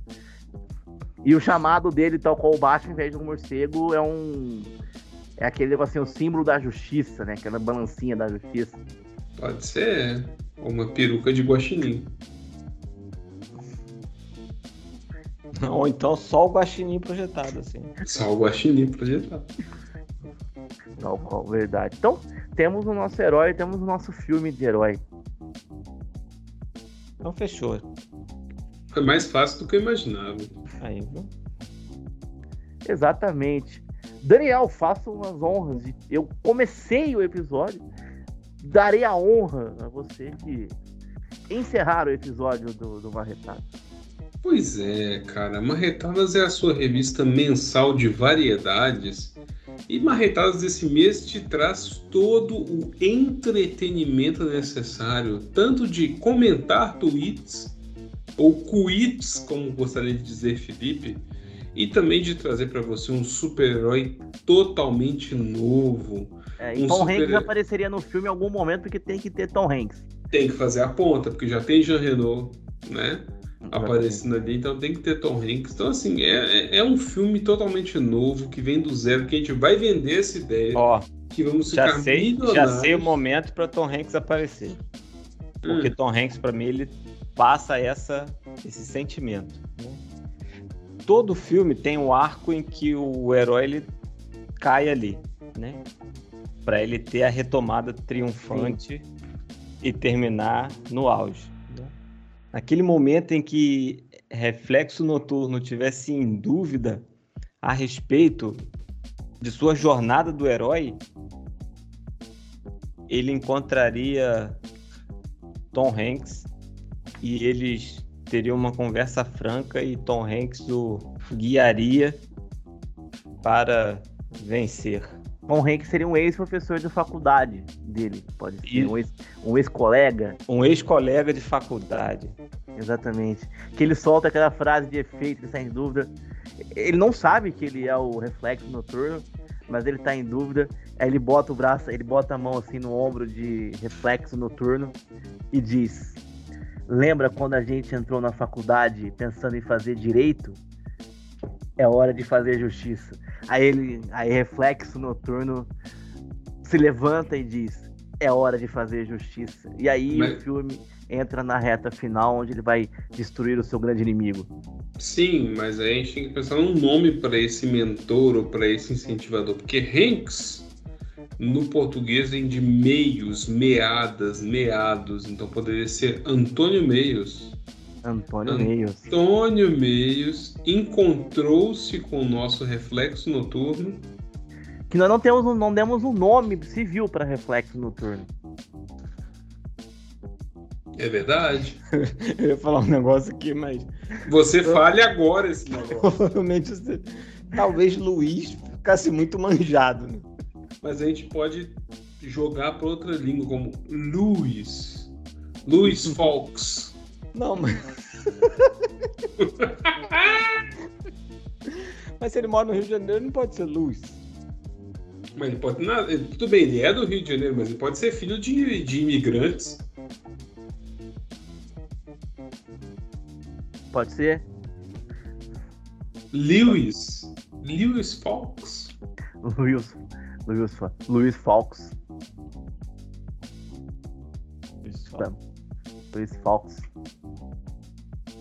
E o chamado dele, tal qual o Batman, em vez de um morcego, é um. É aquele assim, o símbolo da justiça, né? Aquela balancinha da justiça. pode ser uma peruca de guaxinim. Ou então só o guaxinim projetado, assim. Só o guaxinim projetado. Tal qual, verdade. Então, temos o nosso herói, temos o nosso filme de herói. Então fechou. Foi mais fácil do que eu imaginava. Aí, viu? Exatamente. Daniel, faça umas honras. Eu comecei o episódio, darei a honra a você de encerrar o episódio do, do Marretado. Pois é, cara. Marretadas é a sua revista mensal de variedades. E Marretadas desse mês te traz todo o entretenimento necessário, tanto de comentar tweets, ou tweets, como gostaria de dizer Felipe, e também de trazer para você um super-herói totalmente novo. É, e Um Tom super- Hanks apareceria no filme em algum momento porque tem que ter Tom Hanks. Tem que fazer a ponta, porque já tem Jean Renault, né? aparecendo ali, então tem que ter Tom Hanks. Então, assim, é, é- é um filme totalmente novo, que vem do zero, que a gente vai vender essa ideia, Ó, que vamos já ficar sei, já sei o momento para Tom Hanks aparecer. Porque Hum, Tom Hanks, para mim, ele passa essa, esse sentimento. né? Todo filme tem um arco em que o herói ele cai ali, né? Para ele ter a retomada triunfante e terminar no auge. né? Naquele momento em que Reflexo Noturno tivesse em dúvida a respeito de sua jornada do herói, ele encontraria Tom Hanks e eles teriam uma conversa franca e Tom Hanks o guiaria para vencer. Tom Hanks seria um ex-professor de faculdade dele, pode ser. Isso. Um ex- Um ex-colega, Um ex-colega de faculdade. exatamente. Que ele solta aquela frase de efeito, que sai em dúvida. Ele não sabe que ele é o reflexo noturno. mas ele tá em dúvida. Aí ele bota o braço, ele bota a mão assim no ombro de reflexo noturno e diz: Lembra quando a gente entrou na faculdade pensando em fazer direito? É hora de fazer justiça. Aí ele, aí reflexo noturno se levanta e diz: É hora de fazer justiça. E aí Mas- o filme entra na reta final onde ele vai destruir o seu grande inimigo. Sim, mas aí a gente tem que pensar num nome para esse mentor ou para esse incentivador, porque Hanks no português vem de meios, meadas, meados, então poderia ser Antônio Meios. Antônio An- Meios. Antônio Meios encontrou-se com o nosso reflexo noturno. Que nós não temos não demos um nome civil para reflexo noturno. É verdade. <laughs> Eu ia falar um negócio aqui, mas Você fale agora esse negócio. <laughs> provavelmente você- talvez Luiz ficasse muito manjado. Né? Mas a gente pode jogar para outra língua, como Luiz. Luiz <laughs> Fox. Não, mas. <laughs> mas se ele mora no Rio de Janeiro, não pode ser Luiz. Mas ele pode. Não, ele- tudo bem, ele é do Rio de Janeiro, mas ele pode ser filho de, de imigrantes. Pode ser? Lewis. Lewis Fox. Luiz. Luiz, Luiz Fox. Luiz, Tá. Luiz Fox.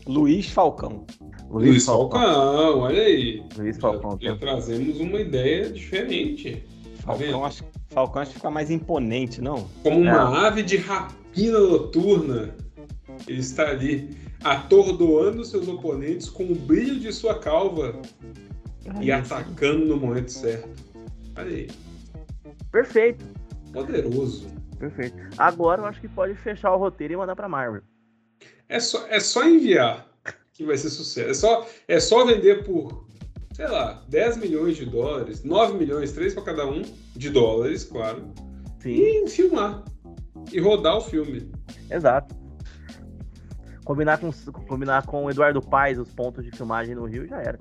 Luiz Falcão. Luiz Falcão, olha aí. Luiz Já, Falcão. já trazemos uma ideia diferente. Tá? Falcão acho, Falcão acho que fica mais imponente, não? Como uma É. ave de rapina noturna, ele está ali atordoando seus oponentes com o brilho de sua calva e Aí, sim. atacando no momento certo. Olha aí, Perfeito. poderoso. Perfeito. Agora eu acho que pode fechar o roteiro e mandar pra Marvel. É só, é só enviar que vai ser sucesso. É só, é só vender por, sei lá, 10 milhões de dólares, 9 milhões, 3 para cada um, de dólares, claro, Sim, e filmar. E rodar o filme. exato. Combinar com, combinar com o Eduardo Paes os pontos de filmagem no Rio já era.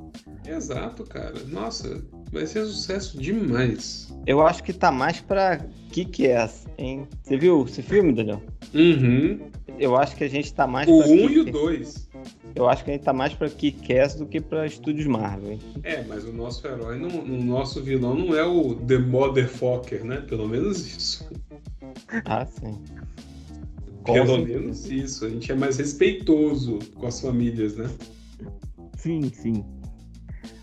Exato, cara. Nossa, vai ser sucesso demais. Eu acho que tá mais pra Kick-Ass, hein? Você viu esse filme, Daniel? Uhum. Eu acho que a gente tá mais O pra 1 um e o Kick- 2. Eu acho que a gente tá mais pra Kick-Ass do que pra Estúdios Marvel, hein? É, mas o nosso herói, não, o nosso vilão não é o The Motherfucker, né? Pelo menos isso. Ah, sim. Com Pelo menos isso. A gente é mais respeitoso com as famílias, né? Sim, sim.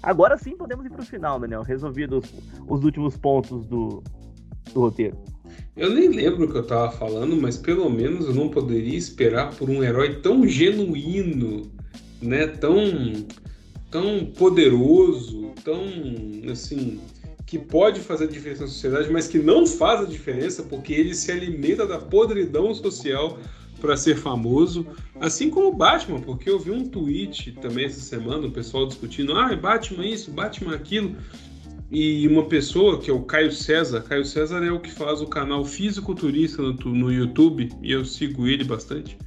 Agora sim podemos ir pro final, Daniel. Resolvidos os últimos pontos do, do roteiro. Eu nem lembro o que eu tava falando, mas pelo menos eu não poderia esperar por um herói tão genuíno, né? Tão, tão poderoso, tão assim que pode fazer diferença na sociedade, mas que não faz a diferença porque ele se alimenta da podridão social para ser famoso, assim como o Batman, porque eu vi um tweet também essa semana, o pessoal discutindo, ah, Batman isso, Batman aquilo, e uma pessoa, que é o Caio César, Caio César é o que faz o canal Fisiculturista no, tu- no YouTube, e eu sigo ele bastante.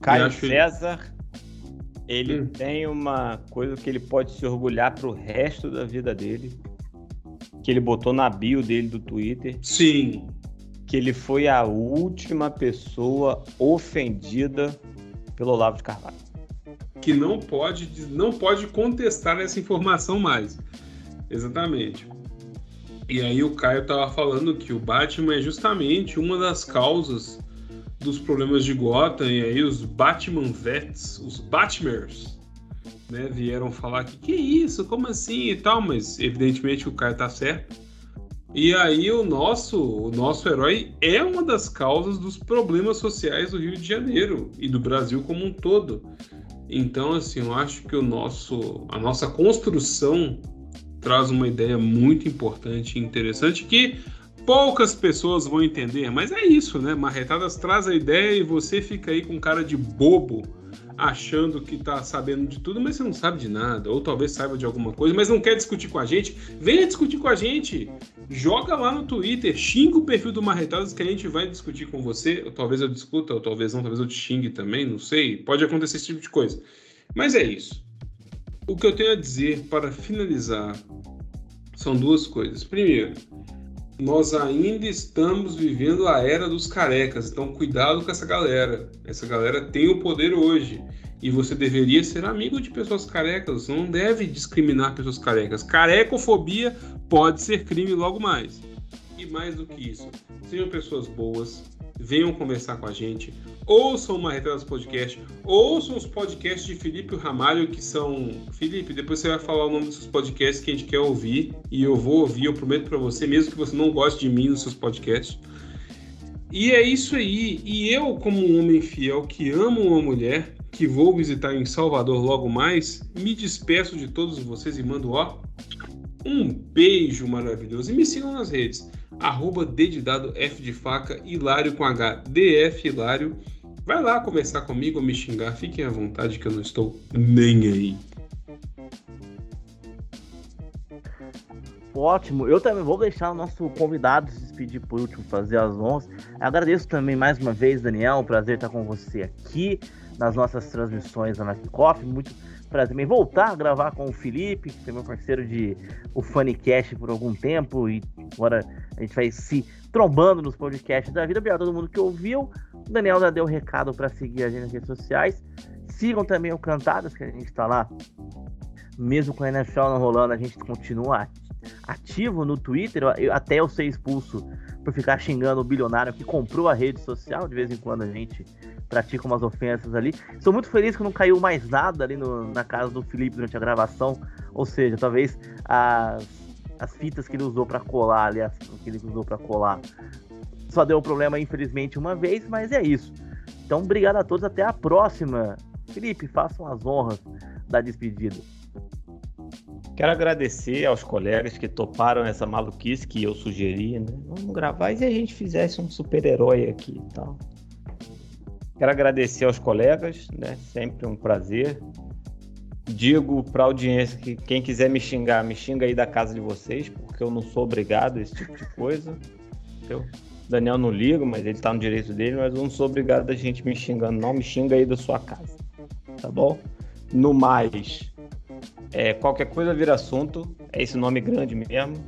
Caio acho ele- César, ele Hum. tem uma coisa que ele pode se orgulhar pro resto da vida dele. Que ele botou na bio dele do Twitter. Sim, Que ele foi a última pessoa ofendida pelo Olavo de Carvalho. que não pode, não pode contestar essa informação mais. Exatamente. E aí o Caio tava falando que o Batman é justamente uma das causas dos problemas de Gotham, e aí os Batman Vets, os Batmers, né, vieram falar que que isso, como assim e tal, mas evidentemente o Caio tá certo. E aí o nosso, o nosso herói é uma das causas dos problemas sociais do Rio de Janeiro e do Brasil como um todo. Então, assim, eu acho que o nosso, a nossa construção traz uma ideia muito importante e interessante que poucas pessoas vão entender, mas é isso, né? Marretadas traz a ideia e você fica aí com cara de bobo, achando que tá sabendo de tudo, mas você não sabe de nada, ou talvez saiba de alguma coisa, mas não quer discutir com a gente. Venha discutir com a gente. Joga lá no Twitter, xinga o perfil do Marretadas que a gente vai discutir com você. Ou talvez eu discuta, ou talvez não, talvez eu te xingue também, não sei. Pode acontecer esse tipo de coisa. Mas é isso. O que eu tenho a dizer para finalizar são duas coisas. Primeiro, nós ainda estamos vivendo a era dos carecas, então cuidado com essa galera. Essa galera tem o poder hoje. E você deveria ser amigo de pessoas carecas, não deve discriminar pessoas carecas. Carecofobia pode ser crime logo mais. E mais do que isso, sejam pessoas boas, venham conversar com a gente, ouçam uma Marretadas Podcast, ouçam os podcasts de Felipe Ramalho, que são. Felipe, depois você vai falar o nome dos seus podcasts que a gente quer ouvir, e eu vou ouvir, eu prometo para você, mesmo que você não goste de mim nos seus podcasts. E é isso aí. E eu, como um homem fiel que amo uma mulher, que vou visitar em Salvador logo mais, me despeço de todos vocês e mando ó. Um beijo maravilhoso. E me sigam nas redes arroba dedidado F de faca, Hilário com H, DF Hilário. Vai lá conversar comigo ou me xingar, fiquem à vontade que eu não estou nem aí. Ótimo, eu também vou deixar o nosso convidado se despedir por último, fazer as honras. Agradeço também mais uma vez, Daniel, um prazer estar com você aqui nas nossas transmissões na Kickoff. Muito prazer também voltar a gravar com o Felipe, que foi meu parceiro de o Funnycast por algum tempo e agora a gente vai se trombando nos podcasts da vida. Obrigado a todo mundo que ouviu. O Daniel já deu o recado para seguir a gente nas redes sociais. Sigam também o Cantadas, que a gente está lá. Mesmo com a NFL não rolando, a gente continua ativo no Twitter. Até eu ser expulso por ficar xingando o bilionário que comprou a rede social. De vez em quando a gente pratica umas ofensas ali. Estou muito feliz que não caiu mais nada ali no, na casa do Felipe durante a gravação. Ou seja, talvez as, as fitas que ele usou para colar ali, as, que ele usou para colar, só deu problema, infelizmente, uma vez, mas é isso. Então, obrigado a todos. Até a próxima. Felipe, façam as honras da despedida. Quero agradecer aos colegas que toparam essa maluquice que eu sugeri, né? Vamos gravar e a gente fizesse um super-herói aqui e tal. Quero agradecer aos colegas, né? Sempre um prazer. Digo para a audiência que quem quiser me xingar, me xinga aí da casa de vocês, porque eu não sou obrigado a esse tipo de coisa. Eu, Daniel não liga, mas ele está no direito dele, mas eu não sou obrigado a gente me xingando, não. Me xinga aí da sua casa. Tá bom? No mais, é, qualquer coisa vira assunto. É esse nome grande mesmo.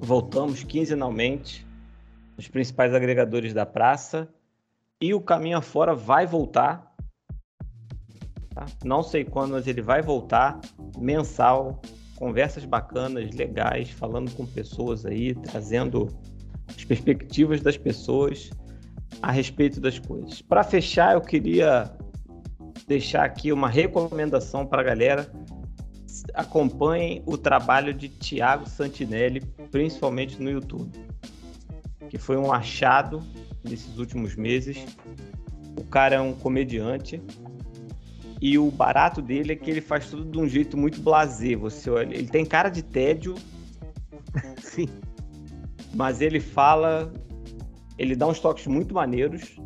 Voltamos quinzenalmente nos principais agregadores da praça e o caminho afora vai voltar. Tá? Não sei quando, mas ele vai voltar mensal, conversas bacanas, legais, falando com pessoas aí, trazendo as perspectivas das pessoas a respeito das coisas. Para fechar, eu queria deixar aqui uma recomendação para a galera. Acompanhem o trabalho de Tiago Santinelli, principalmente no YouTube, que foi um achado nesses últimos meses. O cara é um comediante e o barato dele é que ele faz tudo de um jeito muito blasé. Você olha, ele tem cara de tédio, <laughs> sim, mas ele fala, ele dá uns toques muito maneiros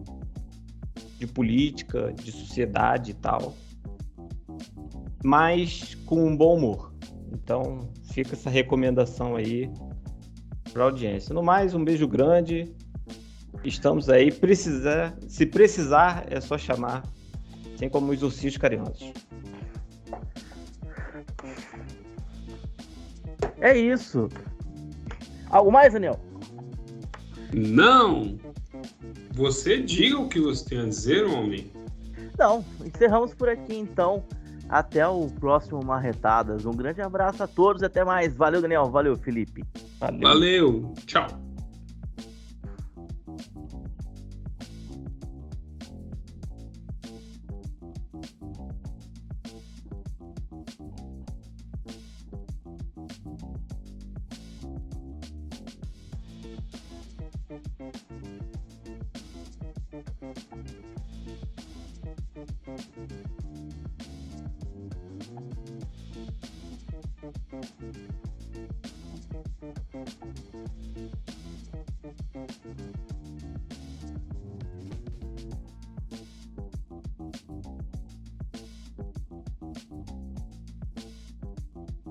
de política, de sociedade e tal, mas com um bom humor. Então fica essa recomendação aí para audiência. No mais, um beijo grande Estamos aí. Precisar, se precisar, é só chamar. Assim como os ursinhos carinhosos. É isso. Algo mais, Daniel? Não! Você diga o que você tem a dizer, homem. Não, encerramos por aqui então. Até o próximo Marretadas. Um grande abraço a todos e até mais. Valeu, Daniel. Valeu, Felipe. Valeu. Valeu. Tchau. Thank you.